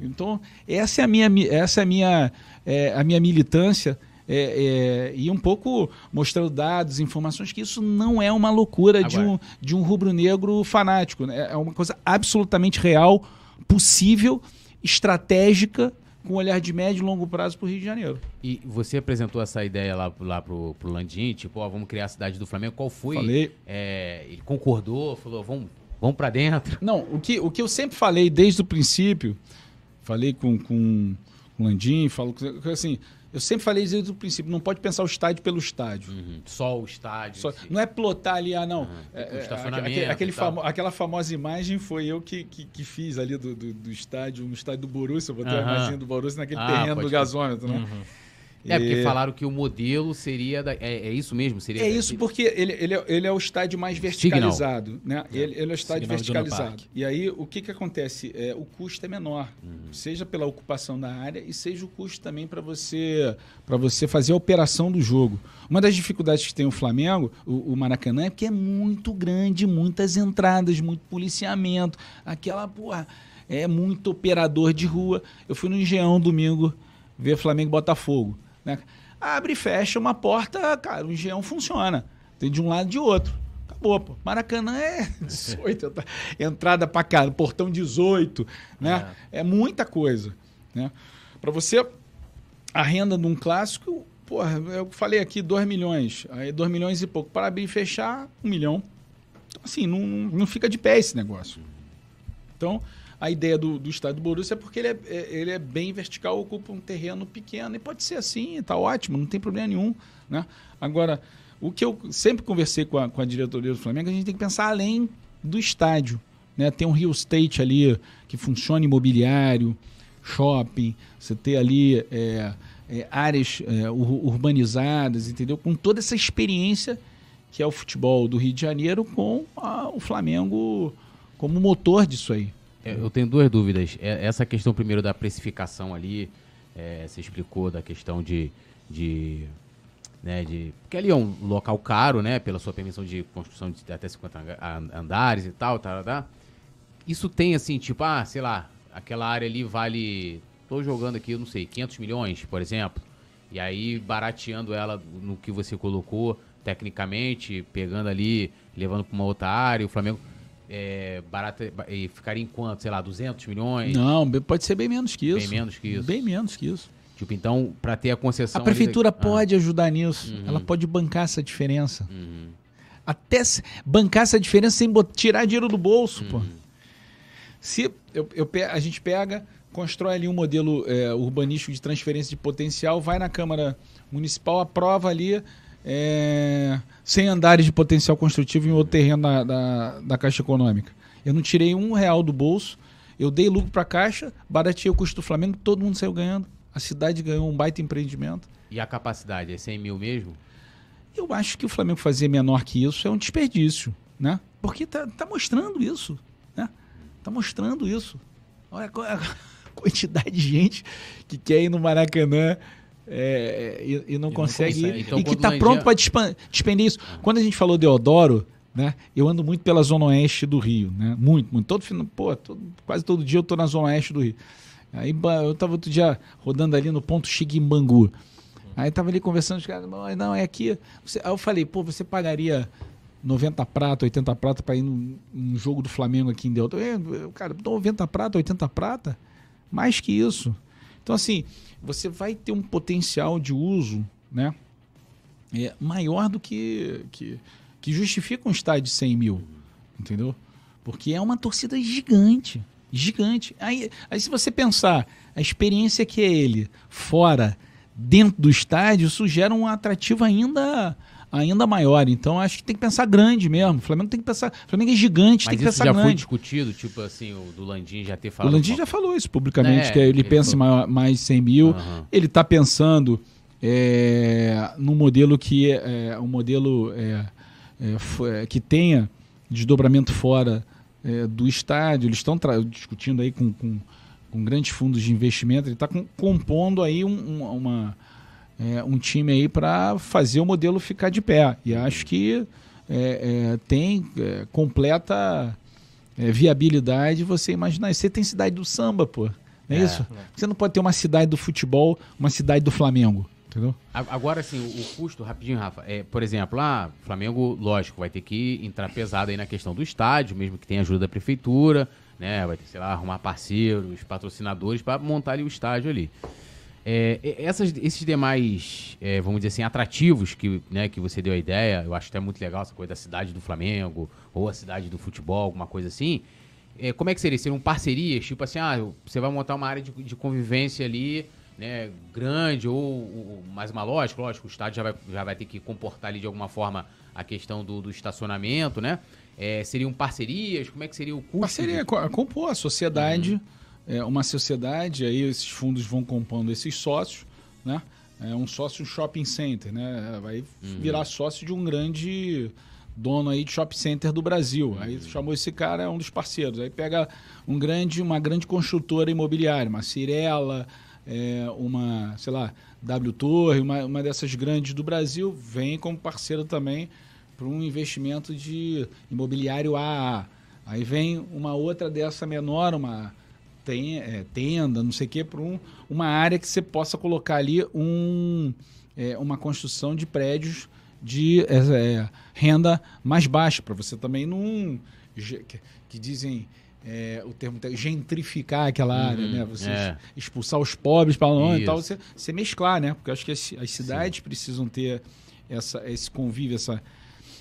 Então, essa é a minha, mi- essa é a minha, é, a minha militância. É, é, e um pouco mostrando dados, informações, que isso não é uma loucura de Agora. um, de um rubro-negro fanático. né? É uma coisa absolutamente real, possível, estratégica, com um olhar de médio e longo prazo para o Rio de Janeiro. E você apresentou essa ideia lá, lá pro, pro Landim, tipo, ó, vamos criar a cidade do Flamengo. Qual foi? Falei. É, ele concordou, falou, vamos, vamos pra dentro. Não, o que, o que eu sempre falei desde o princípio, falei com, com, o Landim, falo assim, eu sempre falei desde o princípio, não pode pensar o estádio pelo estádio. Só o estádio. Só- não é plotar ali, ah, não. É, tem o é, estacionamento aquele- famo- aquela famosa imagem foi eu que, que, que fiz ali do, do, do estádio, no estádio do Borussia, eu botei a Aham. imagem do Borussia naquele Ah, terreno do gasômetro, né? É, porque E- falaram que o modelo seria. Da, é, é isso mesmo? Seria É isso porque ele, ele, é, ele é o estádio mais verticalizado, né? Ele, ele é o estádio Signal verticalizado. E aí, o que, que acontece? É, o custo é menor, Uhum. seja pela ocupação da área e seja o custo também para você para você fazer a operação do jogo. Uma das dificuldades que tem o Flamengo, o, o Maracanã, é que é muito grande, muitas entradas, muito policiamento, aquela, porra, é muito operador de rua. Eu fui no Engenhão domingo ver Flamengo e Botafogo, né? Abre e fecha uma porta, cara, o engenhão funciona. Tem de um lado e de outro. Acabou, pô. Maracanã é 18, entra- entrada pra cá, portão 18, né? É, muita coisa, né? Pra você, a renda de um clássico, porra, eu falei aqui 2 milhões, aí 2 milhões e pouco. Para abrir e fechar, 1 milhão. Então, assim, não, não fica de pé esse negócio. Então, a ideia do, do estádio do Borussia é porque ele é, é- ele é bem vertical, ocupa um terreno pequeno, e pode ser assim, tá ótimo, não tem problema nenhum. Né? Agora, o que eu sempre conversei com a, com a diretoria do Flamengo, a gente tem que pensar além do estádio. Né? Tem um Rio State ali que funciona imobiliário, shopping, você ter ali é, é, áreas é, ur- urbanizadas, entendeu? Com toda essa experiência que é o futebol do Rio de Janeiro com a- o Flamengo como motor disso aí. Eu tenho duas dúvidas. É, Essa questão primeiro da precificação ali, é, você explicou da questão de, de, né, de... Porque ali é um local caro, né? Pela sua permissão de construção de até 50 anga- a- andares e tal, tá. Isso tem assim, tipo, ah, sei lá, aquela área ali vale... Tô jogando aqui, eu não sei, 500 milhões, por exemplo. E aí, barateando ela no que você colocou, tecnicamente, pegando ali, levando para uma outra área, o Flamengo é, barata, e ficaria em quanto? Sei lá, 200 milhões? Não, pode ser bem menos que isso. Bem menos que isso. Bem menos que isso. Tipo, então, para ter a concessão... A ali prefeitura da- Ah, pode ajudar nisso. Uhum. Ela pode bancar essa diferença. uhum, Até bancar essa diferença sem tirar dinheiro do bolso, pô. uhum. Se eu, eu a gente pega, constrói ali um modelo é, urbanístico de transferência de potencial, vai na Câmara Municipal, aprova ali é, 100 andares de potencial construtivo em outro terreno da, da, da Caixa Econômica. Eu não tirei um real do bolso, eu dei lucro para a Caixa, barateei o custo do Flamengo, todo mundo saiu ganhando. A cidade ganhou um baita empreendimento. E a capacidade é 100 mil mesmo? Eu acho que o Flamengo fazer menor que isso é um desperdício, né? Porque tá, tá mostrando isso, né? Tá mostrando isso. Olha, co- quantidade de gente que quer ir no Maracanã é, e, e, não não consegue, consegue. ir, Então, e que está pronto para despender isso. Quando a gente falou de Deodoro, né? Eu ando muito pela zona oeste do Rio, né? Muito, muito. Todo final, pô, todo- quase todo dia eu tô na zona oeste do Rio. Aí eu tava outro dia rodando ali no ponto Xiguimbangu. Aí tava ali conversando com os caras, "Mas não, é aqui. Você- Aí eu falei, pô, você pagaria 90 prata, 80 prata para ir num, num jogo do Flamengo aqui em Delta? Eu, eu, cara, 90 prata, 80 prata? Mais que isso. Então, assim, você vai ter um potencial de uso, né? É, maior do que, que, que justifica um estádio de 100 mil, entendeu? Porque é uma torcida gigante, gigante. Aí, aí se você pensar a experiência que é ele fora, dentro do estádio, isso gera um atrativo ainda ainda maior. Então acho que tem que pensar grande mesmo. O Flamengo tem que pensar. O Flamengo é gigante, Mas tem que pensar já foi grande. discutido, tipo assim, o do Landim já ter O falado. Landim já falou isso publicamente, É, que ele, ele pensa em falou. maior- mais 100 mil. Aham. Ele está pensando é, num modelo que é um modelo é, é, é, que tenha desdobramento fora é, do estádio. Eles estão discutindo aí com, com, com grandes fundos de investimento. Ele está compondo aí um, um- uma, é, um time aí para fazer o modelo ficar de pé. E acho que é, é, tem é, completa é, viabilidade você imaginar. Você tem cidade do samba, pô. Não é, É. isso? Você não pode ter uma cidade do futebol, uma cidade do Flamengo. Entendeu? Agora, assim, o, custo, rapidinho, Rafa, é, por exemplo, lá, Flamengo, lógico, vai ter que entrar pesado aí na questão do estádio, mesmo que tenha ajuda da prefeitura, né? Vai ter, sei lá, arrumar parceiros, patrocinadores para montar ali o estádio ali. É, essas- esses demais, é, vamos dizer assim, atrativos que, né, que você deu a ideia, eu acho até muito legal essa coisa da cidade do Flamengo, ou a cidade do futebol, alguma coisa assim. É, como é que seria? Seriam parcerias? Tipo assim, ah, você vai montar uma área de, de convivência ali, né, grande, ou, ou mais uma lógica, lógico, o estádio já vai, já vai ter que comportar ali de alguma forma a questão do, do estacionamento, né? É, seriam parcerias? Como é que seria o custo? Parceria, de- co- compor a sociedade, Uhum. É, uma sociedade, aí esses fundos vão compondo esses sócios, né? É um sócio shopping center, né? Vai Uhum. virar sócio de um grande dono aí de shopping center do Brasil. Aí Uhum. chamou esse cara, é um dos parceiros. Aí pega um grande, uma grande construtora imobiliária, uma Cirela, é, uma, sei lá, W Torre, uma, uma dessas grandes do Brasil, vem como parceiro também para um investimento de imobiliário AA. Aí vem uma outra dessa menor, uma ten- é, tenda, não sei o quê, para um, uma área que você possa colocar ali um, é, uma construção de prédios de é, é, renda mais baixa, para você também não. Que, que dizem. é, o termo te- gentrificar aquela área, né? Você é. expulsar os pobres para longe e tal, você, você mesclar, né? Porque eu acho que as, as cidades precisam ter essa, esse convívio, essa,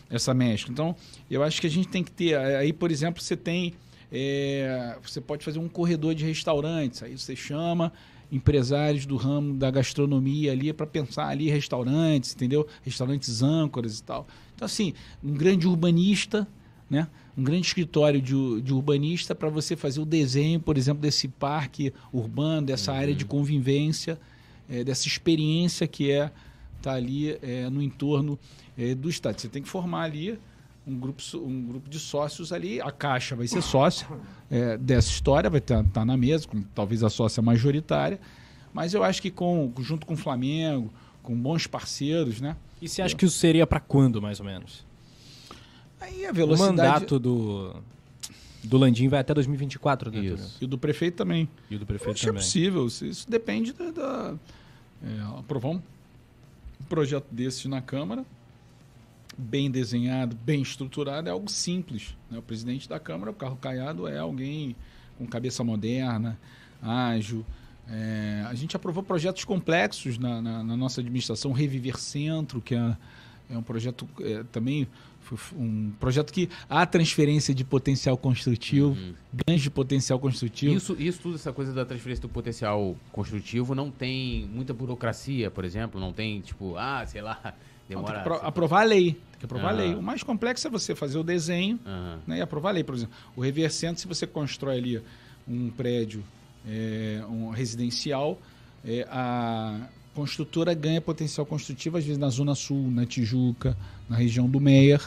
essa mescla. Então, eu acho que a gente tem que ter. Aí, por exemplo, você tem. É, você pode fazer um corredor de restaurantes. Aí você chama empresários do ramo da gastronomia ali para pensar ali restaurantes, entendeu? Restaurantes âncoras e tal. Então, assim, um grande urbanista, né? Um grande escritório de, de urbanista para você fazer o desenho, por exemplo, desse parque urbano, dessa área de convivência, é, dessa experiência que é estar ali é, no entorno é, do estádio. Você tem que formar ali um grupo, um grupo de sócios ali. A Caixa vai ser sócia é, dessa história, vai estar na mesa, com talvez a sócia majoritária. Mas eu acho que com, junto com o Flamengo, com bons parceiros, né? E você acha que isso seria pra quando, mais ou menos? Aí a O velocidade. mandato do, do Landim vai até 2024, né? Isso. E do prefeito também. E o do prefeito é também. possível. Isso isso depende da. da é, aprovar um projeto desses na Câmara, bem desenhado, bem estruturado, é algo simples. né? O presidente da Câmara, o Carlos Caiado, é alguém com cabeça moderna, ágil. É, a gente aprovou projetos complexos na, na- na nossa administração, Reviver Centro, que é, é um projeto é, também um projeto que há transferência de potencial construtivo, ganhos de potencial construtivo. Isso, isso tudo, essa coisa da transferência do potencial construtivo, não tem muita burocracia, por exemplo? Não tem, tipo, ah, sei lá, Não, tem demora... que apro- aprovar a lei. Tem que aprovar a Ah. lei. O mais complexo é você fazer o desenho né, e aprovar a lei. Por exemplo, o reversento, se você constrói ali um prédio é, um residencial, é, a construtora ganha potencial construtivo, às vezes na Zona Sul, na Tijuca, na região do Meier,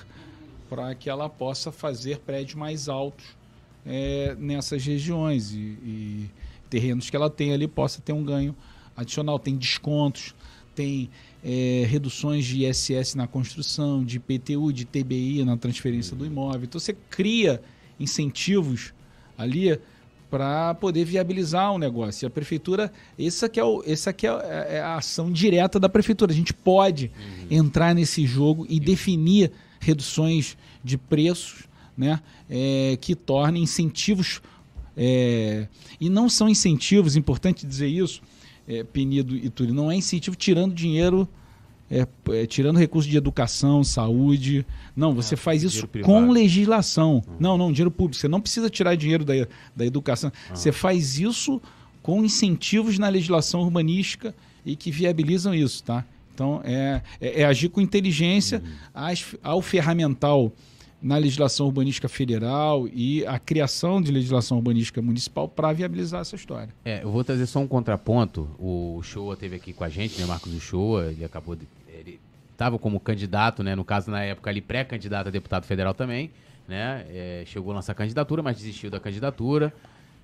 para que ela possa fazer prédios mais altos é, nessas regiões. E, e- terrenos que ela tem ali possa ter um ganho adicional. Tem descontos, tem é, reduções de ISS na construção, de IPTU, de TBI na transferência do imóvel. Então você cria incentivos ali para poder viabilizar o negócio. E a prefeitura, essa aqui, é, o, essa aqui é, é, a ação direta da prefeitura. A gente pode uhum. entrar nesse jogo e definir reduções de preços né, é, que tornem incentivos. É, e não são incentivos, importante dizer isso, é, Penido e Túlio, não é incentivo tirando dinheiro, é, é, tirando recursos de educação, saúde. Não, você é, faz isso com legislação. Uhum. Não, não, dinheiro público. Você não precisa tirar dinheiro da, da educação. Uhum. Você faz isso com incentivos na legislação urbanística e que viabilizam isso, tá? Então, é, é, é agir com inteligência uhum. ao ferramental na legislação urbanística federal e a criação de legislação urbanística municipal para viabilizar essa história. É, eu vou trazer só um contraponto. O Shoa teve aqui com a gente, né, Marcos Shoa, ele acabou de, ele estava como candidato, né, no caso na época ali pré-candidato a deputado federal também, né, é, chegou a lançar candidatura, mas desistiu da candidatura.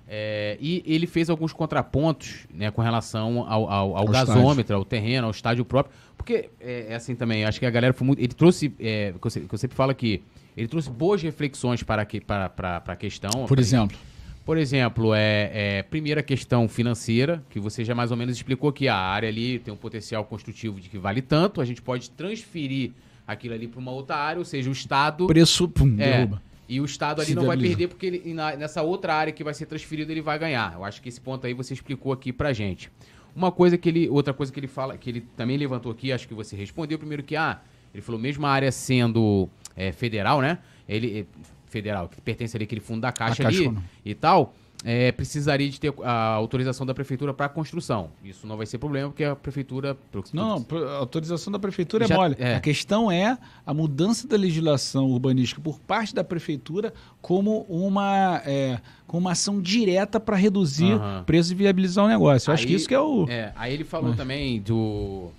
É, e ele fez alguns contrapontos né, com relação ao, ao, ao gasômetro, estádio. ao terreno, ao estádio próprio. Porque é, é, assim também, acho que a galera foi muito. Ele trouxe, é, que, eu, que eu sempre falo aqui, ele trouxe boas reflexões para, que, para, para, para a questão. Por exemplo? Por exemplo, é, é, primeira questão financeira, que você já mais ou menos explicou que a área ali tem um potencial construtivo de que vale tanto, a gente pode transferir aquilo ali para uma outra área, ou seja, o Estado. Preço, pum, é, derruba. E o Estado ali não vai perder, porque ele, na, nessa outra área que vai ser transferido, ele vai ganhar. Eu acho que esse ponto aí você explicou aqui pra gente. Uma coisa que ele. Outra coisa que ele fala, que ele também levantou aqui, acho que você respondeu primeiro que, ah, ele falou, mesmo a área sendo é, federal, né? Ele, é, federal, que pertence ali aquele fundo da Caixa, Caixa ali não. e tal, é, precisaria de ter a autorização da prefeitura para construção. Isso não vai ser problema, porque a prefeitura. Não, a autorização da prefeitura é Já, é mole. É. A questão é a mudança da legislação urbanística por parte da prefeitura como uma, é, como uma ação direta para reduzir uhum. preço e viabilizar o negócio. Eu aí, acho que isso que é o. É, aí ele falou Mas... também do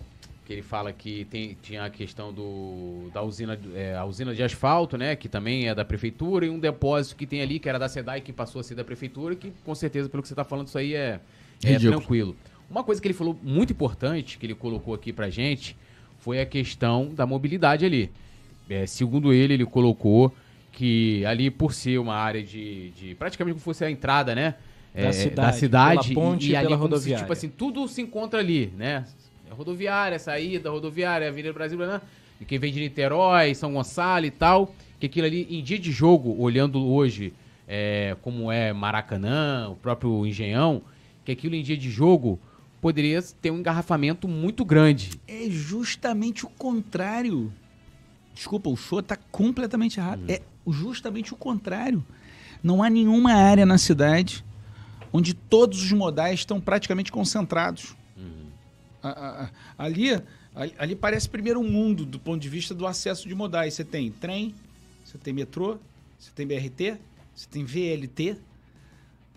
que ele fala que tem, tinha a questão do, da usina, é, a usina de asfalto, né, que também é da prefeitura, e um depósito que tem ali, que era da SEDAI, que passou a ser da prefeitura, que com certeza, pelo que você está falando, isso aí é, é tranquilo. Uma coisa que ele falou muito importante, que ele colocou aqui pra gente, foi a questão da mobilidade ali. É, segundo ele, ele colocou que ali, por ser uma área de, de praticamente como fosse a entrada, né, da é, cidade, da cidade ponte e, e ali rodoviária. Se, tipo assim, tudo se encontra ali, né? É rodoviária, saída, rodoviária, Avenida Brasil, né? e quem vem de Niterói, São Gonçalo e tal, que aquilo ali em dia de jogo, olhando hoje é, como é Maracanã, o próprio Engenhão, que aquilo em dia de jogo poderia ter um engarrafamento muito grande. É justamente o contrário. Desculpa, o show está completamente errado. Hum. É justamente o contrário. Não há nenhuma área na cidade onde todos os modais estão praticamente concentrados ali, ali parece primeiro mundo do ponto de vista do acesso de modais. Você tem trem, você tem metrô, você tem BRT, você tem VLT,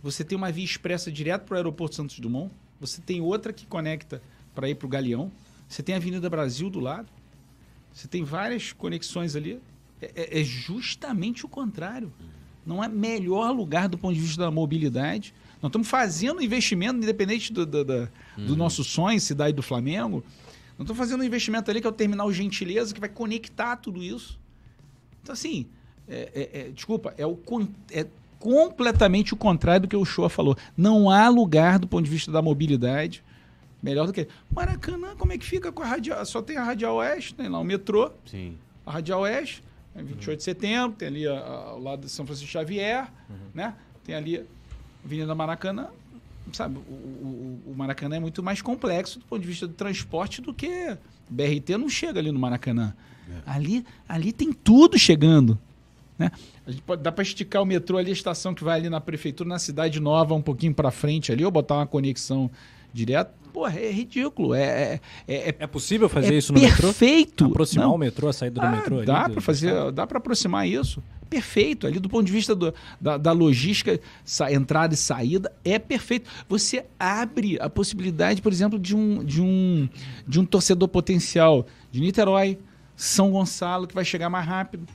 você tem uma via expressa direto para o aeroporto Santos Dumont, você tem outra que conecta para ir para o Galeão, você tem a Avenida Brasil do lado, você tem várias conexões ali. É, é, é justamente o contrário. Não é melhor lugar do ponto de vista da mobilidade nós estamos fazendo investimento, independente do, do, do, uhum. do nosso sonho, cidade do Flamengo. Nós estamos fazendo um investimento ali que é o terminal Gentileza, que vai conectar tudo isso. Então, assim, é, é, é, desculpa, é, o, é completamente o contrário do que o Shoa falou. Não há lugar do ponto de vista da mobilidade melhor do que. Maracanã, como é que fica com a radial? Só tem a Radial Oeste, tem lá o metrô. Sim. A Radial Oeste, 28 uhum. de setembro, tem ali ao lado de São Francisco Xavier, uhum. né? Tem ali Avenida Maracanã, sabe, o, o, o, Maracanã é muito mais complexo do ponto de vista do transporte do que BRT não chega ali no Maracanã. É. Ali, ali tem tudo chegando. Né? A gente pode, dá para esticar o metrô ali, a estação que vai ali na prefeitura, na cidade nova, um pouquinho para frente ali, ou botar uma conexão direto. Porra, é ridículo. É, é, é, é possível fazer é isso no perfeito. metrô? Perfeito. Aproximar não. o metrô, a saída do ah, metrô? Dá para fazer, dá para aproximar isso perfeito. Ali do ponto de vista do, da, da, logística, entrada e saída, é perfeito. Você abre a possibilidade, por exemplo, de um, de um, de um torcedor potencial de Niterói, São Gonçalo, que vai chegar mais rápido.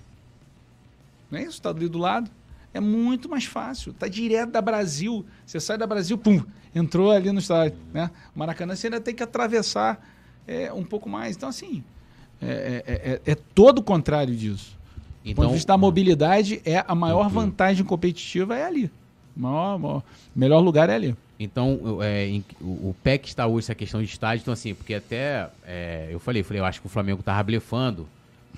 Não é isso? Está ali do lado. É muito mais fácil. Tá direto da Brasil. Você sai da Brasil, pum, entrou ali no estádio. Né? Maracanã você ainda tem que atravessar é, um pouco mais. Então, assim, é, é, é, é todo o contrário disso. Do ponto Então, de vista da mobilidade, é a maior vantagem competitiva é ali. O maior, maior- melhor lugar é ali. Então, é, em- o, o PEC está hoje essa questão de estádio, então assim, porque até é, eu falei, falei, eu acho que o Flamengo tava blefando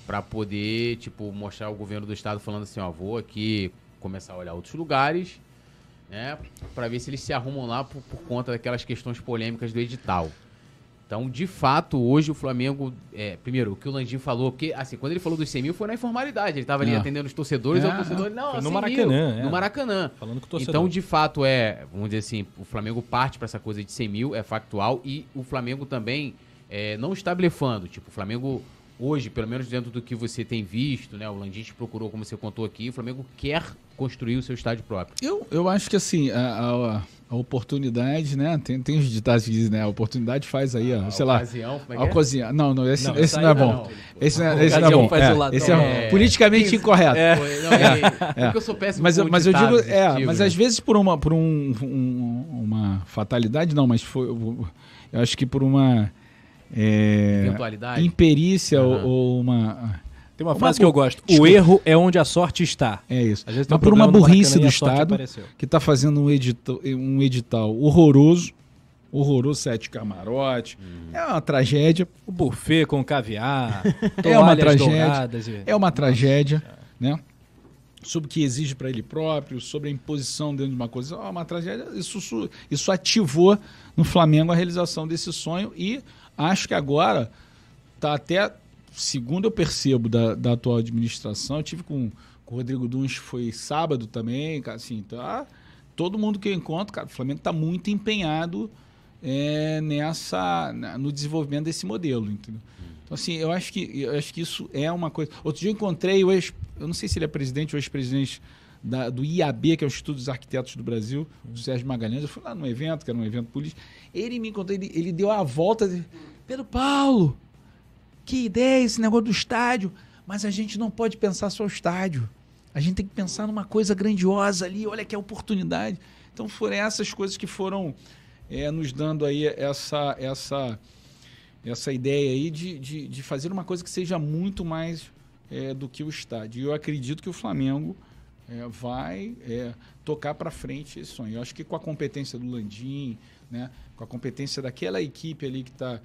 para poder, tipo, mostrar o governo do estado falando assim, ó, vou aqui começar a olhar outros lugares, né, para ver se eles se arrumam lá por, por conta daquelas questões polêmicas do edital. Então, de fato, hoje o Flamengo. É, primeiro, o que o Landim falou, porque, assim, quando ele falou dos 100 mil foi na informalidade. Ele tava ali É. atendendo os torcedores, É, o torcedor, não, Foi no 100 Maracanã, mil, é. No Maracanã. Falando com o torcedor. Então, de fato, é, vamos dizer assim, o Flamengo parte para essa coisa de 100 mil, é factual, e o Flamengo também é, não está blefando. Tipo, o Flamengo, hoje, pelo menos dentro do que você tem visto, né? O Landim te procurou, como você contou aqui, o Flamengo quer construir o seu estádio próprio. Eu, eu acho que assim, a, a- a oportunidade, né? Tem, tem os ditados que dizem, né? A oportunidade faz aí, ó, sei lá. ocasião, como é A é? Não, não, esse Não, esse não é bom. não. Esse não é, esse não é bom. faz É, esse é, É. politicamente incorreto. É, é porque eu sou péssimo Mas, mas eu digo, é, mas né? às vezes por uma, por um, um- uma fatalidade, não, mas foi, eu acho que por uma é, Eventualidade. imperícia ou, Aham. ou uma, Tem uma Uma frase bu- que eu gosto. O Desculpa. erro é onde a sorte está. é isso. Às vezes tem Mas um por uma burrice do Estado apareceu. que está fazendo um edital, um edital horroroso, horroroso, sete camarote, é uma tragédia, O buffet com caviar, É uma tragédia. e- é uma tragédia, né? Sobre o que exige para ele próprio, sobre a imposição dentro de uma coisa, é uma tragédia. Isso, isso, isso ativou no Flamengo a realização desse sonho e acho que agora tá até, segundo eu percebo da, da atual administração, eu tive com, com o Rodrigo Duns, foi sábado também, assim, tá? Todo mundo que eu encontro, cara, o Flamengo está muito empenhado é, nessa, no desenvolvimento desse modelo, entendeu? Então, assim, eu acho que, eu acho que isso é uma coisa. Outro dia eu encontrei o ex, eu não sei se ele é presidente ou ex-presidente da- do IAB, que é o Instituto dos Arquitetos do Brasil, o Sérgio Magalhães. Eu fui lá num evento, que era um evento político. Ele me encontrou, ele, ele deu a volta. De, Pedro Paulo, que ideia esse negócio do estádio. Mas a gente não pode pensar só o estádio. A gente tem que pensar numa coisa grandiosa ali. Olha que oportunidade. Então foram essas coisas que foram é, nos dando aí essa, essa, essa ideia aí de, de, de fazer uma coisa que seja muito mais é, do que o estádio. E eu acredito que o Flamengo é, vai é, tocar para frente esse sonho. Eu acho que com a competência do Landim, né, com a competência daquela equipe ali que está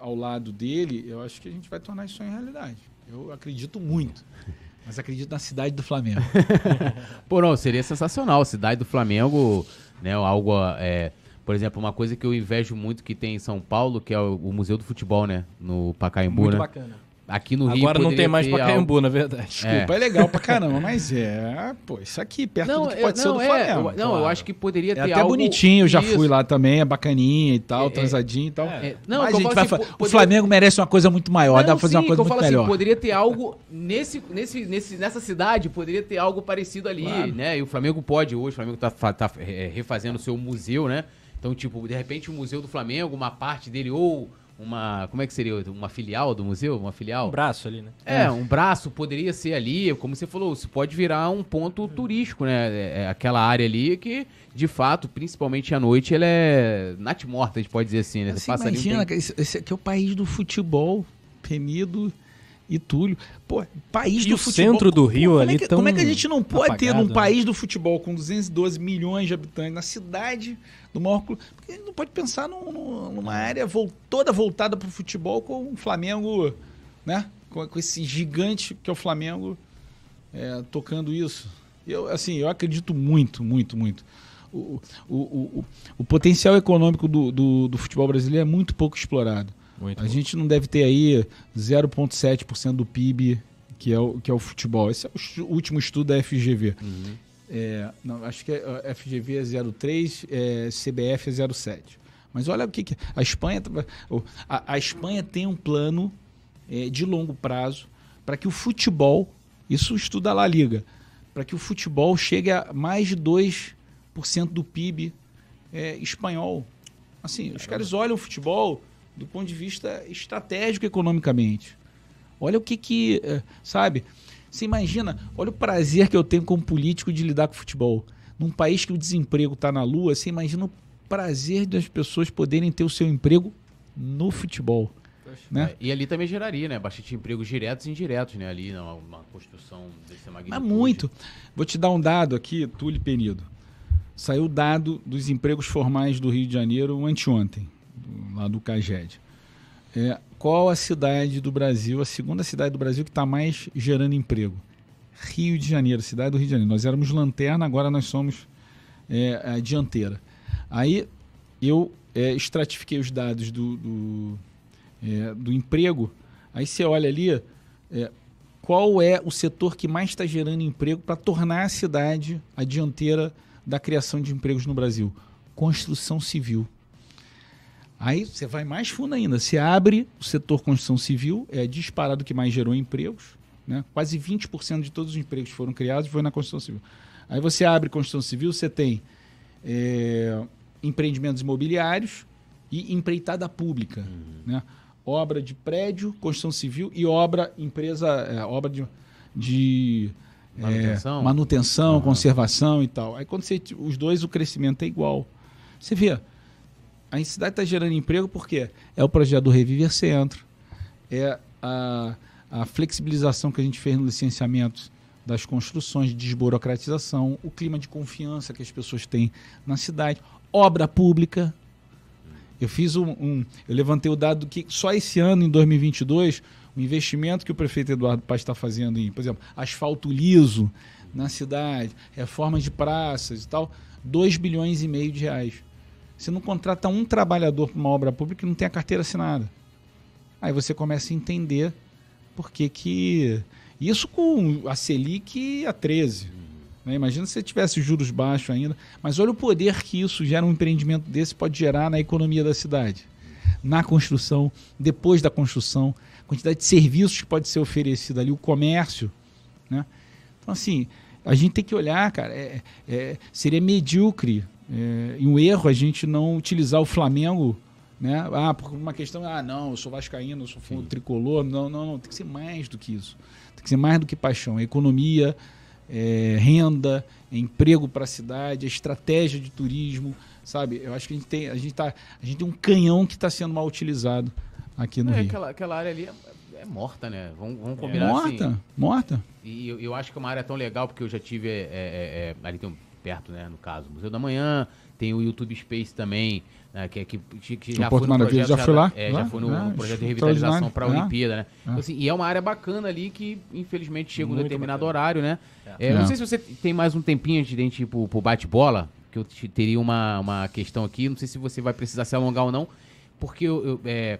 ao lado dele, eu acho que a gente vai tornar isso sonho realidade. Eu acredito muito. Mas acredito na cidade do Flamengo. Pô, não, seria sensacional. Cidade do Flamengo, né? Algo. É, por exemplo, uma coisa que eu invejo muito que tem em São Paulo, que é o, o Museu do Futebol, né? No Pacaembu, Muito né? bacana. Aqui no Rio. Agora não tem mais ter Pacaembu, na verdade. Desculpa, é. legal pra caramba, mas é, pô, isso aqui perto Não, do que eu- pode ser não, do é, Flamengo. eu- não, eu claro. acho que poderia É ter até algo... bonitinho, eu já Isso. fui lá também, é bacaninha e tal, É, é. transadinho e tal. É, não, Mas que eu a gente vai assim, fa- po- O Flamengo merece uma coisa muito maior, dá Não, pra fazer uma sim, coisa que eu muito falo melhor. Assim, poderia ter algo nesse, nesse, nesse, nessa cidade, poderia ter algo parecido ali, Claro. né? E o Flamengo pode hoje, o Flamengo tá, tá é, refazendo o seu museu, né? Então, tipo, de repente o Museu do Flamengo, uma parte dele, ou uma. Como é que seria? Uma filial do museu? Uma filial? Um braço ali, né? É, um braço poderia ser ali, como você falou, isso pode virar um ponto turístico, né? É, é aquela área ali que, de fato, principalmente à noite, ela é natimorta, a gente pode dizer assim, né? Você Assim, passa ali, imagina, tem- cara, esse, esse aqui é o país do futebol, Penido e Túlio. Pô, país E do o futebol. centro do Rio como ali é que, tão Como é que a gente não pode ter apagado, num né? país do futebol com 212 milhões de habitantes, na cidade do maior clube? Porque não pode pensar num- num- numa área vol- toda voltada para o futebol com o Flamengo, né? Com, com esse gigante que é o Flamengo é, tocando isso. Eu, assim, eu acredito muito, muito, muito. O, o, o, o, potencial econômico do, do, do futebol brasileiro é muito pouco explorado. Muito A gente não deve ter aí 0,7% do PIB, que é, o, que é o futebol. Esse é o último estudo da FGV. Uhum. É, não, acho que é, a FGV é 0,3, é, CBF é 0,7. Mas olha o que, que a Espanha tá- a, a Espanha tem um plano é, de longo prazo para que o futebol, isso estuda lá a liga, para que o futebol chegue a mais de 2% do PIB é, espanhol. Assim, os caras olham o futebol do ponto de vista estratégico economicamente. Olha o que que, eh, sabe? Você imagina, olha o prazer que eu tenho como político de lidar com futebol. Num país que o desemprego está na lua, você imagina o prazer das pessoas poderem ter o seu emprego no futebol. Né? É, e ali também geraria, né? Bastante empregos diretos e indiretos, né? Ali, numa uma construção desse magnitude. Mas muito. Vou te dar um dado aqui, Túlio Penido. Saiu o dado dos empregos formais do Rio de Janeiro anteontem, lá do CAGED. É, qual a cidade do Brasil, a segunda cidade do Brasil que está mais gerando emprego? Rio de Janeiro, cidade do Rio de Janeiro. Nós éramos lanterna, agora nós somos é, a dianteira. Aí eu é, estratifiquei os dados do, do, é, do emprego. Aí você olha ali é, qual é o setor que mais está gerando emprego para tornar a cidade a dianteira da criação de empregos no Brasil? Construção civil. Aí você vai mais fundo ainda. Você abre o setor construção civil, é disparado que mais gerou empregos. Né? Quase 20% de todos os empregos que foram criados foi na construção civil. Aí você abre construção civil, você tem é, empreendimentos imobiliários e empreitada pública. Uhum. Né? Obra de prédio, construção civil e obra, empresa, é, obra de, de manutenção, é, manutenção uhum. conservação e tal. Aí quando você, os dois, o crescimento é igual. Você vê, a cidade está gerando emprego porque é o projeto do Reviver Centro, é a, a flexibilização que a gente fez no licenciamento das construções, de desburocratização, o clima de confiança que as pessoas têm na cidade, obra pública. Eu fiz um, um eu levantei o dado que só esse ano, em 2022, o investimento que o prefeito Eduardo Paz está fazendo em, por exemplo, asfalto liso na cidade, reformas de praças e tal, 2 bilhões e meio de reais. Você não contrata um trabalhador para uma obra pública que não tem a carteira assinada. Aí você começa a entender por que que... Isso com a Selic a 13. Né? Imagina se você tivesse juros baixos ainda. Mas olha o poder que isso gera, um empreendimento desse pode gerar na economia da cidade. Na construção, depois da construção, quantidade de serviços que pode ser oferecido ali, o comércio. Né? Então, assim, a gente tem que olhar, cara, é, é, seria medíocre é, e um erro a gente não utilizar o Flamengo, né? Ah, por uma questão, ah, não, eu sou vascaíno, eu sou fundo tricolor. Não, não, não, tem que ser mais do que isso. Tem que ser mais do que paixão. É economia, é, renda, é emprego para a cidade, é estratégia de turismo, sabe? Eu acho que a gente tem, a gente tá, a gente tem um canhão que está sendo mal utilizado aqui no é, Rio. Aquela, aquela área ali é, é morta, né? Vamos, vamos combinar morta, assim. morta. E eu, eu, acho que é uma área tão legal porque eu já tive é, é, ali tem um perto, né? No caso, Museu da Manhã, tem o YouTube Space também, né, que, que, que já foi no projeto, já, já foi lá? É, lá? já foi no, é, no projeto de revitalização para a é. Olimpíada, né? Então, assim, e é uma área bacana ali que, infelizmente, chega Muito um determinado bacana. horário, né? É. É, Não É. sei se você tem mais um tempinho antes de a gente ir pro, pro bate-bola, que eu te- teria uma, uma questão aqui, não sei se você vai precisar se alongar ou não, porque eu, eu, é,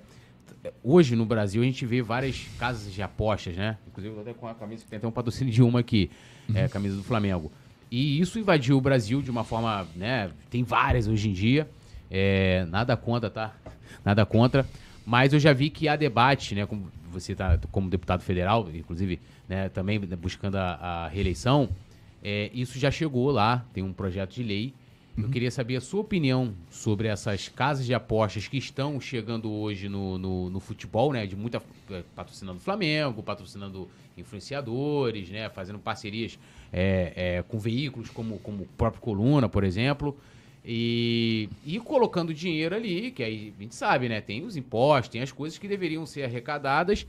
hoje no Brasil a gente vê várias casas de apostas, né? Inclusive eu tô até com a camisa que tem até um patrocínio de uma aqui, é a camisa do Flamengo. E isso invadiu o Brasil de uma forma, né? Tem várias hoje em dia. É, nada contra, tá? Nada contra. Mas eu já vi que há debate, né? Como você tá como deputado federal, inclusive, né? Também buscando a, a reeleição. é, isso já chegou lá, tem um projeto de lei. Eu queria saber a sua opinião sobre essas casas de apostas que estão chegando hoje no, no, no futebol, né? De muita. eh, patrocinando o Flamengo, patrocinando influenciadores, né? Fazendo parcerias é, é, com veículos como, como o próprio Coluna, por exemplo. E, e colocando dinheiro ali, que aí a gente sabe, né? Tem os impostos, tem as coisas que deveriam ser arrecadadas.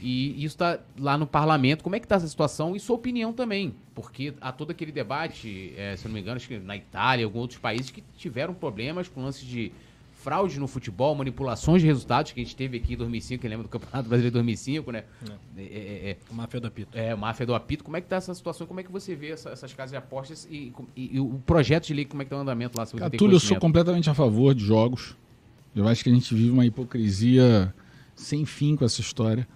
E isso está lá no parlamento. Como é que está essa situação? E sua opinião também. Porque há todo aquele debate, eh, se eu não me engano, acho que na Itália, alguns outros países que tiveram problemas com lances de fraude no futebol, manipulações de resultados, que a gente teve aqui em 2005, quem lembra do Campeonato Brasileiro de 2005, né? É, é, é, O Máfia do Apito. é, máfia do apito. Como é que tá essa situação? Como é que você vê essa- essas casas de apostas e, e- e o projeto de lei, como é que tá o andamento lá? Se você Túlio, eu sou completamente a favor de jogos. Eu acho que a gente vive uma hipocrisia sem fim com essa história.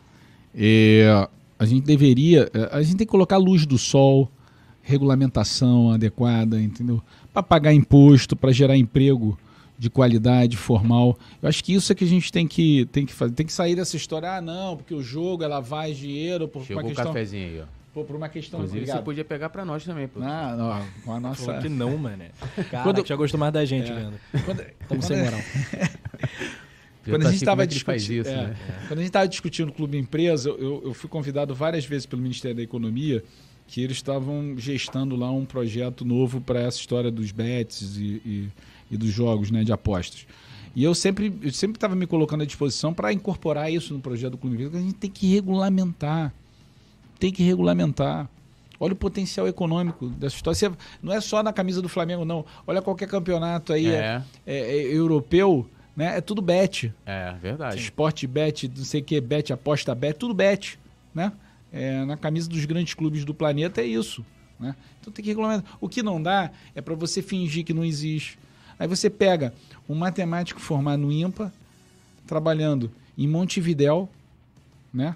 É, a gente deveria. é, A gente tem que colocar luz do sol, regulamentação adequada, entendeu? Para pagar imposto, para gerar emprego de qualidade, formal. Eu acho que isso é que a gente tem que, tem que fazer. Tem que sair dessa história, ah, não, porque o jogo é de dinheiro, por Chegou uma o questão. cafezinho aí, ó. Por, por uma questão. Inclusive, obrigado. você podia pegar pra nós também, pô. Não, não, com a nossa. Falou que não, mano. Cara, Quando- já gostou mais da gente, É. Leandro. Quando- Estamos quando- sem moral. Quando a gente assim, estava como é discutindo, isso, é, né? quando a gente estava discutindo o clube empresa, eu- eu, eu fui convidado várias vezes pelo Ministério da Economia que eles estavam gestando lá um projeto novo para essa história dos bets e, e- e dos jogos, né, de apostas. E eu sempre eu sempre estava me colocando à disposição para incorporar isso no projeto do clube porque A gente tem que regulamentar, tem que regulamentar. Olha o potencial econômico dessa história. Você- não é só na camisa do Flamengo, não. Olha qualquer campeonato aí É, é- é europeu, né? É tudo bet. é verdade. Esporte bet, não sei o que, bet, aposta bet, tudo bet, né? É, na camisa dos grandes clubes do planeta é isso, né? Então tem que regulamentar. O que não dá é para você fingir que não existe. Aí você pega um matemático formado no IMPA, trabalhando em Montevidéu, né?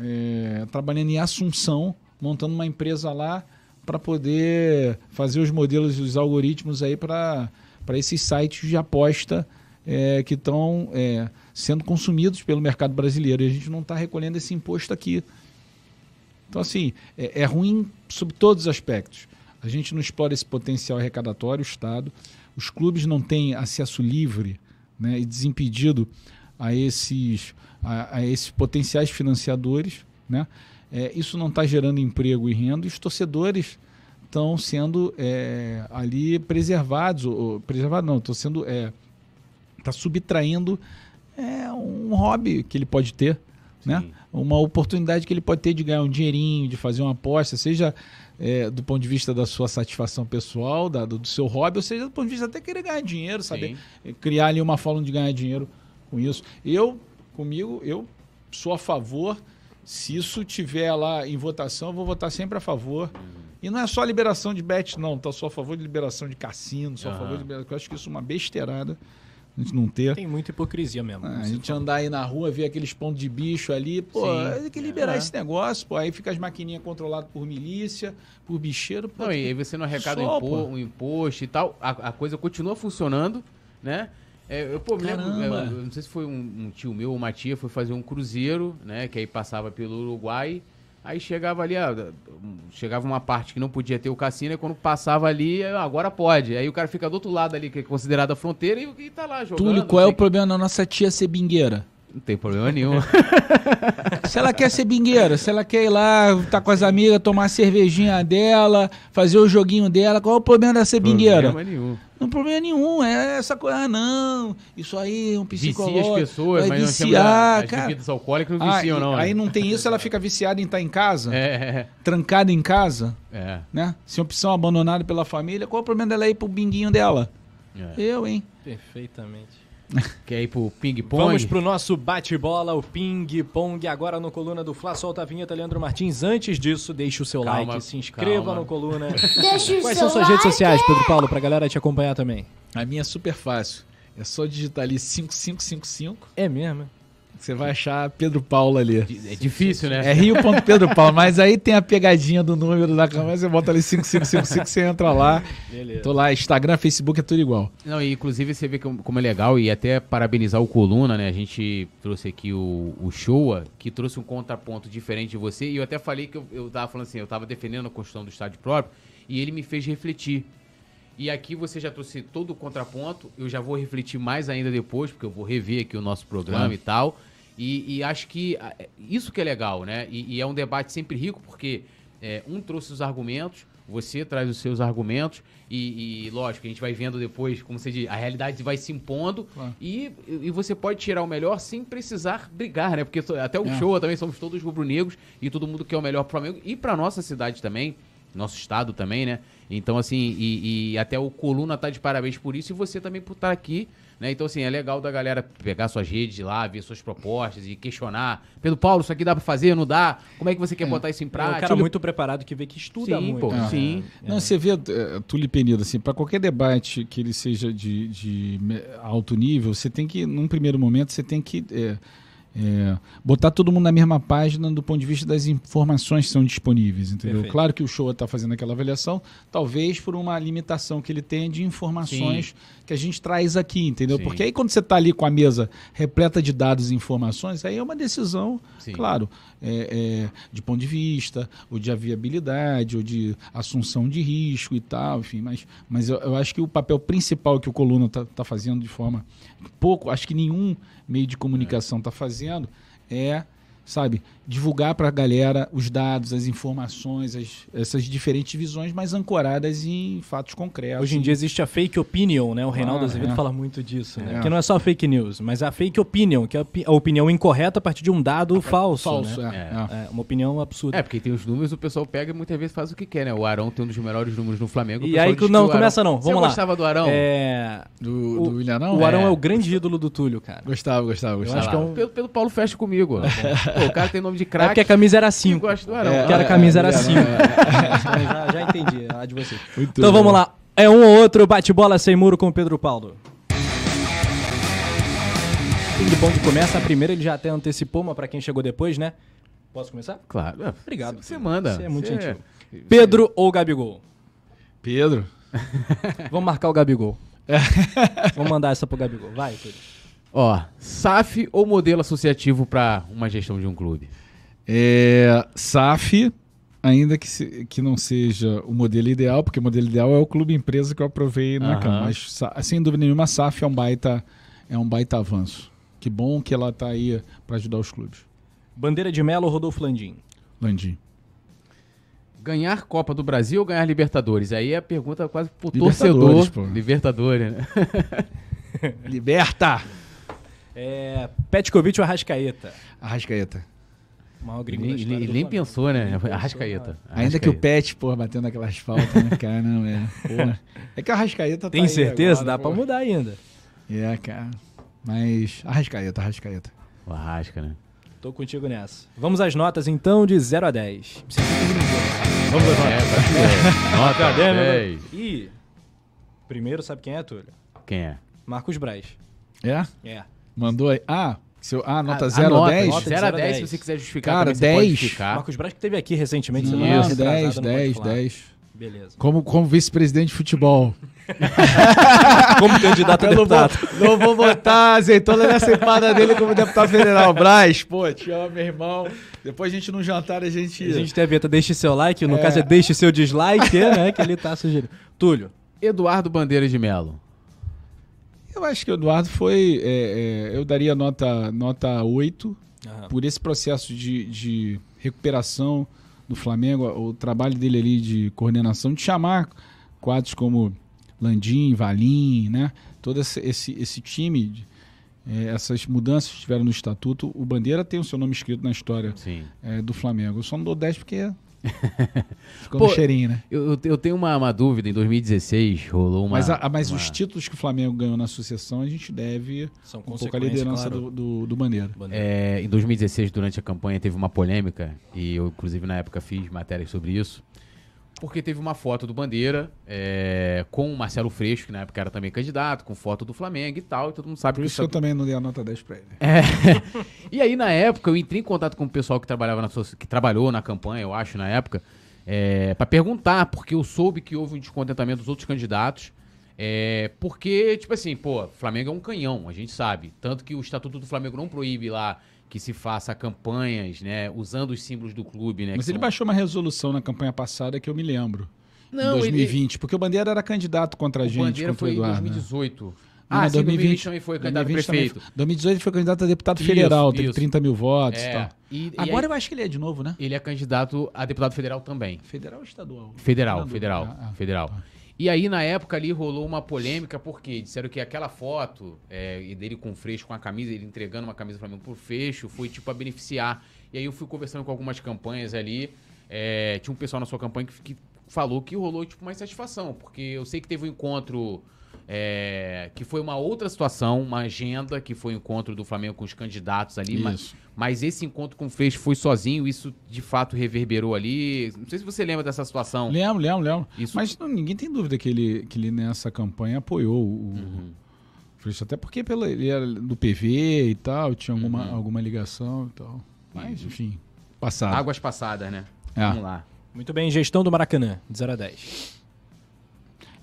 É, trabalhando em Assunção, montando uma empresa lá para poder fazer os modelos e os algoritmos aí para esses sites de aposta é, que estão é, sendo consumidos pelo mercado brasileiro e a gente não está recolhendo esse imposto aqui. Então, assim, é, é ruim sob todos os aspectos. A gente não explora esse potencial arrecadatório, o Estado. Os clubes não têm acesso livre né, e desimpedido a esses, a, a esses potenciais financiadores. Né? É, isso não está gerando emprego e renda. E os torcedores estão sendo é, ali preservados. Ou, preservados não, estão sendo... É, está subtraindo é, um hobby que ele pode ter, né? Uma oportunidade que ele pode ter de ganhar um dinheirinho, de fazer uma aposta, seja é, do ponto de vista da sua satisfação pessoal, da- do, do seu hobby, ou seja do ponto de vista até querer ganhar dinheiro, saber Sim. criar ali uma forma de ganhar dinheiro com isso. Eu, comigo, eu sou a favor. Se isso tiver lá em votação, eu vou votar sempre a favor. E não é só liberação de bet, não. Tá só a favor de liberação de cassino, só a Aham. favor de liberação. Eu acho que isso é uma besteirada. A gente não ter. Tem muita hipocrisia mesmo. Ah, a gente andar aí na rua, ver aqueles pontos de bicho ali, pô, Sim. tem que liberar É. esse negócio, pô. Aí fica as maquininhas controladas por milícia, por bicheiro. Pô, Não, e aí você não arrecada Só, um, impo- um imposto e tal, a, a coisa continua funcionando, né? É, eu, pô, me lembro, é, eu não sei se foi um, um tio meu ou uma tia, foi fazer um cruzeiro, né? Que aí passava pelo Uruguai, aí chegava ali, ah, chegava uma parte que não podia ter o cassino, e quando passava ali, ah, agora pode. Aí o cara fica do outro lado ali, que é considerado a fronteira, e, e tá lá jogando. Túlio, qual é o tem- problema da nossa tia ser bingueira? Não tem problema nenhum. Se ela quer ser bingueira, se ela quer ir lá, tá com as amigas, tomar a cervejinha dela, fazer o joguinho dela, qual é o problema dela ser bingueira? problema nenhum. Não problema nenhum, é essa coisa, ah, não, isso aí é um Vicia psicológico. as pessoas, vai mas não chama viciar, as cara. bebidas alcoólicas não Ah, viciam, não. aí né? não tem isso, ela fica viciada em estar em casa, É, trancada em casa, é, né? Sem opção, abandonada pela família. Qual é o problema dela ir pro binguinho dela? é. Eu, hein? Perfeitamente. Quer ir pro ping-pong? Vamos pro nosso bate-bola, o ping-pong, agora no Coluna do Fla. Solta a vinheta, Leandro Martins. Antes disso, deixe o seu Calma, like, se inscreva calma. no Coluna. Deixa o Quais seu são suas redes like. sociais, Pedro Paulo, pra galera te acompanhar também? A minha é super fácil. É só digitar ali 5555, É mesmo? Você vai achar Pedro Paulo ali. É difícil, né? É rio.pedro Paulo, mas aí tem a pegadinha do número da câmera, você bota ali 5555, você entra lá. Beleza. Tô lá, Instagram, Facebook, é tudo igual. Não, e inclusive você vê como como é legal e até parabenizar o Coluna, né? A gente trouxe aqui o, o Showa, que trouxe um contraponto diferente de você. E eu até falei que eu, eu tava falando assim, eu tava defendendo a construção do estádio próprio e ele me fez refletir. E aqui você já trouxe todo o contraponto, eu já vou refletir mais ainda depois, porque eu vou rever aqui o nosso programa e tal. E, e acho que ah, é- isso que é legal, né? E, e é um debate sempre rico, porque é, um trouxe os argumentos, você traz os seus argumentos, e, e, lógico, a gente vai vendo depois, como você diz, a realidade vai se impondo, e, e você pode tirar o melhor sem precisar brigar, né? Porque até o É. show também somos todos rubro-negros, e todo mundo quer o melhor pro Flamengo, e pra nossa cidade também, nosso estado também, né? Então, assim, e, e até o Coluna tá de parabéns por isso, e você também por estar aqui, né? Então, assim, é legal da galera pegar suas redes lá, ver suas propostas e questionar. Pedro Paulo, isso aqui dá pra fazer, não dá? Como é que você quer botar isso em É um prática? cara muito preparado que vê que estuda Sim, muito. pô, né? sim. Não, você vê, é, Túlio Penido, assim, para qualquer debate que ele seja de, de alto nível, você tem que, num primeiro momento, você tem que é, é, botar todo mundo na mesma página do ponto de vista das informações que são disponíveis, entendeu? Perfeito. Claro que o show está fazendo aquela avaliação, talvez por uma limitação que ele tem de informações que a gente traz aqui, entendeu? Sim. Porque aí quando você está ali com a mesa repleta de dados e informações, aí é uma decisão, Sim. claro, é, é, de ponto de vista, ou de viabilidade, ou de assunção de risco e tal, enfim, mas, mas eu, eu acho que o papel principal que o Coluna está fazendo de forma pouco, acho que nenhum meio de comunicação está fazendo, é, sabe, divulgar para a galera os dados, as informações, as- essas diferentes visões, mas ancoradas em fatos concretos. Hoje em dia existe a fake opinion, né? O Reinaldo Ah, Azevedo é. fala muito disso, né? É. Que não é só fake news, mas a fake opinion, que é a opi- a opinião incorreta a partir de um dado falso. falso, né? é, é. É, uma opinião absurda. É, porque tem os números, o pessoal pega e muitas vezes faz o que quer, né? O Arão tem um dos melhores números no Flamengo. E aí não o Arão- começa não, Você vamos lá. gostava do Arão? É, Do, O- do William, não? o Arão é. É. o grande ídolo do Túlio, cara. Gostava, gostava, gostava. acho que é um- pelo, pelo Paulo Fecha comigo. Pô, o cara tem nome de É craque. porque a camisa era Eu 5. gosto do Arão. É, Porque era a camisa era é, 5. é, já, já entendi a de você. Muito Então bom. vamos lá. É um ou outro bate-bola sem muro com o Pedro Paulo. Ping Pong começa. A primeira ele já até antecipou, mas pra quem chegou depois, né? Posso começar? Claro. é, Obrigado. Você manda. Você é muito Você- gentil. Pedro ou Gabigol? Pedro. Vamos marcar o Gabigol. Vamos mandar essa pro Gabigol. Vai, Pedro. Ó, SAF ou modelo associativo pra uma gestão de um clube? É, SAF, ainda que, se- que não seja o modelo ideal, porque o modelo ideal é o clube empresa que eu aprovei na Aham. cama. Mas, sem dúvida nenhuma, a SAF é um baita, é um baita avanço. Que bom que ela está aí para ajudar os clubes. Bandeira de Melo ou Rodolfo Landim? Landim. Ganhar Copa do Brasil ou ganhar Libertadores? Aí é a pergunta quase pro Libertadores, torcedor. pô. Libertadores, né? Liberta! É, Petkovic ou Arrascaeta? Arrascaeta. Maior gringo Ele, ele do nem pensou, né? Arrascaeta. Ainda que o. Pet, porra, batendo aquelas faltas, né, cara? Não, é. Porra. É que a Arrascaeta tá Tem aí certeza? agora, Dá pra pô. mudar ainda. É, cara. Mas Arrascaeta, Arrascaeta. O Arrasca, né? Tô contigo nessa. Vamos às notas então de 0 a 10. Vamos às É, pra ver. Nota Cadê, meu 10. Ih, primeiro sabe quem é, Túlio? Quem é? Marcos Braz. É? É. Mandou aí. Ah, seu, ah nota A- a 0 a nota, 10? nota de 0 a zero a 10, 10. se você quiser justificar, Cara, também você pode 10. justificar. Marcos Braz que esteve aqui recentemente. Não, semana 10, retrasada 10, no 10, Pode Falar. 10. Beleza. Como, como vice-presidente de futebol. Como candidato a Eu não vou, deputado. não vou botar azeitona nessa empada dele como deputado federal. Braz, pô, te amo, meu irmão. Depois a gente no jantar a gente. A gente tem a vinheta, deixe seu like, no caso é deixe seu dislike, né, que ele tá sugerindo. Túlio, Eduardo Bandeira de Melo. Eu acho que o Eduardo foi. é, é, eu daria nota, nota 8 Aham. por esse processo de, de recuperação do Flamengo, o trabalho dele ali de coordenação, de chamar quadros como Landim, Valim, né? Todo esse, esse, esse time, de- é, essas mudanças que tiveram no estatuto, o Bandeira tem o seu nome escrito na história é, do Flamengo. Eu só não dou 10 porque ficou Pô, no cheirinho, né? Eu, eu- tenho uma, uma dúvida, em 2016 rolou uma... mas a- mas uma- os títulos que o Flamengo ganhou na sucessão, a gente deve São um pouco a consequências, liderança claro. do, do, do. Bandeira. É, em 2016, durante a campanha, teve uma polêmica, e eu, inclusive, na época fiz matérias sobre isso, porque teve uma foto do Bandeira é, com o Marcelo Freixo, que na época era também candidato, com foto do Flamengo e tal, e todo mundo sabe Por que isso que eu também não dei a nota 10 pra ele. É. E aí, na época, eu entrei em contato com o pessoal que trabalhava na que trabalhou na campanha, eu acho, na época, é, para perguntar, porque eu soube que houve um descontentamento dos outros candidatos. É, porque, tipo assim, pô, Flamengo é um canhão, a gente sabe. Tanto que o Estatuto do Flamengo não proíbe lá que se faça campanhas, né, usando os símbolos do clube, né? Mas ele são- baixou uma resolução na campanha passada que eu me lembro. Não, em ele- 2020, porque o Bandeira era candidato contra a O gente, Bandeira contra foi o em Eduardo. né? 2018. Não, Ah, mas sim, 2020 também foi candidato a 2020 também prefeito. foi. 2018 ele foi candidato a deputado Isso, federal, teve isso. 30 mil votos e É, tal. e- e Agora aí- eu acho que ele é de novo, né? ele é candidato a deputado federal também. Federal ou estadual? Federal, Senador. federal, Ah, ah, federal. tá. E aí, na época ali, rolou uma polêmica, porque disseram que aquela foto é, dele com o Freixo, com a camisa, ele entregando uma camisa do Flamengo pro Freixo, foi tipo a beneficiar. E aí eu fui conversando com algumas campanhas ali, é, tinha um pessoal na sua campanha que, que falou que rolou tipo uma insatisfação, porque eu sei que teve um encontro é, que foi uma outra situação, uma agenda, que foi o encontro do Flamengo com os candidatos ali, mas, mas esse encontro com o Freixo foi sozinho, isso de fato reverberou ali. Não sei se você lembra dessa situação. Lembro, lembro, lembro. Isso- Mas não, ninguém tem dúvida que ele, que ele nessa campanha apoiou o, Uhum. Freixo, até porque pelo, ele era do PV e tal, tinha alguma, Uhum. alguma ligação e tal. Mas, enfim, passado. Águas passadas, né? É. Vamos lá. Muito bem, gestão do Maracanã, de 0 a 10.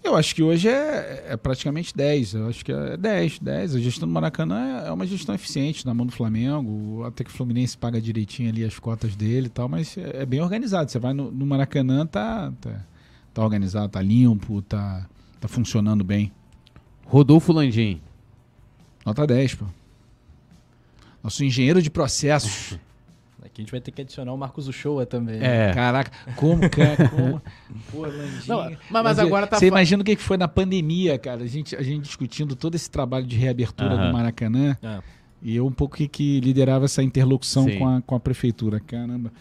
Eu acho que hoje é, é praticamente 10. Eu acho que é 10, 10. A gestão do Maracanã é uma gestão eficiente na mão do Flamengo. Até que o Fluminense paga direitinho ali as cotas dele e tal, mas é é bem organizado. Você vai no, no Maracanã, tá, tá, tá organizado, tá limpo, tá, tá funcionando bem. Rodolfo Landim. Nota 10, pô. Nosso engenheiro de processos. Aqui a gente vai ter que adicionar o Marcos Uchoa também. É. Caraca, como, cara, como. Pô, Landinho. Não, mas- mas agora tá Você fa- imagina o que que foi na pandemia, cara? A gente, a gente discutindo todo esse trabalho de reabertura Aham. do Maracanã. Ah, E eu um pouco que, que liderava essa interlocução Sim. com a, com a prefeitura. Caramba.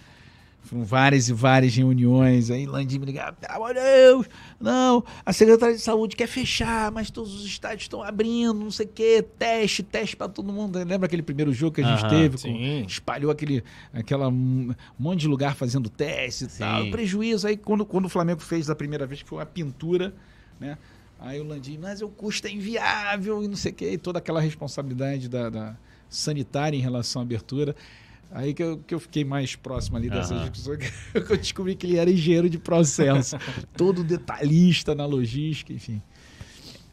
Foram várias e várias reuniões. Aí Landim me ligava, pelo amor de Deus, não, a Secretaria de Saúde quer fechar, mas todos os estádios estão abrindo, não sei o quê, teste, teste para todo mundo. Lembra aquele primeiro jogo que a gente teve? com- espalhou aquele aquela um monte de lugar fazendo teste e Sim. tal. Prejuízo. Aí quando, quando o Flamengo fez da primeira vez, que foi uma pintura, né? Aí o Landim, mas o custo é inviável e não sei o quê, e toda aquela responsabilidade da, da sanitária em relação à abertura. Aí que eu, que eu fiquei mais próximo ali dessa Aham. discussão, que eu descobri que ele era engenheiro de processo, todo detalhista na logística, enfim.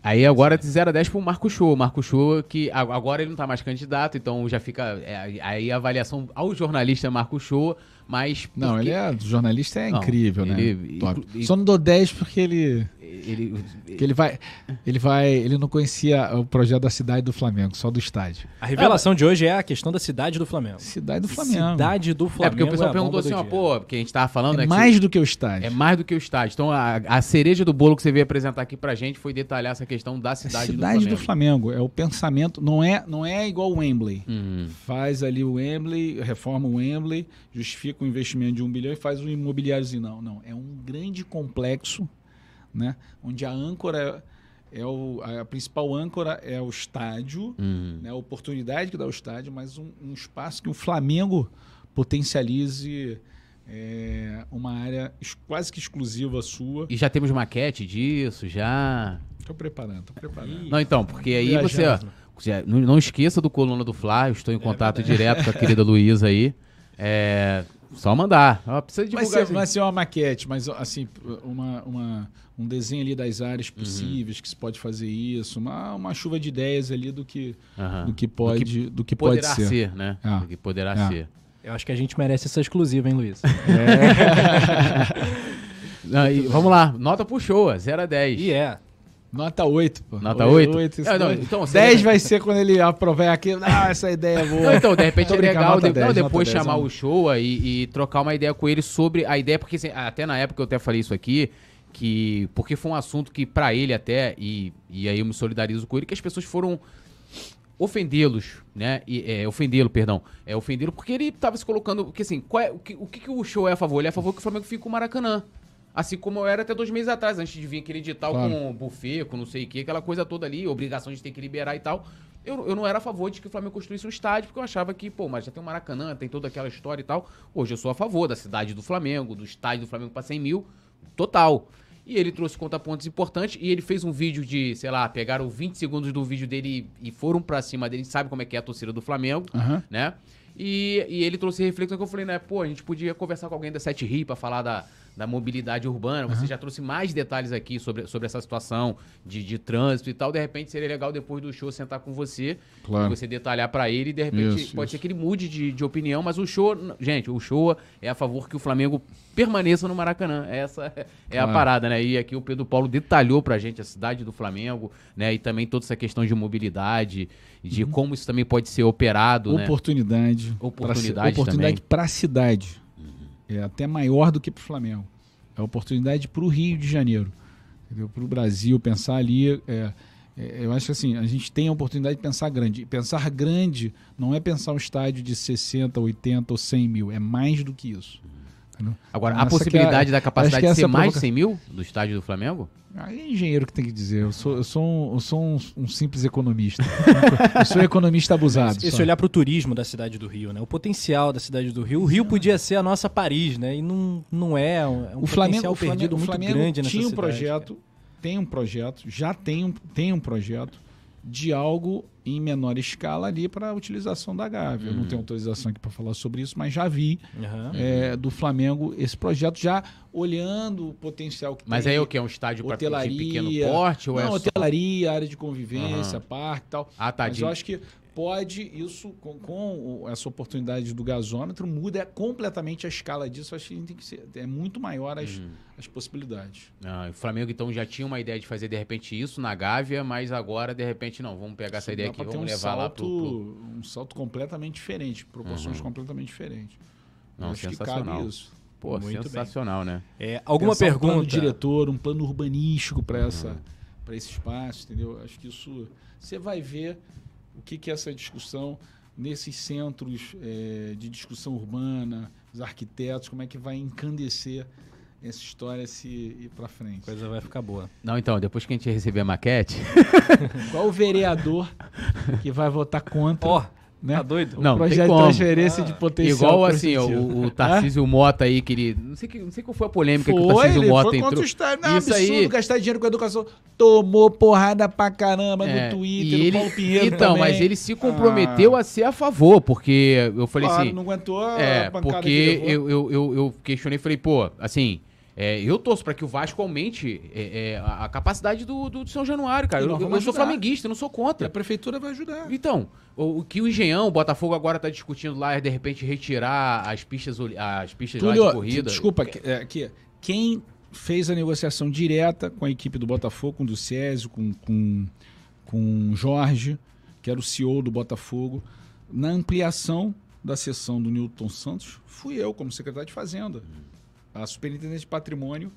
Aí agora de 0 a 10 pro Marco Show. Marco Show, que agora ele não tá mais candidato, então já fica. é, aí a avaliação ao jornalista Marco Show, mas. Não, porque ele é jornalista, é Não, incrível, ele- né? Top. inclu- Só não dou 10 porque ele. Ele, Que ele vai, ele vai, ele não conhecia o projeto da cidade do Flamengo, só do estádio. A revelação de hoje é a questão da cidade do Flamengo. Cidade do Flamengo. Cidade do Flamengo. é porque o pessoal a perguntou assim, ó, pô, porque a gente tava falando, é né, que mais do que o estádio. é mais do que o estádio. Então a, a cereja do bolo que você veio apresentar aqui pra gente foi detalhar essa questão da cidade, cidade do do Flamengo. É o pensamento, não é, não é igual o Wembley. Uhum. Faz ali o Wembley, reforma o Wembley, justifica o investimento de um bilhão e faz um imobiliáriozinho. Não, não. É um grande complexo, né? Onde a âncora é o, a principal âncora é o estádio, Uhum. né, a oportunidade que dá o estádio, mas um, um espaço que o Flamengo potencialize é, uma área quase que exclusiva sua. E já temos maquete disso, já. Estou preparando, estou preparando. Não, então, porque aí você, ó, Viajando. você- não, não esqueça do coluna do Fla, eu estou em contato direto com a querida Luísa aí. É, só mandar. Ó, precisa Vai divulgar. ser, isso aí. vai ser uma maquete, mas assim, uma, uma- um desenho ali das áreas possíveis que se pode fazer isso, uma, uma chuva de ideias ali do que, Aham. do que pode, do que pode poderá ser. ser. né? Ah. Do que poderá Ah. ser. Eu acho que a gente merece essa exclusiva, hein, Luiz? Não, e vamos lá, nota pro show, 0 a 10. e é. Nota 8, pô. Nota 8? isso É, não, então, você 10 lembra- vai ser quando ele aprovar aquilo. Ah, essa ideia é boa. Não, então, de repente é legal de- 10, não, depois 10, chamar o show e, e trocar uma ideia com ele sobre a ideia, porque assim, até na época eu até falei isso aqui, que porque foi um assunto que pra ele até, e, e aí eu me solidarizo com ele, que as pessoas foram ofendê-los, né? E, é, ofendê-lo, perdão. É ofendê-lo porque ele tava se colocando. Porque assim, qual é- o, que, o que, que o show é a favor? Ele é a favor que o Flamengo fique com o Maracanã. Assim como eu era até dois meses atrás, antes de vir aquele edital Claro. com buffet, com não sei o que, aquela coisa toda ali, obrigação de ter que liberar e tal. Eu, eu não era a favor de que o Flamengo construísse um estádio, porque eu achava que, pô, mas já tem o Maracanã, tem toda aquela história e tal. Hoje eu sou a favor da cidade do Flamengo, do estádio do Flamengo para 100 mil, total. E ele trouxe contrapontos importantes e ele fez um vídeo de, sei lá, pegaram 20 segundos do vídeo dele e foram pra cima dele, sabe como é que é a torcida do Flamengo, Aham. né? E, e ele trouxe reflexão que eu falei, né? Pô, a gente podia conversar com alguém da Sete Rio pra falar da, da mobilidade urbana. Você já trouxe mais detalhes aqui sobre, sobre essa situação de, de trânsito e tal. De repente seria legal depois do show sentar com você Claro. e você detalhar pra ele. E de repente Isso, pode isso. ser que ele mude de, de opinião, mas o show, gente, o show é a favor que o Flamengo permaneça no Maracanã. Essa é a Claro. parada, né? E aqui o Pedro Paulo detalhou pra gente a cidade do Flamengo, né? E também toda essa questão de mobilidade, de Uhum. como isso também pode ser operado, né? Oportunidade. Oportunidade pra, oportunidade para a cidade. É até maior do que para o Flamengo. É oportunidade para o Rio de Janeiro. Para o Brasil pensar ali. é, é, eu acho que assim, a gente tem a oportunidade de pensar grande. E pensar grande não é pensar um estádio de 60, 80 ou 100 mil. É mais do que isso. Entendeu? Agora, a Essa que é possibilidade a- da capacidade de ser é a mais de provoca- 100 mil do estádio do Flamengo? Aí é engenheiro que tem que dizer. Eu sou, eu sou, um, eu sou um, um simples economista. eu sou um economista abusado. Esse só. olhar pro turismo da cidade do Rio, né? O potencial da cidade do Rio. O Rio podia ser a nossa Paris, né? E não, não é. É um o Flamengo, potencial o Flamengo, perdido o muito Flamengo grande nessa tinha um cidade, projeto, tem um projeto, já tem um, tem um projeto de algo em menor escala ali para a utilização da Gávea. Eu não tenho autorização aqui para falar sobre isso, mas já vi Aham. é, do Flamengo esse projeto já olhando o potencial que Mas tem. aí é o que? É um estádio para pequeno porte? Ou é não, só... hotelaria, área de convivência, parque e tal. Ah, tá. Mas de- eu acho que pode, isso, com, com essa oportunidade do gasômetro, muda completamente a escala disso. Acho que a gente tem que ser, é muito maior as, Uhum. as possibilidades. Ah, o Flamengo então já tinha uma ideia de fazer de repente isso na Gávea, mas agora de repente não, vamos pegar essa Isso ideia aqui, vamos um levar lá salto, pro. Um salto completamente diferente, proporções Uhum. completamente diferentes. Não, acho que sensacional. cabe isso. Pô, Muito sensacional, né? É, alguma Pensar Um plano pergunta? diretor, um plano urbanístico para essa Uhum. para esse espaço, entendeu? Acho que isso você vai ver o que que é essa discussão nesses centros eh, de discussão urbana, os arquitetos, como é que vai encandecer essa história se ir para A frente. coisa vai ficar boa. Não, então, depois que a gente receber a maquete, Qual o vereador que vai votar contra, Ó, né? tá doido? o Não, tem projeto de transferência Ah, de potencial igual assim, o, o Tarcísio Mota aí, que ele. Não sei, que, não sei qual foi a polêmica que o Foi, Tarcísio ele Mota foi entrou. o Estado. Não, Isso absurdo aí. gastar dinheiro com educação. Tomou porrada pra caramba É, no e Twitter, ele, no Paulo Pinheiro Então, também. mas ele se comprometeu a ser a favor, porque eu falei Claro, assim. não aguentou a É, pancada porque que levou. eu, eu, eu, eu questionei e falei, pô, assim, é, eu torço pra que o Vasco aumente é, é, a capacidade do, do São Januário, cara. Eu, eu, vamos sou flamenguista, eu não sou E a contra. prefeitura vai ajudar. Então, o, o que o Engenhão, o Botafogo agora tá discutindo lá é de repente retirar as pistas, as pistas lá de Túlio, corrida. desculpa, é, que, quem fez a negociação direta com a equipe do Botafogo, com o do Césio, com, com, com o Jorge, que era o CEO do Botafogo, na ampliação da sessão do Newton Santos, fui eu, como secretário de Fazenda. A superintendente de patrimônio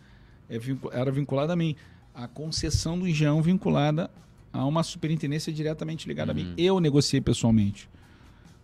é vincu- era vinculada a mim. A concessão do Engenhão vinculada a uma superintendência diretamente ligada a mim. Eu negociei pessoalmente.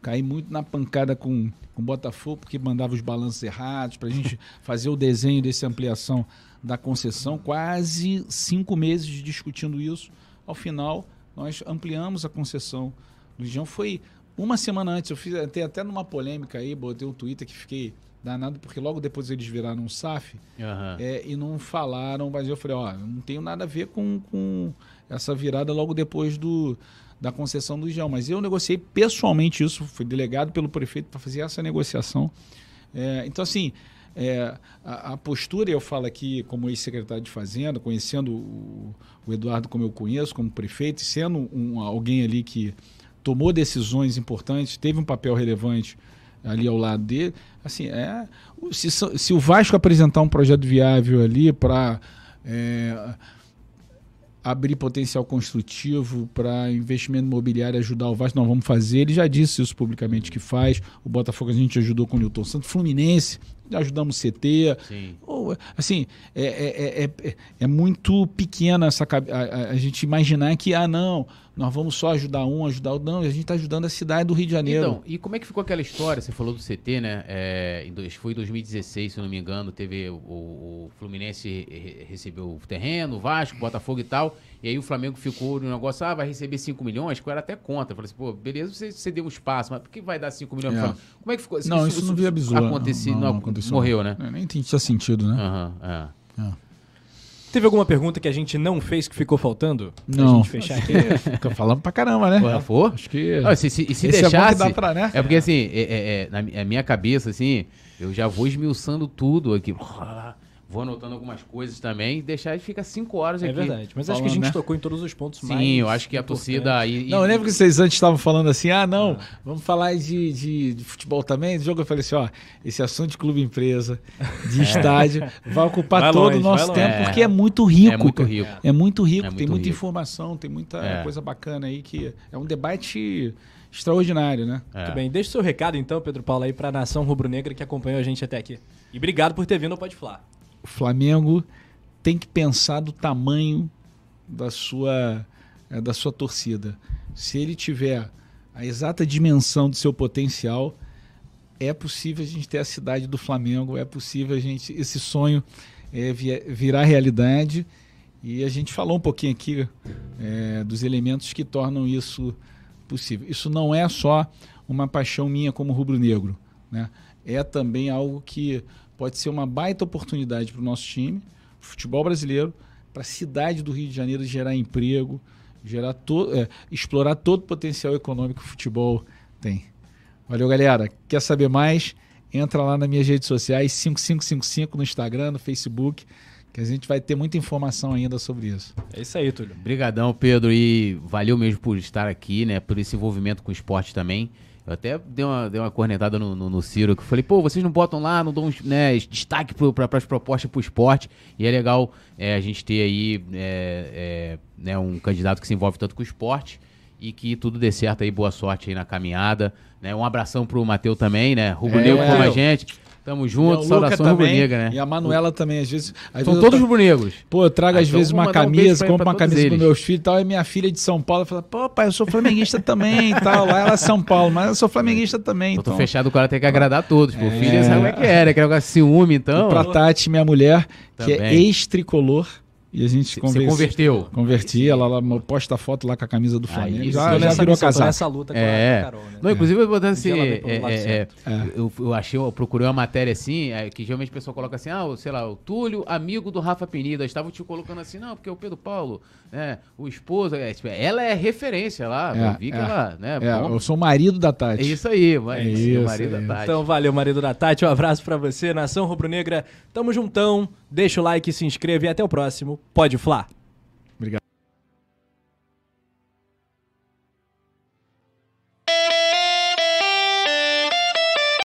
Caí muito na pancada com, com o Botafogo, porque mandava os balanços errados para a gente fazer o desenho dessa ampliação da concessão. Quase cinco meses discutindo isso. Ao final, nós ampliamos a concessão do Engenhão. Foi uma semana antes. Eu fiz até, até numa polêmica aí, botei um Twitter que fiquei danado, porque logo depois eles viraram um SAF Aham. é, e não falaram, mas eu falei, ó, não tenho nada a ver com, com essa virada logo depois do, da concessão do Engenhão. Mas eu negociei pessoalmente isso, fui delegado pelo prefeito para fazer essa negociação. É, então, assim, é, a, a postura, eu falo aqui como ex-secretário de Fazenda, conhecendo o, o Eduardo como eu conheço, como prefeito, sendo um, alguém ali que tomou decisões importantes, teve um papel relevante ali ao lado dele. Assim, é, se, se o Vasco apresentar um projeto viável ali para abrir potencial construtivo para investimento imobiliário ajudar o Vasco, nós vamos fazer. Ele já disse isso publicamente que faz. O Botafogo a gente ajudou com o Newton Santos. Fluminense, ajudamos o CT. Sim. Ou, assim, é, é, é, é, é muito pequena essa a, a- a gente imaginar que, ah, não, nós vamos só ajudar um, ajudar o. Não, a gente está ajudando a cidade do Rio de Janeiro. Então, e como é que ficou aquela história? Você falou do CT, né? É, foi em 2016, se não me engano, teve o, o Fluminense re- recebeu o terreno, o Vasco, o Botafogo e tal. E aí o Flamengo ficou no negócio, ah, vai receber 5 milhões, que eu era até contra. Eu falei assim, pô, beleza, você, você deu um espaço, mas por que vai dar 5 milhões É. Como é que ficou? não, isso, não viabilizou. Aconteceu, não, não, não aconteceu. morreu, né? É, nem tinha sentido, né? Aham, é. Teve alguma pergunta que a gente não fez que ficou faltando? Pra Não. gente fechar aqui. Fica falando pra caramba, né? Porra, for? Acho que. Ah, se, se, e se é deixasse. dá pra, né? É porque assim, é, é- é, na a minha cabeça, assim, eu já vou esmiuçando tudo aqui. Vou anotando algumas coisas também deixar e fica cinco horas É aqui. verdade. Mas acho que a Falando, gente né? tocou em todos os pontos mais. Sim, eu acho que a torcida. E, e- Não, eu lembro que vocês antes estavam falando assim, ah, não, vamos falar de, de, de futebol também, de jogo. Eu falei assim, ó, esse assunto de clube empresa, de estádio, vai ocupar Vai todo longe, o nosso tempo, longe. porque é muito rico. É muito rico. É muito rico, É tem muito muita rico. informação, tem muita É. coisa bacana aí que é um debate extraordinário, né? É. Muito bem, deixa o seu recado então, Pedro Paulo, aí pra nação rubro-negra que acompanhou a gente até aqui. E obrigado por ter vindo ao Pode Falar. O Flamengo tem que pensar do tamanho da sua, eh, da sua torcida. Se ele tiver a exata dimensão do seu potencial, é possível a gente ter a cidade do Flamengo, é possível a gente esse sonho vi- virar realidade. E a gente falou um pouquinho aqui eh, dos elementos que tornam isso possível. Isso não é só uma paixão minha como rubro-negro, né? É também algo que pode ser uma baita oportunidade para o nosso time, futebol brasileiro, para a cidade do Rio de Janeiro gerar emprego, gerar to, é, explorar todo o potencial econômico que o futebol tem. Valeu, galera. Quer saber mais? Entra lá nas minhas redes sociais, 5555 no Instagram, no Facebook, que a gente vai ter muita informação ainda sobre isso. É isso aí, Túlio. Obrigadão, Pedro, e valeu mesmo por estar aqui, né? Por esse envolvimento com o esporte também. Eu até dei uma, dei uma cornetada no, no, no Ciro, que eu falei, pô, vocês não botam lá, não dão né, destaque para as propostas para o esporte. E é legal é, a gente ter aí é, é, né, um candidato que se envolve tanto com o esporte e que tudo dê certo aí, boa sorte aí na caminhada. Né? Um abração pro Matheus também, né? Rubro Negro É. como a gente. Tamo junto, E saudação também, rubro-negra, né? E a Manuela também, às vezes. às São vezes todos tô- rubro-negros. Pô, eu trago Ah, às então vezes uma um camisa, pra- compro uma camisa eles. meus filhos e tal, e minha filha de São Paulo fala, pô, pai, eu sou flamenguista também e tal. Lá ela é São Paulo, mas eu sou flamenguista também. Eu tô Então, fechado, o cara tem que agradar a todos. Pô, É. filho, sabe como é que é, né? Que negócio ciúme, então. E pra Tati, minha mulher, que é Também. ex-tricolor, e a gente Você conversa- converteu. Converti, ela, ela posta foto lá com a camisa do Flamengo. isso. já já nessa virou missão, casaco. nessa luta com a- É. a Carol, né? Não, inclusive eu botando assim, é, é, certo. é, eu, eu achei, eu procurei uma matéria assim, é, que geralmente a pessoa coloca assim, ah, o- sei lá, o Túlio, amigo do Rafa Penida, estavam te colocando assim, não, porque o Pedro Paulo, né, o esposo, é, tipo, ela é referência lá, É, eu vi que é. ela, né, É, bom, eu sou o marido da é Tati. isso aí, mas É o isso, marido é da Tati. Então valeu, marido da Tati. Um abraço pra você, Nação Rubro-Negra. Tamo juntão. Deixa o like, se inscreve e até o próximo. Pode Flá.